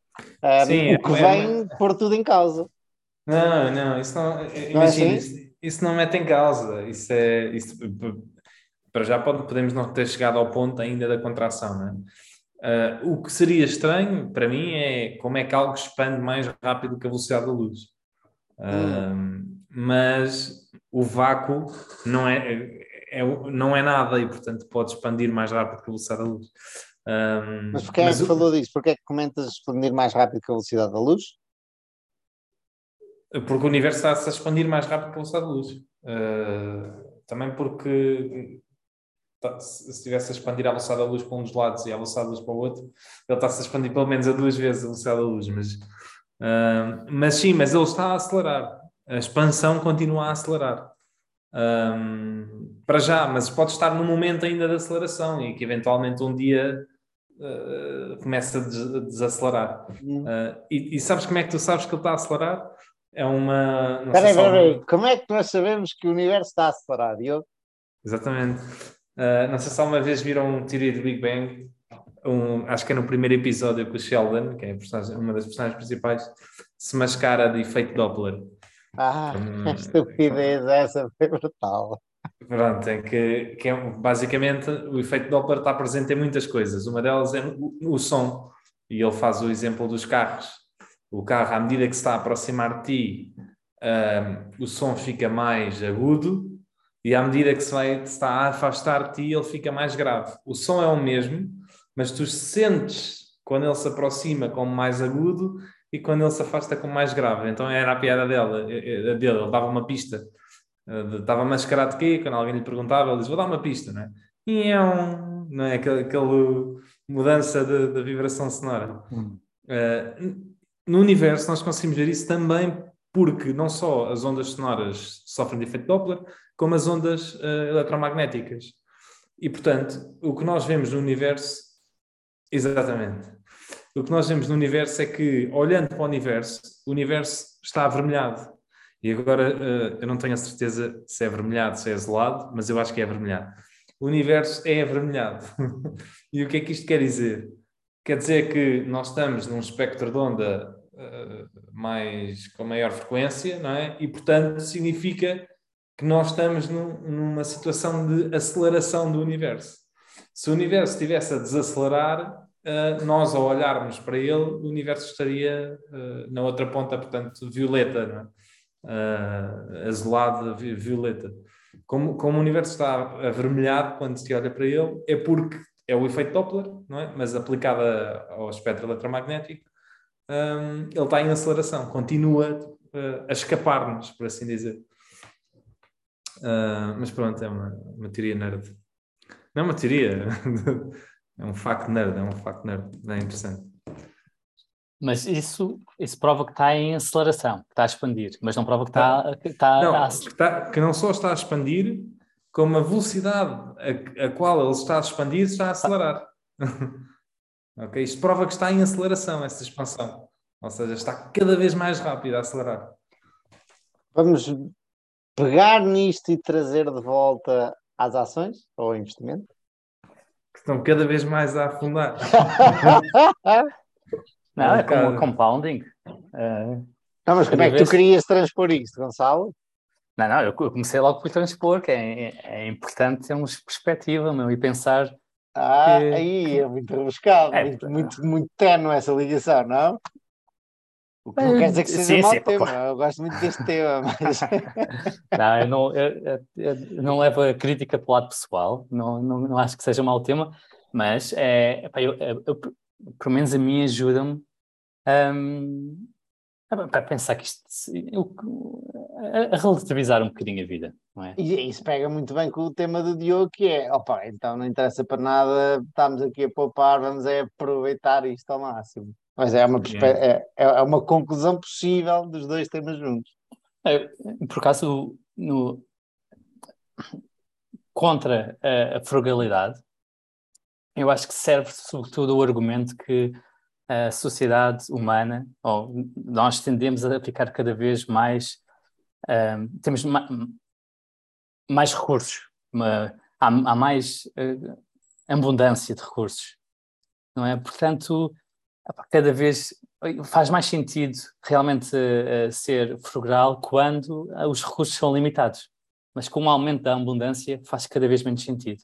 A: Um,
C: Sim,
A: o que
C: é-
A: vem pôr tudo em causa.
C: Não, não, isso não.
A: é
C: Imagina,
A: assim?
C: isso, isso não mete em causa. Isso é. Isso, para já pode- podemos não ter chegado ao ponto ainda da contração, não é? Ah, o que seria estranho para mim é como é que algo expande mais rápido que a velocidade da luz. Ah, mas o vácuo não é, é, não é nada e, portanto, pode expandir mais rápido que a velocidade da luz. Ah,
A: Mas porquê é que
C: o-
A: falou disso? Porquê é que comentas expandir mais rápido que a velocidade da luz?
C: Porque o universo está-se a expandir mais rápido que a velocidade da luz. Uh, também porque se se estivesse a expandir a velocidade da luz para um dos lados e a velocidade da luz para o outro, ele está-se a expandir pelo menos a duas vezes a velocidade da luz. Mas, uh, mas sim, mas ele está a acelerar. A expansão continua a acelerar. Um, para já, mas pode estar no momento ainda de aceleração e que eventualmente um dia uh, começa a des- a desacelerar. Uh, e, e sabes como é que tu sabes que ele está a acelerar? É uma. não sei
A: Espera aí,
C: se
A: espera
C: algum-
A: aí. Como é que nós sabemos que o universo está a acelerar, Diogo?
C: Exatamente. Uh, não sei se alguma vez viram teoria do Big Bang. Um, acho que é no primeiro episódio que o Sheldon, que é uma das personagens principais, se mascara de efeito Doppler.
A: Ah,
C: Hum,
A: estupidez, essa foi brutal.
C: Pronto, é que, que é basicamente o efeito Doppler está presente em muitas coisas. Uma delas é o, o som. E ele faz o exemplo dos carros. O carro, à medida que se está a aproximar de ti, ahm, o som fica mais agudo, e à medida que se, vai, se está a afastar de ti, ele fica mais grave. O som é o mesmo, mas tu sentes quando ele se aproxima como mais agudo e quando ele se afasta como mais grave. Então era a piada dela, eh, eh, dele, ele dava uma pista. Eh, Estava mascarado de quê? Quando alguém lhe perguntava, ele diz, vou dar uma pista, não é? E é um, não é? Aquela, mudança de vibração sonora. Eh, no universo nós conseguimos ver isso também porque não só as ondas sonoras sofrem de efeito Doppler, como as ondas eh, eletromagnéticas. E, portanto, o que nós vemos no universo, exatamente, o que nós vemos no universo é que, olhando para o universo, o universo está avermelhado. E agora eh, eu não tenho a certeza se é avermelhado, se é azulado, mas eu acho que é avermelhado. O universo é avermelhado. e o que é que isto quer dizer? Quer dizer que nós estamos num espectro de onda eh, mais, com maior frequência, não é? E, portanto, significa que nós estamos num- numa situação de aceleração do universo. Se o universo estivesse a desacelerar, eh, nós, ao olharmos para ele, o universo estaria eh, na outra ponta, portanto, violeta, é? Eh, azulado, vi- violeta. Como, como o universo está avermelhado quando se olha para ele, é porque é o efeito Doppler, não é? mas aplicado ao espectro eletromagnético, hum, ele está em aceleração, continua a escapar-nos, por assim dizer. Ah, mas pronto, é uma, uma teoria nerd. Não é uma teoria, é um facto nerd, é um facto nerd, é interessante.
B: Mas isso, isso prova que está em aceleração, que está a expandir, mas não prova que está, que está
C: Não,
B: a
C: que, está- que não só está a expandir, como a velocidade a, a qual ele está a expandir está a acelerar. ok? Isto prova que está em aceleração essa expansão. Ou seja, está cada vez mais rápido a acelerar.
A: Vamos pegar nisto e trazer de volta às ações ou ao investimento?
C: Que estão cada vez mais a afundar.
B: Não, é como compounding. Uh,
A: não, mas como é que tu querias transpor isto, Gonçalo?
B: Não, não, eu comecei logo por transpor, que é, é importante termos perspectiva meu, e pensar.
A: Ah, que... aí é muito rebuscado, é, muito, muito, muito tenue essa ligação, não? O que não quer dizer que seja sim, um mau sim, tema, eu gosto muito deste tema, mas...
B: não, eu não, eu, eu, não levo a crítica para o lado pessoal, não, não, não acho que seja um mau tema, mas é, eu, eu, pelo menos a mim ajuda-me um, para pensar que isto a, a relativizar um bocadinho a vida, não é?
A: E isso pega muito bem com o tema do Diogo, que é opa, então não interessa para nada, estamos aqui a poupar, vamos é aproveitar isto ao máximo. Mas é uma, é, é uma conclusão possível dos dois temas juntos.
B: É, por acaso, no, contra a, a, frugalidade, eu acho que serve sobretudo o argumento que a sociedade humana, ou nós tendemos a ficar cada vez mais, um, temos ma mais recursos, uma, há, há, mais uh, abundância de recursos, não é? Portanto, cada vez faz mais sentido realmente uh, ser frugal quando uh, os recursos são limitados. Mas com o aumento da abundância faz cada vez menos sentido.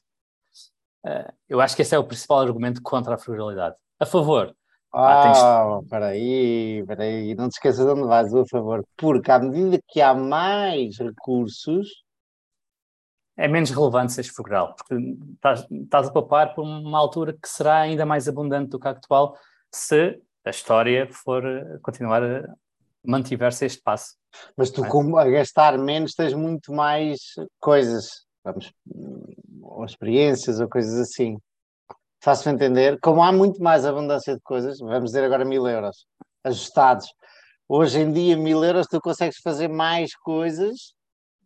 B: Uh, eu acho que esse é o principal argumento contra a frugalidade. A favor.
A: Ah, tens... peraí, peraí, não te esqueças de onde vais, a favor, porque à medida que há mais recursos,
B: é menos relevante seres frugal, porque estás, estás a poupar por uma altura que será ainda mais abundante do que a atual, se a história for eh, continuar a mantiver-se este passo.
A: Mas tu, é? como a gastar menos, tens muito mais coisas, vamos, ou experiências ou coisas assim. Faço-me entender. Como há muito mais abundância de coisas, vamos dizer agora mil euros ajustados. Hoje em dia, mil euros, tu consegues fazer mais coisas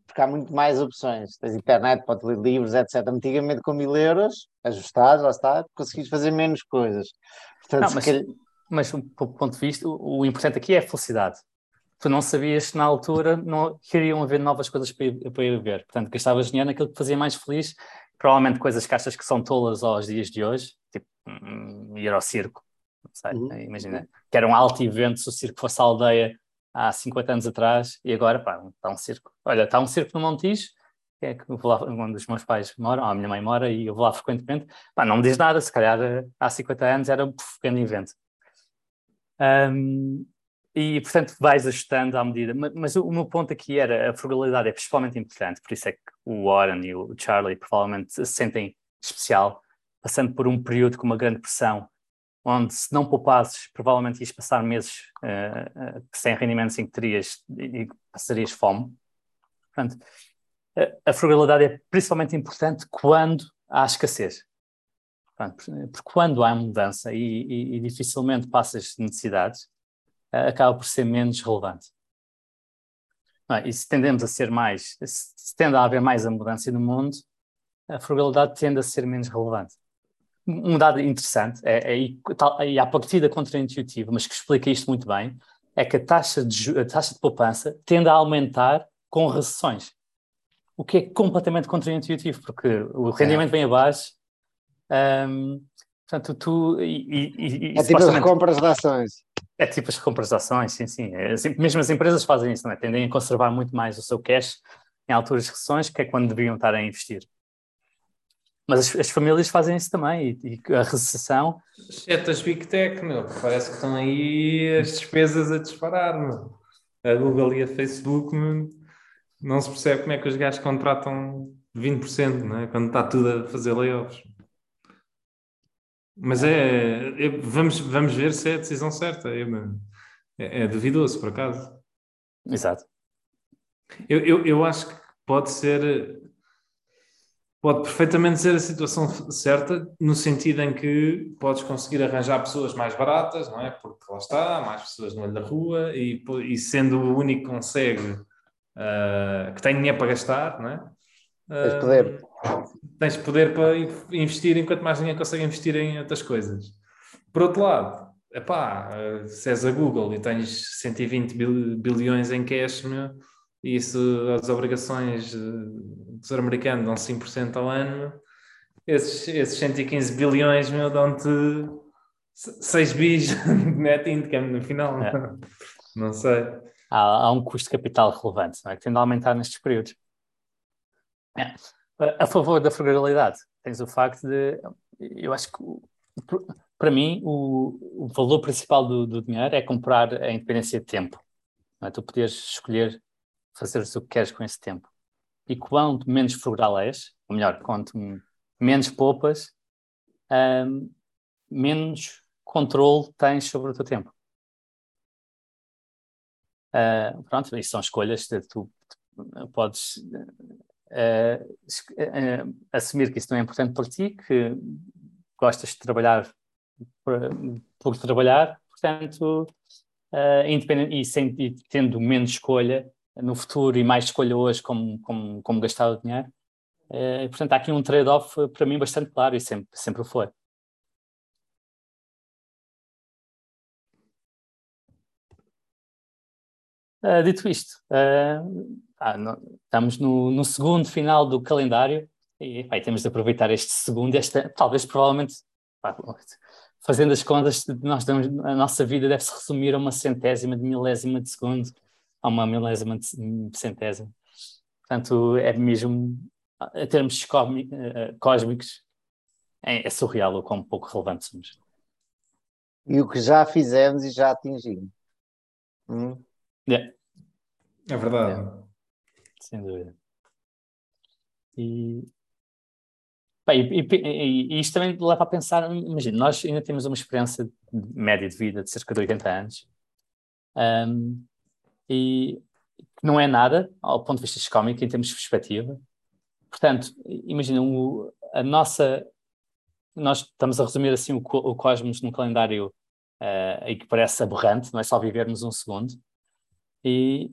A: porque há muito mais opções. Tens internet, podes ler livros, etc. Antigamente, com mil euros ajustados, lá está, conseguis fazer menos coisas.
B: Portanto, não, mas, calhar... mas do ponto de vista, o, o, importante aqui é a felicidade. Tu não sabias na altura não queriam haver novas coisas para ir, para ir ver. Portanto, gastavas dinheiro naquilo que fazia mais feliz. Provavelmente coisas que achas que são tolas aos dias de hoje, tipo hum, ir ao circo. Não sei, uhum. imagina. Que era um alto evento se o circo fosse a aldeia há 50 anos atrás e agora, pá, está um circo. Olha, está um circo no Montijo é que vou lá, onde os meus pais moram, a minha mãe mora e eu vou lá frequentemente, pá, não me diz nada, se calhar eh, há 50 anos era um pequeno evento. Um, e, portanto, vais ajustando à medida. Mas, mas, o, meu ponto aqui era a frugalidade é principalmente importante, por isso é que o Warren e o Charlie provavelmente se sentem especial, passando por um período com uma grande pressão, onde se não poupasses, provavelmente ias passar meses uh, uh, sem rendimentos em que terias e passarias fome. Portanto, a frugalidade é principalmente importante quando há escassez. Porque quando há mudança e, e, e dificilmente passas necessidades, eh, acaba por ser menos relevante. É? E se tendemos a ser mais, se tende a haver mais a mudança no mundo, a frugalidade tende a ser menos relevante. Um dado interessante, é, é, e à partida contra-intuitivo, mas que explica isto muito bem, é que a taxa de, a taxa de poupança tende a aumentar com recessões o que é completamente contra-intuitivo, porque o rendimento é. vem abaixo. Um, portanto, tu. E, e,
A: e, é tipo as compras de ações.
B: É tipo as compras de ações, sim, sim. É, assim, mesmo as empresas fazem isso, não é? Tendem a conservar muito mais o seu cash em alturas de recessões, que é quando deviam estar a investir. Mas as, as famílias fazem isso também, e, e a recessão.
C: Exceto as Big Tech, meu, parece que estão aí as despesas a disparar, meu. A Google e a Facebook, meu, não se percebe como é que os gajos contratam 20%, não é? quando está tudo a fazer layoffs. Mas é, é, vamos, vamos ver se é a decisão certa. É, é, é duvidoso, por acaso.
B: Exato.
C: Eu, eu, eu acho que pode ser, pode perfeitamente ser a situação certa, no sentido em que podes conseguir arranjar pessoas mais baratas, não é? Porque lá está, mais pessoas no olho da rua, e, e sendo o único que consegue uh, que tem dinheiro para gastar, não é?
A: Tens poder.
C: tens poder para investir enquanto mais ninguém consegue investir em outras coisas. Por outro lado, epá, se és a Google e tens 120 bilhões em cash, meu, e isso as obrigações eh, do Tesouro Americano dão 5% ao ano, esses, esses 115 bilhões meu, dão-te 6 bis de net income no final. É. Não sei.
B: Há, há, um custo de capital relevante, não é? Que tende a aumentar nestes períodos. É. A favor da frugalidade, tens o facto de. Eu acho que, para mim, o, o valor principal do, do, dinheiro é comprar a independência de tempo. É? Tu poderes escolher fazer o que queres com esse tempo. E quanto menos frugal és, ou melhor, quanto menos poupas, um, menos controle tens sobre o teu tempo. Uh, pronto, isso são escolhas que tu, tu podes uh, uh, assumir que isso não é importante para ti, que gostas de trabalhar por, por trabalhar, portanto, independente, e, sem, e tendo menos escolha no futuro e mais escolha hoje como, como, como gastar o dinheiro, Uh, portanto, há aqui um trade-off eh, para mim bastante claro e sempre, sempre foi. Uh, dito isto, uh, ah, estamos no, no, segundo final do calendário e pá, temos de aproveitar este segundo, esta, talvez provavelmente, pá, fazendo as contas, nós damos, a nossa vida deve se resumir a uma centésima de milésima de segundo, a uma milésima de centésima. Portanto, é mesmo em termos eh, cósmicos, é, é, surreal o quão pouco relevante somos.
A: E o que já fizemos e já atingimos. Hum?
C: Yeah. É verdade. Yeah.
B: Sem dúvida. E, e, e, e, isto também leva a pensar, imagina, nós ainda temos uma experiência média de vida de cerca de 80 anos um, e não é nada ao ponto de vista cómico em termos de perspectiva, Portanto, imagina, a nossa. Nós estamos a resumir assim o, o cosmos num calendário uh, e que parece aberrante, não é só vivermos um segundo. E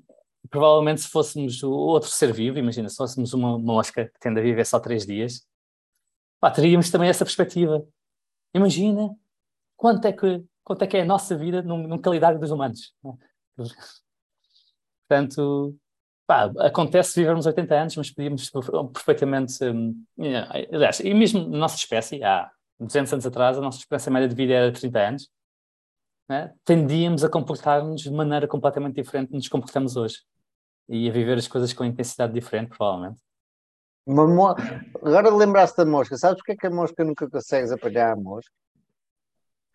B: provavelmente se fôssemos outro ser vivo, imagina, se fôssemos uma mosca que tende a viver só três dias, pá, teríamos também essa perspectiva. Imagina quanto é que, quanto é, que é a nossa vida num, num calendário dos humanos. Portanto, Pá, acontece vivermos 80 anos, mas podíamos perfeitamente. Um, aliás, e mesmo na nossa espécie, há 200 anos atrás, a nossa experiência média de vida era 30 anos, né? tendíamos a comportar-nos de maneira completamente diferente do que nos comportamos hoje. E a viver as coisas com intensidade diferente, provavelmente.
A: Mo... Agora lembraste da mosca. Sabes porque é que a mosca nunca consegues apagar a mosca?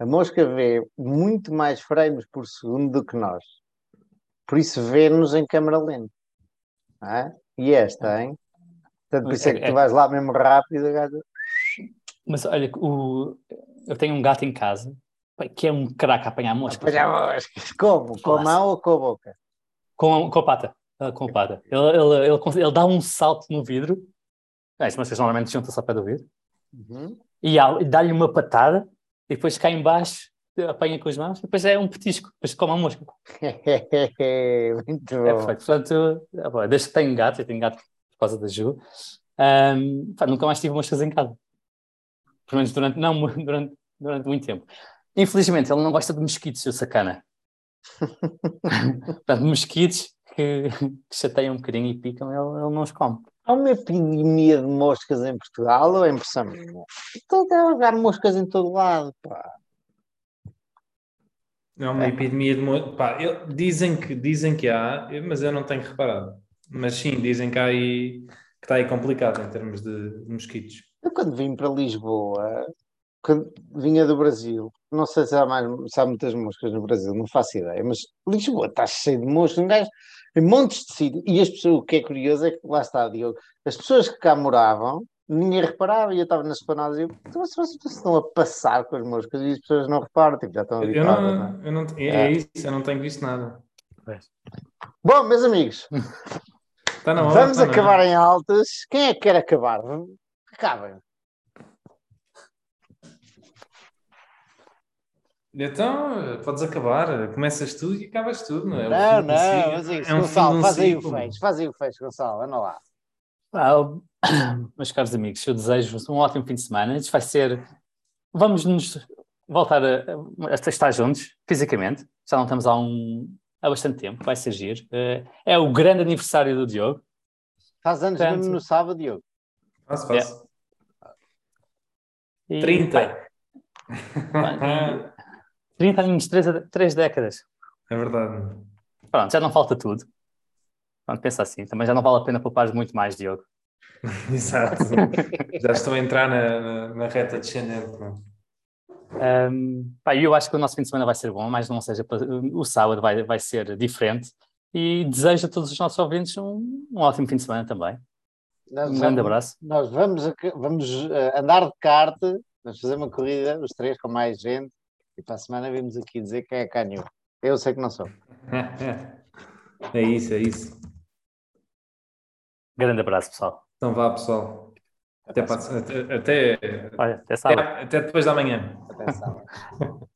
A: A mosca vê muito mais frames por segundo do que nós. Por isso vê-nos em câmera lenta. Ah, e esta, hein? Portanto, por isso é que tu é, é. vais lá mesmo rápido.
B: Mas olha, o... eu tenho um gato em casa que é um craque a apanhar moscas.
A: Apanhar moscas. Como? Com a mão ou com a boca?
B: Com, com a pata. Ah, com a pata. Ele, ele, ele, ele dá um salto no vidro. É, as moscas normalmente juntam-se ao pé do vidro. Uhum. E dá-lhe uma patada e depois cá embaixo apanha com as mãos, e depois é um petisco, depois come a mosca.
A: Muito é bom. É
B: perfeito. Portanto, desde que tenho gato, eu tenho gato por causa da Ju, um, pá, nunca mais tive moscas em casa. Pelo menos durante, não, durante, durante muito tempo. Infelizmente, ele não gosta de mosquitos, seu sacana. Portanto, mosquitos que, que, chateiam um bocadinho e picam, ele, ele não os come.
A: Há uma epidemia de moscas em Portugal ou é impressão minha? Estou a haver moscas em todo lado, pá.
C: É uma epidemia de. Pá, eu, dizem, que, dizem que há, mas eu não tenho reparado. Mas sim, dizem que há aí, que está aí complicado em termos de, de mosquitos.
A: Eu quando vim para Lisboa, quando vinha do Brasil, não sei se há, mais, se há muitas moscas no Brasil, não faço ideia, mas Lisboa está cheio de moscas, um gajo, em montes de sítios, e as pessoas, o que é curioso é que lá está, Diogo, as pessoas que cá moravam ninguém reparava e eu estava nas esplanadas e eu, então, se vocês estão a passar com as moscas e as pessoas não reparam, tipo, já estão.
C: Eu não, não é? Eu não, é, é, isso, eu não tenho visto nada.
A: Bom, meus amigos,
C: tá hora,
A: vamos tá acabar em altas. Quem é que quer acabar? Acabem.
C: Então, podes acabar, começas tu e acabas tudo, não é?
A: Não, não, mas é isso, é um Gonçalo, faz aí o fecho, faz aí o fecho, Gonçalo, anda lá.
B: Ah, meus caros amigos, eu desejo-vos um ótimo fim de semana. Isto vai ser. Vamos nos voltar a, a estar juntos, fisicamente. Já não estamos há, um, há bastante tempo, vai ser giro. Eh, é o grande aniversário do Diogo.
A: Faz anos
B: Portanto-
A: mesmo no sábado, Diogo.
C: Faço, faço.
B: E,
C: 30.
B: pá, 30 anos, 3, décadas.
C: É verdade.
B: Pronto, já não falta tudo. Pronto, pensa assim. Também já não vale a pena poupar muito mais, Diogo.
C: Exato. Já estou a entrar na, na, na reta descendente.
B: Um, pá, eu acho que o nosso fim de semana vai ser bom, mas não seja para- o sábado vai, vai ser diferente. E desejo a todos os nossos ouvintes um, um ótimo fim de semana também.
A: Nós
B: Um grande
A: vamos-
B: abraço.
A: Nós vamos, a- vamos eh, andar de kart, vamos fazer uma corrida, os três, com mais gente, e para a semana vimos aqui dizer quem é canho. Eu sei que não sou.
C: É isso, é isso.
B: Grande abraço, pessoal.
C: Então vá, pessoal. Até, até, até,
B: Olha, até
C: até, até depois da manhã.
A: Até sábado.